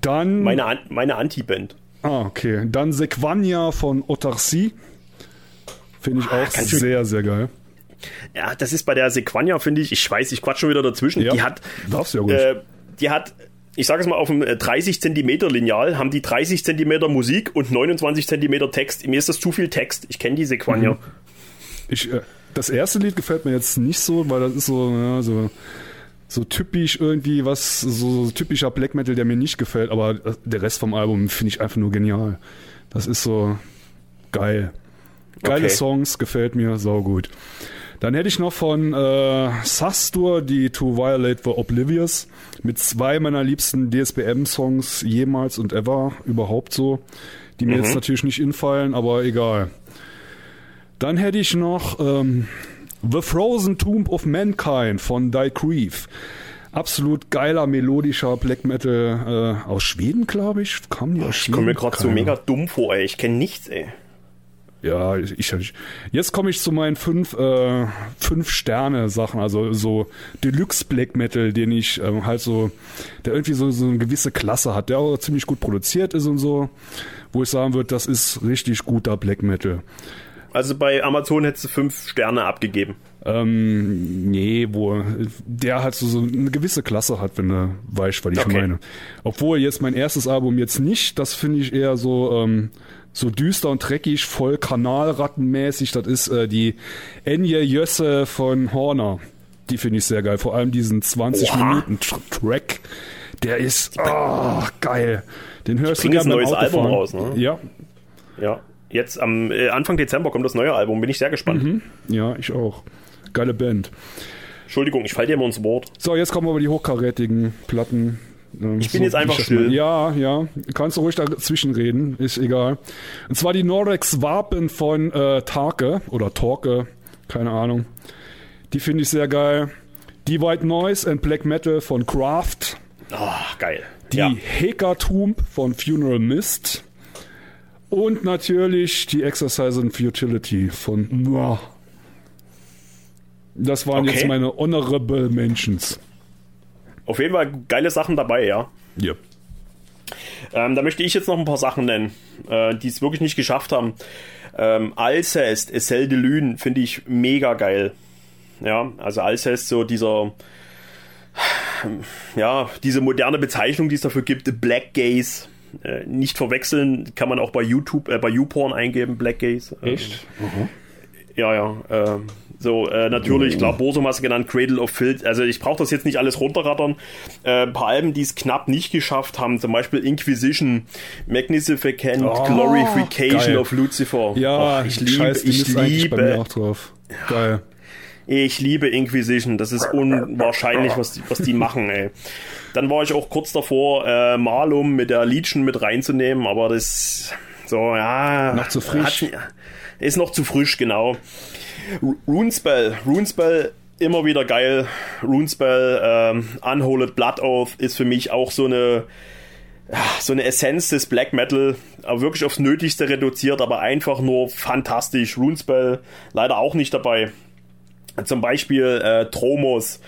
Dann. Meine, An meine Anti-Band. Ah, okay. Dann Sequania von Otarsi. Finde ich ah, auch sehr, sehr geil. Ja, das ist bei der Sequania, finde ich, ich weiß, ich quatsch schon wieder dazwischen. Ja, die hat. Darfst du ja äh, die hat ich sage es mal, auf dem 30 cm Lineal haben die 30 cm Musik und 29 cm Text. Mir ist das zu viel Text. Ich kenne die Sequania. Mhm. Ich, äh, das erste Lied gefällt mir jetzt nicht so, weil das ist so, ja, so so typisch irgendwie was, so typischer Black Metal, der mir nicht gefällt, aber der Rest vom Album finde ich einfach nur genial. Das ist so geil. Geile okay. Songs, gefällt mir, sau gut. Dann hätte ich noch von äh, Sastur die To Violate the Oblivious mit zwei meiner liebsten DSBM-Songs jemals und ever überhaupt so, die mir mhm. jetzt natürlich nicht infallen, aber egal. Dann hätte ich noch ähm, The Frozen Tomb of Mankind von Die Grief. Absolut geiler, melodischer Black Metal äh, aus Schweden, glaube ich. Kam die aus Schweden? Ich komme mir gerade so mega dumm vor, ey. Ich kenne nichts, ey. Ja, ich, ich jetzt komme ich zu meinen fünf, äh, fünf Sterne Sachen, also so Deluxe Black Metal, den ich ähm, halt so, der irgendwie so, so eine gewisse Klasse hat, der auch ziemlich gut produziert ist und so, wo ich sagen würde, das ist richtig guter Black Metal. Also bei Amazon hättest du fünf Sterne abgegeben. Ähm, nee, wo der halt so, so eine gewisse Klasse hat, wenn du weißt, was ich okay. meine. Obwohl jetzt mein erstes Album jetzt nicht, das finde ich eher so, ähm, so düster und dreckig, voll Kanalrattenmäßig. Das ist äh, die Enje Jösse von Horner. Die finde ich sehr geil. Vor allem diesen 20 Oha. Minuten Track. Der ist oh, geil. Den hörst du gerne ein neues Album raus, ne? Ja. Ja. Jetzt am äh, Anfang Dezember kommt das neue Album, bin ich sehr gespannt. Mhm. Ja, ich auch. Geile Band. Entschuldigung, ich falle dir immer ins Wort. So, jetzt kommen wir über die hochkarätigen Platten. Ähm, ich bin so, jetzt einfach still. Ja, ja. Kannst du ruhig dazwischen reden, ist egal. Und zwar die Norex Wapen von äh, Tarke oder Torke, keine Ahnung. Die finde ich sehr geil. Die White Noise and Black Metal von Kraft. Ah, oh, geil. Die ja. Hekatomb von Funeral Mist. Und natürlich die Exercise in Futility von Noir. Das waren okay. jetzt meine Honorable Mentions. Auf jeden Fall geile Sachen dabei, ja. Yep. Ähm, da möchte ich jetzt noch ein paar Sachen nennen, äh, die es wirklich nicht geschafft haben. Ähm, Alcest, Essel de Lune, finde ich mega geil. Ja, also Alcest, so dieser, ja, diese moderne Bezeichnung, die es dafür gibt, Black Gaze. Äh, nicht verwechseln, kann man auch bei YouTube, äh, bei YouPorn eingeben, Black Gaze. Echt? Mhm. Ja, ja. Äh, So, äh, natürlich, klar, Borsum hast du genannt, Cradle of Filth. Also ich brauche das jetzt nicht alles runterrattern. Äh, ein paar Alben, die es knapp nicht geschafft haben, zum Beispiel Inquisition, Magnificent oh, Glorification geil. of Lucifer. Ja, oh, ich liebe, ich liebe. Auch drauf. Geil. Ich liebe Inquisition, das ist unwahrscheinlich, was die, was die machen, ey. Dann war ich auch kurz davor, äh, Malum mit der Legion mit reinzunehmen, aber das, so, ja. Noch zu frisch. Hat, ist noch zu frisch, genau. Runespell. Runespell immer wieder geil. Runespell, ähm, Unholy Blood Oath ist für mich auch so eine so eine Essenz des Black Metal, aber wirklich aufs Nötigste reduziert, aber einfach nur fantastisch. Runespell leider auch nicht dabei. Zum Beispiel äh, Tromos.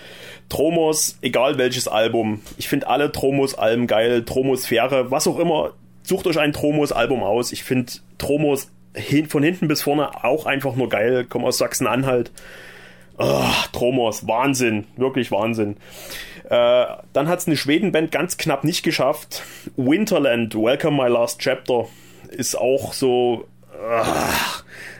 Tromos, egal welches Album. Ich finde alle Tromos-Alben geil. Tromosphäre, was auch immer. Sucht euch ein Tromos-Album aus. Ich finde Tromos hin, von hinten bis vorne auch einfach nur geil. Komm aus Sachsen-Anhalt. Oh, Tromos, Wahnsinn, wirklich Wahnsinn. Äh, dann hat es eine Schweden-Band ganz knapp nicht geschafft. Winterland, Welcome My Last Chapter, ist auch so. Uh,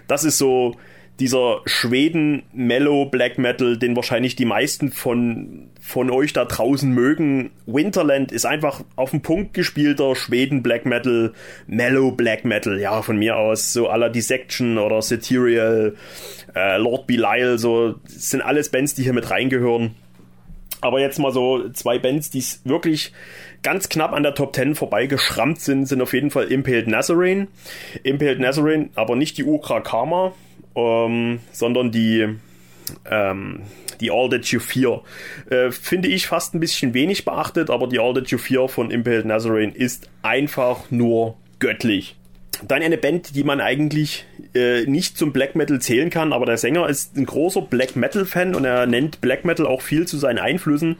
das ist so dieser Schweden Mellow Black Metal, den wahrscheinlich die meisten von, von euch da draußen mögen. Winterland ist einfach auf den Punkt gespielter Schweden Black Metal, Mellow Black Metal, ja, von mir aus, so aller Dissection oder Satirial, äh, Lord Belial, so, sind alles Bands, die hier mit reingehören. Aber jetzt mal so zwei Bands, die wirklich ganz knapp an der Top 10 vorbeigeschrammt sind, sind auf jeden Fall Impaled Nazarene. Impaled Nazarene, aber nicht die Ukra Karma, ähm, sondern die, ähm, die All That You Fear. Äh, finde ich fast ein bisschen wenig beachtet, aber die All That You Fear von Impaled Nazarene ist einfach nur göttlich. Dann eine Band, die man eigentlich äh, nicht zum Black Metal zählen kann, aber der Sänger ist ein großer Black Metal Fan und er nennt Black Metal auch viel zu seinen Einflüssen.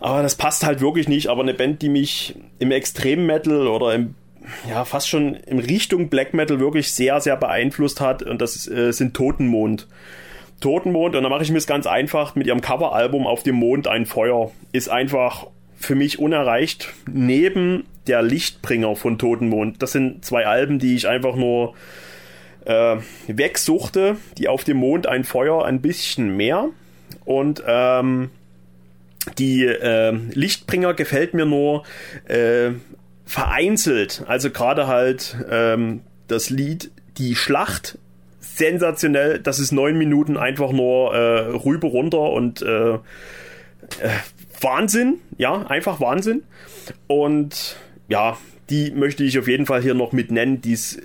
Aber das passt halt wirklich nicht. Aber eine Band, die mich im Extrem Metal oder im ja, fast schon in Richtung Black Metal wirklich sehr, sehr beeinflusst hat. Und das äh, sind Totenmond. Totenmond, und da mache ich mir es ganz einfach, mit ihrem Coveralbum Auf dem Mond ein Feuer, ist einfach für mich unerreicht. Neben der Lichtbringer von Totenmond. Das sind zwei Alben, die ich einfach nur äh, wegsuchte. Die Auf dem Mond ein Feuer ein bisschen mehr. Und ähm, die äh, Lichtbringer gefällt mir nur äh, vereinzelt, also gerade halt ähm, das Lied Die Schlacht, sensationell, das ist neun Minuten einfach nur äh, rüber runter und äh, äh, Wahnsinn, ja, einfach Wahnsinn. Und ja, die möchte ich auf jeden Fall hier noch mit nennen, die es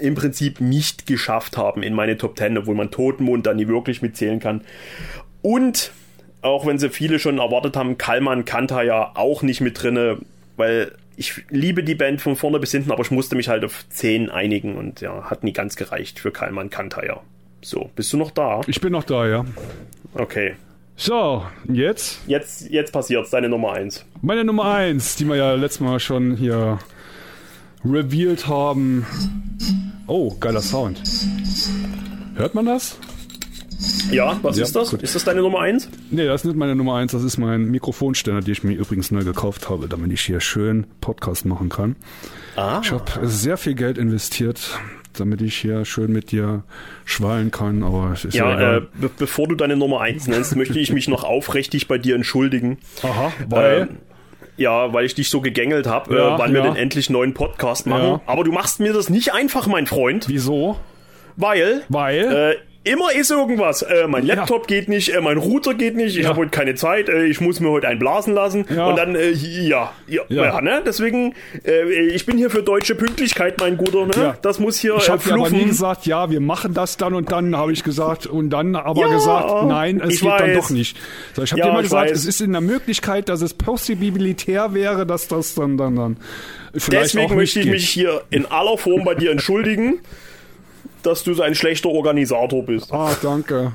im Prinzip nicht geschafft haben in meine Top Ten, obwohl man Totenmond da nie wirklich mitzählen kann. Und auch wenn sie viele schon erwartet haben, Kalman Kanta ja auch nicht mit drinne, weil ich liebe die Band von vorne bis hinten, aber ich musste mich halt auf 10 einigen und ja, hat nie ganz gereicht für Kalman Kantaya. So, bist du noch da? Ich bin noch da, ja. Okay. So, jetzt? Jetzt, jetzt passiert's, deine Nummer 1. Meine Nummer 1, die wir ja letztes Mal schon hier revealed haben. Oh, geiler Sound. Hört man das? Ja, was ja, ist das? Gut. Ist das deine Nummer 1? Nee, das ist nicht meine Nummer 1, das ist mein Mikrofonständer, den ich mir übrigens neu gekauft habe, damit ich hier schön Podcast machen kann. Ah. Ich habe sehr viel Geld investiert, damit ich hier schön mit dir schwallen kann, aber es ist ja, ja äh, be bevor du deine Nummer 1 nennst, möchte ich mich noch aufrichtig bei dir entschuldigen. Aha, weil... Äh, ja, weil ich dich so gegängelt habe, ja, äh, wann ja. wir denn endlich einen neuen Podcast machen. Ja. Aber du machst mir das nicht einfach, mein Freund. Wieso? Weil, weil äh, Immer ist irgendwas. Äh, mein Laptop ja. geht nicht, äh, mein Router geht nicht, ich ja. habe heute keine Zeit, äh, ich muss mir heute einen blasen lassen. Ja. Und dann, äh, ja, ja, ne? Deswegen, äh, ich bin hier für deutsche Pünktlichkeit, mein Guter. Ne? Das muss hier Ich habe äh, aber nie gesagt, ja, wir machen das dann und dann, habe ich gesagt. Und dann aber gesagt, nein, es geht weiß. dann doch nicht. So, ich habe dir immer gesagt, weiß. es ist in der Möglichkeit, dass es possibilitär wäre, dass das dann, dann, dann vielleicht Deswegen möchte ich geht. mich hier in aller Form bei dir entschuldigen dass du so ein schlechter Organisator bist. Ah, danke.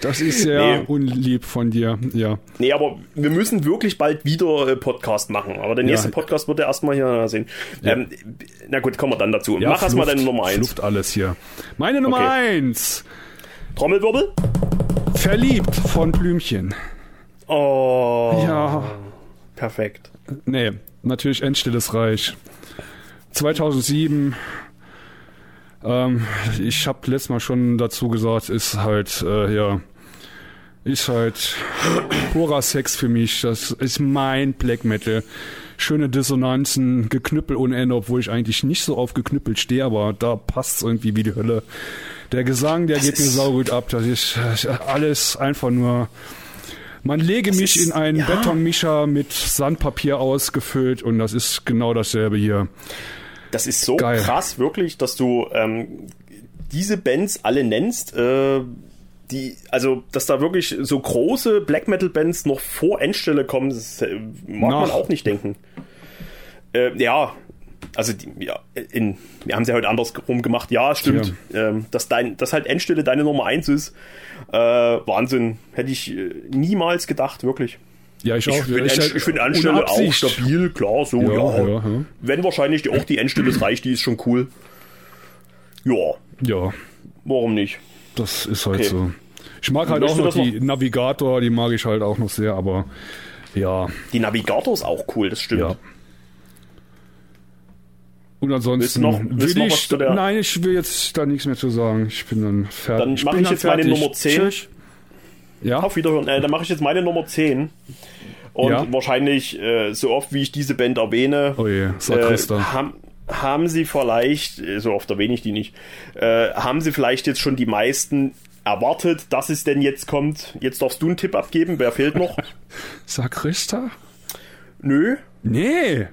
Das ist sehr nee. unlieb von dir, ja. Nee, aber wir müssen wirklich bald wieder äh, Podcast machen. Aber der nächste ja. Podcast wird er erstmal hier sehen. Ja. Ähm, na gut, kommen wir dann dazu. Ja, Mach erstmal deine Nummer 1. Luft alles hier. Meine Nummer okay. 1. Trommelwirbel? Verliebt von Blümchen. Oh. Ja. Perfekt. Nee, natürlich Endstilles Reich. 2007 Ähm, ich habe letztes Mal schon dazu gesagt, ist halt, äh, ja, ist halt purer Sex für mich. Das ist mein Black Metal. Schöne Dissonanzen, Geknüppel ohne Ende, obwohl ich eigentlich nicht so auf geknüppelt stehe, aber da passt es irgendwie wie die Hölle. Der Gesang, der das geht mir saugut ab. Das ist alles einfach nur. Man lege das mich ist, in einen ja. Betonmischer mit Sandpapier ausgefüllt und das ist genau dasselbe hier. Das ist so Geil. krass, wirklich, dass du ähm, diese Bands alle nennst. Äh, die, also, dass da wirklich so große Black Metal Bands noch vor Endstelle kommen, das äh, mag Nach. man auch nicht denken. Äh, ja, also die, ja, in, wir haben sie ja heute andersrum gemacht. Ja, stimmt. Ja. Ähm, dass, dein, dass halt Endstelle deine Nummer 1 ist. Äh, Wahnsinn. Hätte ich äh, niemals gedacht, wirklich. Ja, ich auch. Ich finde ja, ich find Endstelle auch stabil, klar, so, ja. ja. Wenn wahrscheinlich auch die Endstelle reicht, die ist schon cool. Ja. Ja. Warum nicht? Das ist halt okay. so. Ich mag halt auch noch die noch? Navigator, die mag ich halt auch noch sehr, aber ja. Die Navigator ist auch cool, das stimmt. Ja. Und ansonsten noch, will ich, nein, ich will jetzt da nichts mehr zu sagen. Ich bin dann fertig. Dann mache ich, ich jetzt fertig. meine Nummer 10. Tschüss. Ja. Auf Wiederhören. Äh, dann mache ich jetzt meine Nummer 10. Und ja. wahrscheinlich, äh, so oft wie ich diese Band erwähne, oh je, äh, haben, haben sie vielleicht, so oft erwähne ich die nicht, äh, haben sie vielleicht jetzt schon die meisten erwartet, dass es denn jetzt kommt. Jetzt darfst du einen Tipp abgeben. Wer fehlt noch? Sakrista? Nö. Nee.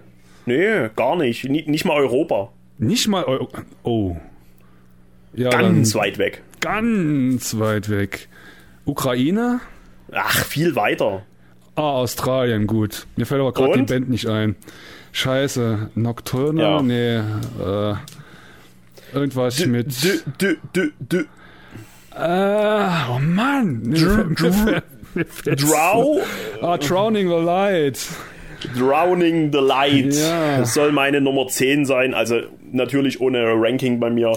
Nee, gar nicht. N nicht mal Europa. Nicht mal Europa. Oh. Ja, ganz weit weg. Ganz weit weg. Ukraine? Ach, viel weiter. Ah, Australien, gut. Mir fällt aber gerade die Band nicht ein. Scheiße. Nocturne? Ja. Nee. Äh, irgendwas d mit. D, d, d, d. Äh, oh Mann. Nee, Dr Drow? Ah, Drowning the Light. Drowning the Light. Ja. Das soll meine Nummer 10 sein. Also natürlich ohne Ranking bei mir.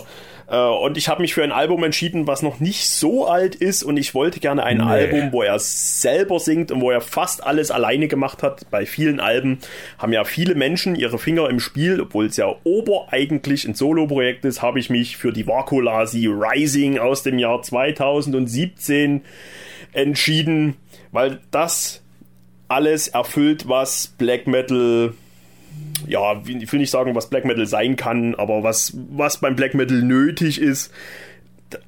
Äh, und ich habe mich für ein Album entschieden, was noch nicht so alt ist. Und ich wollte gerne ein nee. Album, wo er selber singt und wo er fast alles alleine gemacht hat. Bei vielen Alben haben ja viele Menschen ihre Finger im Spiel, obwohl es ja ober eigentlich ein Solo-Projekt ist, habe ich mich für die Vakulasi Rising aus dem Jahr 2017 entschieden, weil das alles erfüllt, was Black Metal ja, ich will nicht sagen, was Black Metal sein kann, aber was, was beim Black Metal nötig ist,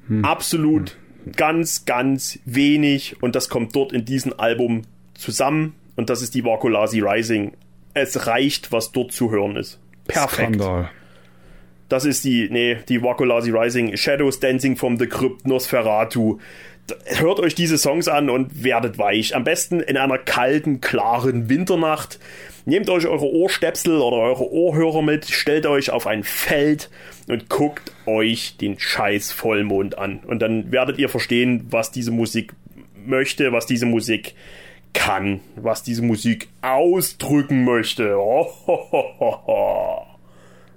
hm. absolut hm. ganz, ganz wenig und das kommt dort in diesem Album zusammen und das ist die Vakulasi Rising. Es reicht, was dort zu hören ist. Perfekt. Skandal. Das ist die, nee, die Vakulasi Rising, Shadows Dancing from the Crypt, Nosferatu. Hört euch diese Songs an und werdet weich. Am besten in einer kalten, klaren Winternacht Nehmt euch eure Ohrstöpsel oder eure Ohrhörer mit, stellt euch auf ein Feld und guckt euch den scheiß Vollmond an. Und dann werdet ihr verstehen, was diese Musik möchte, was diese Musik kann, was diese Musik ausdrücken möchte.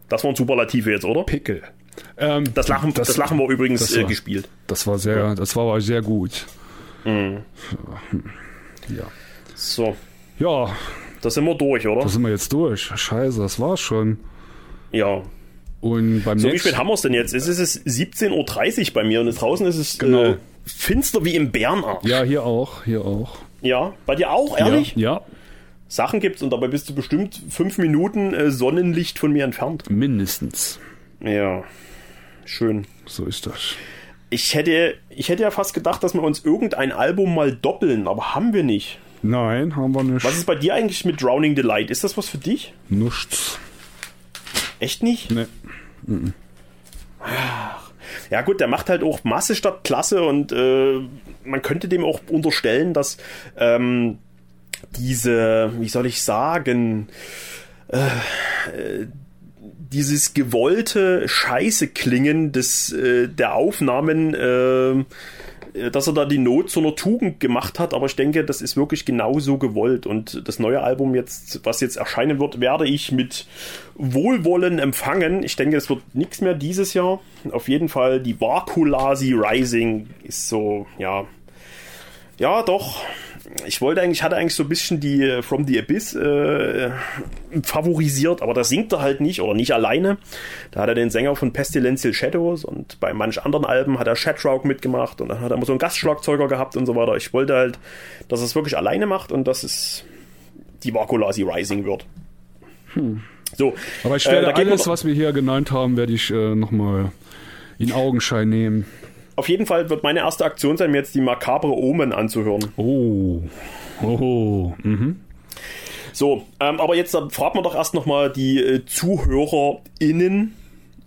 Das waren Superlative jetzt, oder? Pickel. Ähm, das, Lachen, das, das, Lachen war übrigens das war, äh, gespielt. Das war sehr, das war aber sehr gut. Mhm. Ja. So. Ja, da sind wir durch, oder? Da sind wir jetzt durch. Scheiße, das war's schon. Ja. Und beim so, wie spät haben wir es denn jetzt? Es ist 17.30 Uhr bei mir und draußen ist es genau. äh, finster wie im Bärenarsch. Ja, hier auch, hier auch. Ja, bei dir auch, ehrlich? Ja. ja. Sachen gibt's und dabei bist du bestimmt fünf Minuten äh, Sonnenlicht von mir entfernt. Mindestens. Ja, schön. So ist das. Ich hätte, ich hätte ja fast gedacht, dass wir uns irgendein Album mal doppeln, aber haben wir nicht. Nein, haben wir nicht. Was ist bei dir eigentlich mit Drowning the Light? Ist das was für dich? Nichts. Echt nicht? Nee. Mhm. Ja gut, der macht halt auch Masse statt Klasse und äh, man könnte dem auch unterstellen, dass ähm, diese, wie soll ich sagen, äh, dieses gewollte Scheiße klingen des äh, der Aufnahmen äh, äh, dass er da die Not zu einer Tugend gemacht hat, aber ich denke, das ist wirklich genau so gewollt. Und das neue Album jetzt, was jetzt erscheinen wird, werde ich mit Wohlwollen empfangen. Ich denke, es wird nichts mehr dieses Jahr. Auf jeden Fall die Vakulasi Rising ist so, ja, ja, doch. Ich wollte eigentlich, hatte eigentlich so ein bisschen die äh, From the Abyss äh, favorisiert, aber da singt er halt nicht oder nicht alleine. Da hat er den Sänger von Pestilential Shadows und bei manch anderen Alben hat er Shadraug mitgemacht und dann hat er immer so einen Gastschlagzeuger gehabt und so weiter. Ich wollte halt, dass er es wirklich alleine macht und dass es die Vakulasi Rising wird. Hm. So, aber ich werde äh, alles, was wir hier genannt haben, werde ich äh, nochmal in Augenschein nehmen. Auf jeden Fall wird meine erste Aktion sein, mir jetzt die makabre Omen anzuhören. Oh. Oh. Mhm. So, ähm, aber jetzt fragt man doch erst nochmal die äh, ZuhörerInnen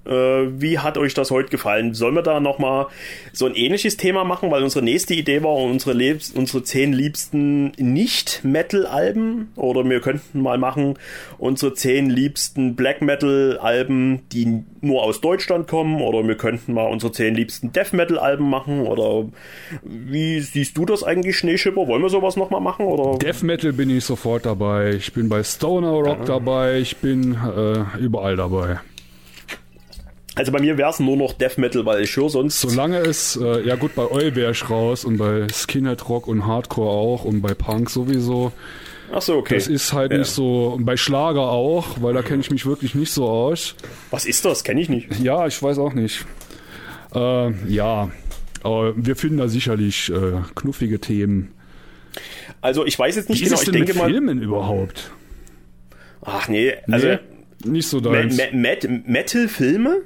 wie hat euch das heute gefallen? Sollen wir da nochmal so ein ähnliches Thema machen? Weil unsere nächste Idee war unsere, Lebs unsere zehn liebsten Nicht-Metal-Alben. Oder wir könnten mal machen unsere zehn liebsten Black Metal-Alben, die nur aus Deutschland kommen. Oder wir könnten mal unsere zehn liebsten Death Metal-Alben machen. Oder wie siehst du das eigentlich, Schneeschipper? Wollen wir sowas nochmal machen? Oder? Death Metal bin ich sofort dabei. Ich bin bei Stoner Rock ja. dabei. Ich bin äh, überall dabei. Also bei mir wäre es nur noch Death Metal, weil ich höre sonst. Solange es, äh, ja gut, bei Oil wäre ich raus und bei Skinhead Rock und Hardcore auch und bei Punk sowieso. Ach so, okay. Das ist halt ja. nicht so, und bei Schlager auch, weil da kenne ich mich wirklich nicht so aus. Was ist das? Kenne ich nicht. Ja, ich weiß auch nicht. Äh, ja, aber wir finden da sicherlich äh, knuffige Themen. Also ich weiß jetzt nicht Wie genau, ist es denn ich denke mit Filmen überhaupt? Ach nee, also nee, nicht so deins. Metal-Filme?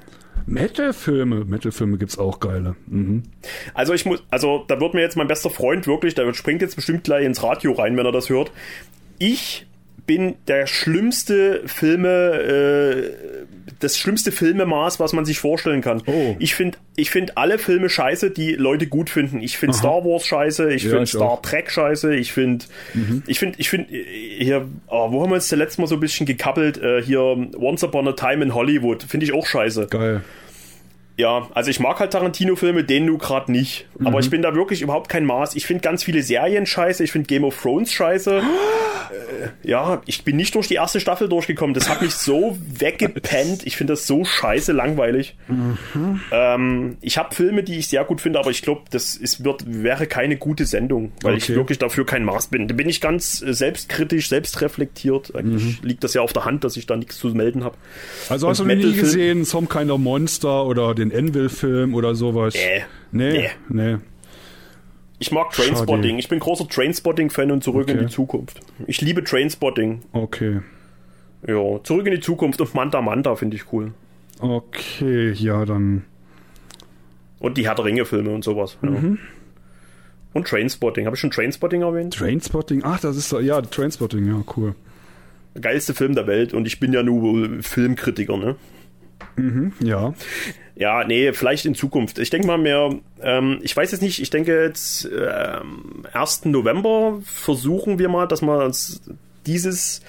Metal-Filme, Metal-Filme gibt's auch geile. Mhm. Also ich muss, also da wird mir jetzt mein bester Freund wirklich, der springt jetzt bestimmt gleich ins Radio rein, wenn er das hört. Ich bin der schlimmste Filme, äh, das schlimmste Filmemaß, was man sich vorstellen kann. Oh. Ich finde ich find alle Filme scheiße, die Leute gut finden. Ich finde Star Wars scheiße, ich ja, finde Star auch. Trek scheiße, ich finde, mhm. ich finde, ich finde, hier, oh, wo haben wir uns das letzte Mal so ein bisschen gekappelt? Äh, hier, Once Upon a Time in Hollywood, finde ich auch scheiße. Geil. Ja, also ich mag halt Tarantino-Filme, den du gerade nicht. Mhm. Aber ich bin da wirklich überhaupt kein Maß. Ich finde ganz viele Serien scheiße. Ich finde Game of Thrones scheiße. äh, ja, ich bin nicht durch die erste Staffel durchgekommen. Das hat mich so weggepennt. Ich finde das so scheiße langweilig. Mhm. Ähm, ich habe Filme, die ich sehr gut finde, aber ich glaube, das ist, wird, wäre keine gute Sendung, weil okay. ich wirklich dafür kein Maß bin. Da bin ich ganz äh, selbstkritisch, selbstreflektiert. Eigentlich mhm. liegt das ja auf der Hand, dass ich da nichts zu melden habe. Also hast Und du nie gesehen, Some Kind of Monster oder den den Envil-Film oder sowas? Nee. Nee? Nee. Ich mag Trainspotting. Ich bin großer Trainspotting-Fan und zurück okay. in die Zukunft. Ich liebe Trainspotting. Okay. Ja, zurück in die Zukunft und Manta Manta finde ich cool. Okay, ja, dann. Und die Herr Ringe-Filme und sowas. Ja. Mhm. Und Trainspotting. Habe ich schon Trainspotting erwähnt? Trainspotting? Ach, das ist ja Trainspotting, ja, cool. Geilste Film der Welt und ich bin ja nur Filmkritiker, ne? Mhm, ja. Ja, nee, vielleicht in Zukunft. Ich denke mal mehr, ähm, ich weiß jetzt nicht, ich denke jetzt ähm, 1. November versuchen wir mal, dass wir uns dieses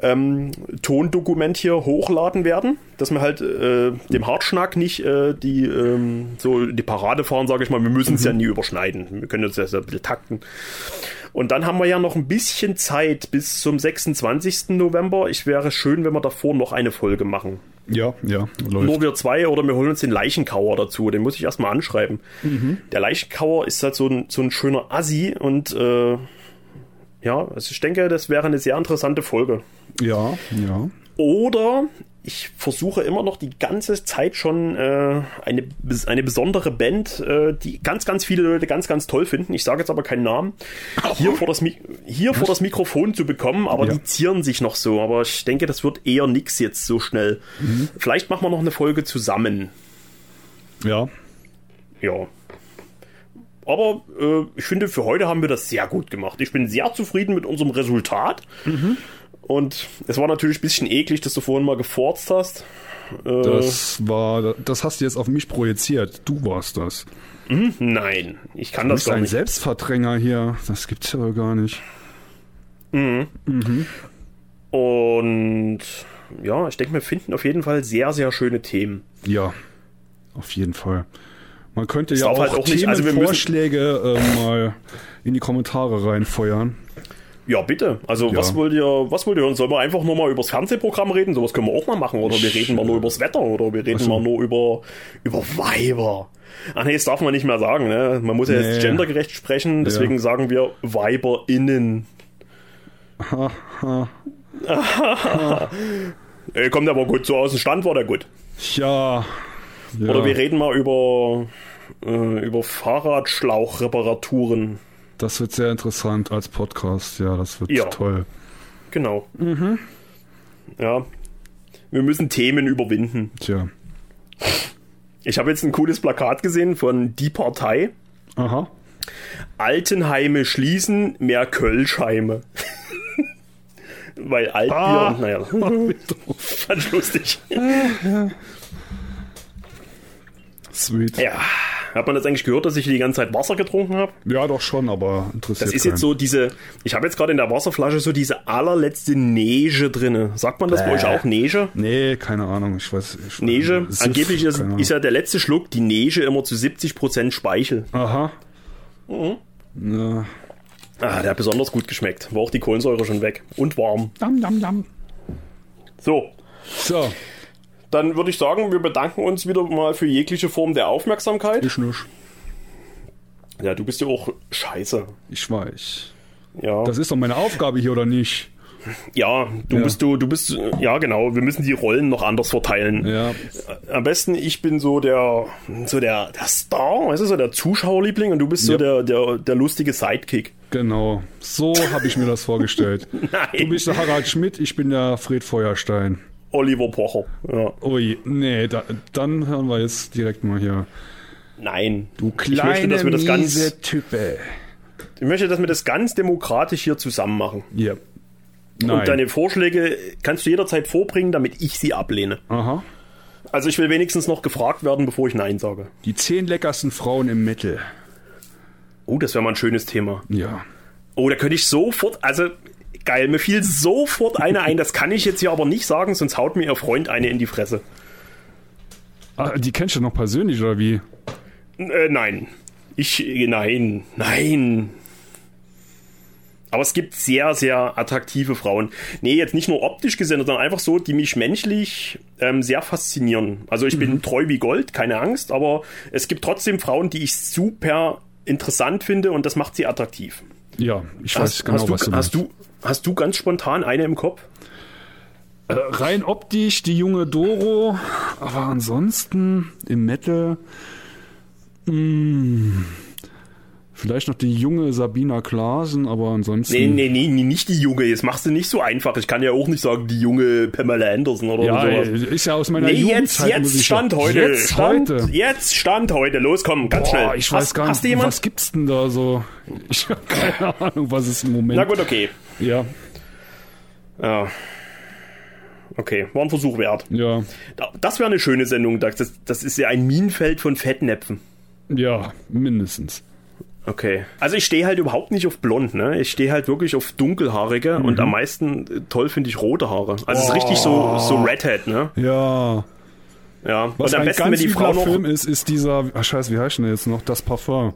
ähm, Tondokument hier hochladen werden, dass wir halt äh, dem Hartschnack nicht äh, die ähm, so die Parade fahren, sage ich mal. Wir müssen es mhm. ja nie überschneiden. Wir können uns ja so ein bisschen takten. Und dann haben wir ja noch ein bisschen Zeit bis zum 26. November. Ich wäre schön, wenn wir davor noch eine Folge machen. Ja, ja. Läuft. Nur wir zwei oder wir holen uns den Leichenkauer dazu. Den muss ich erstmal anschreiben. Mhm. Der Leichenkauer ist halt so ein, so ein schöner Assi und äh, ja, also ich denke, das wäre eine sehr interessante Folge. Ja, ja. Oder ich versuche immer noch die ganze Zeit schon äh, eine, eine besondere Band, äh, die ganz, ganz viele Leute ganz, ganz toll finden. Ich sage jetzt aber keinen Namen. Hier, vor das, hier vor das Mikrofon zu bekommen, aber ja. die zieren sich noch so. Aber ich denke, das wird eher nix jetzt so schnell. Mhm. Vielleicht machen wir noch eine Folge zusammen. Ja. Ja. Aber äh, ich finde, für heute haben wir das sehr gut gemacht. Ich bin sehr zufrieden mit unserem Resultat. Mhm. Und es war natürlich ein bisschen eklig, dass du vorhin mal geforzt hast. Äh, das war, das hast du jetzt auf mich projiziert. Du warst das. Mhm, nein, ich kann du das gar nicht. ein Selbstverdränger hier. Das gibt's ja gar nicht. Mhm. Mhm. Und ja, ich denke, wir finden auf jeden Fall sehr, sehr schöne Themen. Ja, auf jeden Fall. Man könnte ja auch, halt auch Themenvorschläge also äh, mal in die Kommentare reinfeuern. Ja, bitte. Also, Ja. was wollt ihr, was wollt ihr hören? Sollen wir einfach nur mal übers Fernsehprogramm reden? Sowas können wir auch mal machen. Oder wir reden mal nur übers Wetter. Oder wir reden so. mal nur über, über Weiber. Ach nee, das darf man nicht mehr sagen, ne? Man muss ja Nee. jetzt gendergerecht sprechen, deswegen sagen wir WeiberInnen. Ha, ha. Äh, kommt aber gut, so aus dem Stand war der gut. Ja. ja. Oder wir reden mal über, äh, über Fahrradschlauchreparaturen. Das wird sehr interessant als Podcast. Ja, das wird Ja. toll. Genau. Ja. Wir müssen Themen überwinden. Tja. Ich habe jetzt ein cooles Plakat gesehen von Die Partei. Aha. Altenheime schließen, mehr Kölschheime. Weil Altbier, Ah. naja, fand ich lustig. Sweet. Ja, hat man das eigentlich gehört, dass ich die ganze Zeit Wasser getrunken habe? Ja, doch schon, aber interessiert Das ist keinen. jetzt so diese, ich habe jetzt gerade in der Wasserflasche so diese allerletzte Neige drinne. Sagt man das bei Bäh. euch auch, Neige? Nee, keine Ahnung. Ich weiß. Ich Neige? Siff, Angeblich ist, ist ja der letzte Schluck die Neige immer zu 70% Speichel. Aha. Mhm. Na. Ah, der hat besonders gut geschmeckt. War auch die Kohlensäure schon weg. Und warm. Dam, dam, dam. So, So, dann würde ich sagen, wir bedanken uns wieder mal für jegliche Form der Aufmerksamkeit. ich nicht. Ja, du bist ja auch scheiße. Ich weiß. Ja, Das ist doch meine Aufgabe hier, oder nicht? ja du Ja. bist du, du bist, ja genau, wir müssen die Rollen noch anders verteilen. Ja. Am besten, ich bin so der, so der, der Star, weißt du, so der Zuschauerliebling und du bist so Ja. der, der, der lustige Sidekick. Genau. So habe ich mir das vorgestellt. Nein. Du bist der Harald Schmidt, ich bin der Fred Feuerstein. Oliver Pocher. Ja. Ui, nee, da, dann hören wir jetzt direkt mal hier. Nein. Du ich möchte, dass wir das ganz, Type. ich möchte, dass wir das ganz demokratisch hier zusammen machen. Ja. Nein. Und deine Vorschläge kannst du jederzeit vorbringen, damit ich sie ablehne. Aha. Also ich will wenigstens noch gefragt werden, bevor ich Nein sage. Die zehn leckersten Frauen im Metal. Oh, das wäre mal ein schönes Thema. Ja. Oh, da könnte ich sofort, also geil, mir fiel sofort eine ein, das kann ich jetzt hier aber nicht sagen, sonst haut mir ihr Freund eine in die Fresse. Ah, die kennst du noch persönlich, oder wie? Äh, nein. Ich, nein, nein. Aber es gibt sehr, sehr attraktive Frauen. Nee, jetzt nicht nur optisch gesehen, sondern einfach so, die mich menschlich ähm, sehr faszinieren. Also ich bin treu wie Gold, keine Angst, aber es gibt trotzdem Frauen, die ich super interessant finde und das macht sie attraktiv. Ja, ich weiß Hast, genau, hast, du, was du hast, meinst. du, hast du ganz spontan eine im Kopf? Äh, rein optisch die junge Doro, aber ansonsten im Metal. Mh, vielleicht noch die junge Sabina Klaasen, aber ansonsten. Nee, nee, nee, nicht die junge. Jetzt machst du nicht so einfach. Ich kann ja auch nicht sagen, die junge Pamela Anderson oder Ja, sowas. ist ja aus meiner Nee, jetzt, Jugendzeit. muss jetzt ich stand sagen. heute. Jetzt stand, heute. Jetzt stand heute. Los, komm, ganz Boah, schnell. ich weiß hast, gar nicht, jemand? was gibt's denn da so? Ich habe keine Ahnung, was es im Moment. Na gut, okay. Ja, Ja. Okay, war ein Versuch wert. ja, Das wäre eine schöne Sendung. Das, das ist ja ein Minenfeld von Fettnäpfen. ja, mindestens. Okay. Also ich stehe halt überhaupt nicht auf blond, ne? Ich stehe halt wirklich auf dunkelhaarige und am meisten äh, toll finde ich rote Haare. Also es ist richtig so, so Redhead, ne? Ja. Ja. Was und am ein besten, ganz wenn die Frau noch. Film ist, ist dieser, ach scheiße, wie heißt denn jetzt noch? Das Parfum.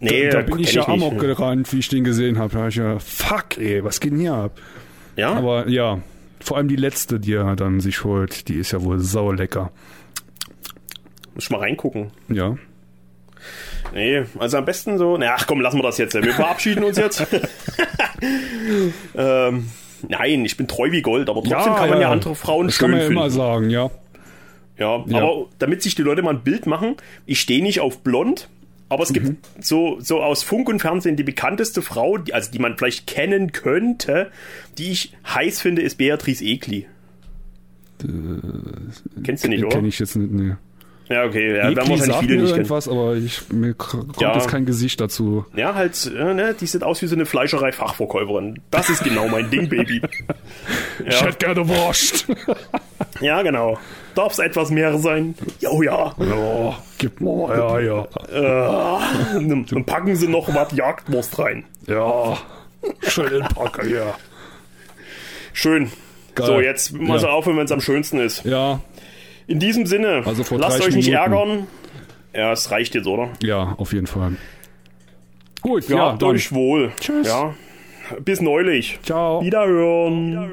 Nee, da bin ich ja amok nicht. gerannt, wie ich den gesehen habe. Da hab ich ja, fuck, ey, was geht denn hier ab? Ja? Aber ja, vor allem die letzte, die er dann sich holt, die ist ja wohl saulecker. Muss ich mal reingucken. Ja. Nee, also am besten so. Na, ach komm, lassen wir das jetzt. Wir verabschieden uns jetzt. ähm, nein, ich bin treu wie Gold, aber trotzdem kann man ja, andere Frauen das schön kann man ja finden. immer sagen, ja. Ja, Ja. aber damit sich die Leute mal ein Bild machen, ich stehe nicht auf blond, aber es Mhm. gibt so, so aus Funk und Fernsehen die bekannteste Frau, die, also die man vielleicht kennen könnte, die ich heiß finde, ist Beatrice Egli. Kennst du nicht, oder? Kenne ich jetzt nicht, nee. Ja, okay, ja, werden Ekli wahrscheinlich sagt viele nicht kennen. irgendwas, aber ich, mir kommt Ja. jetzt kein Gesicht dazu. Ja, halt, äh, ne, die sieht aus wie so eine Fleischerei-Fachverkäuferin. Das ist genau mein Ding, Baby. Ich Ja, hätte gerne Wurst. ja genau. Darf es etwas mehr sein? Jo, ja. oh, gib mal, ja, ja. Dann dann packen sie noch was Jagdwurst rein. Ja, schön den Packer, ja. Schön. Geil. So, jetzt mal Ja. so aufhören, wenn es am schönsten ist. Ja, In diesem Sinne, Also lasst 30 euch nicht Minuten. ärgern. Ja, es reicht jetzt, oder? ja, auf jeden Fall. Gut, Ja, ja, euch wohl. Tschüss. Ja. Bis neulich. Ciao. Wiederhören. Wiederhören.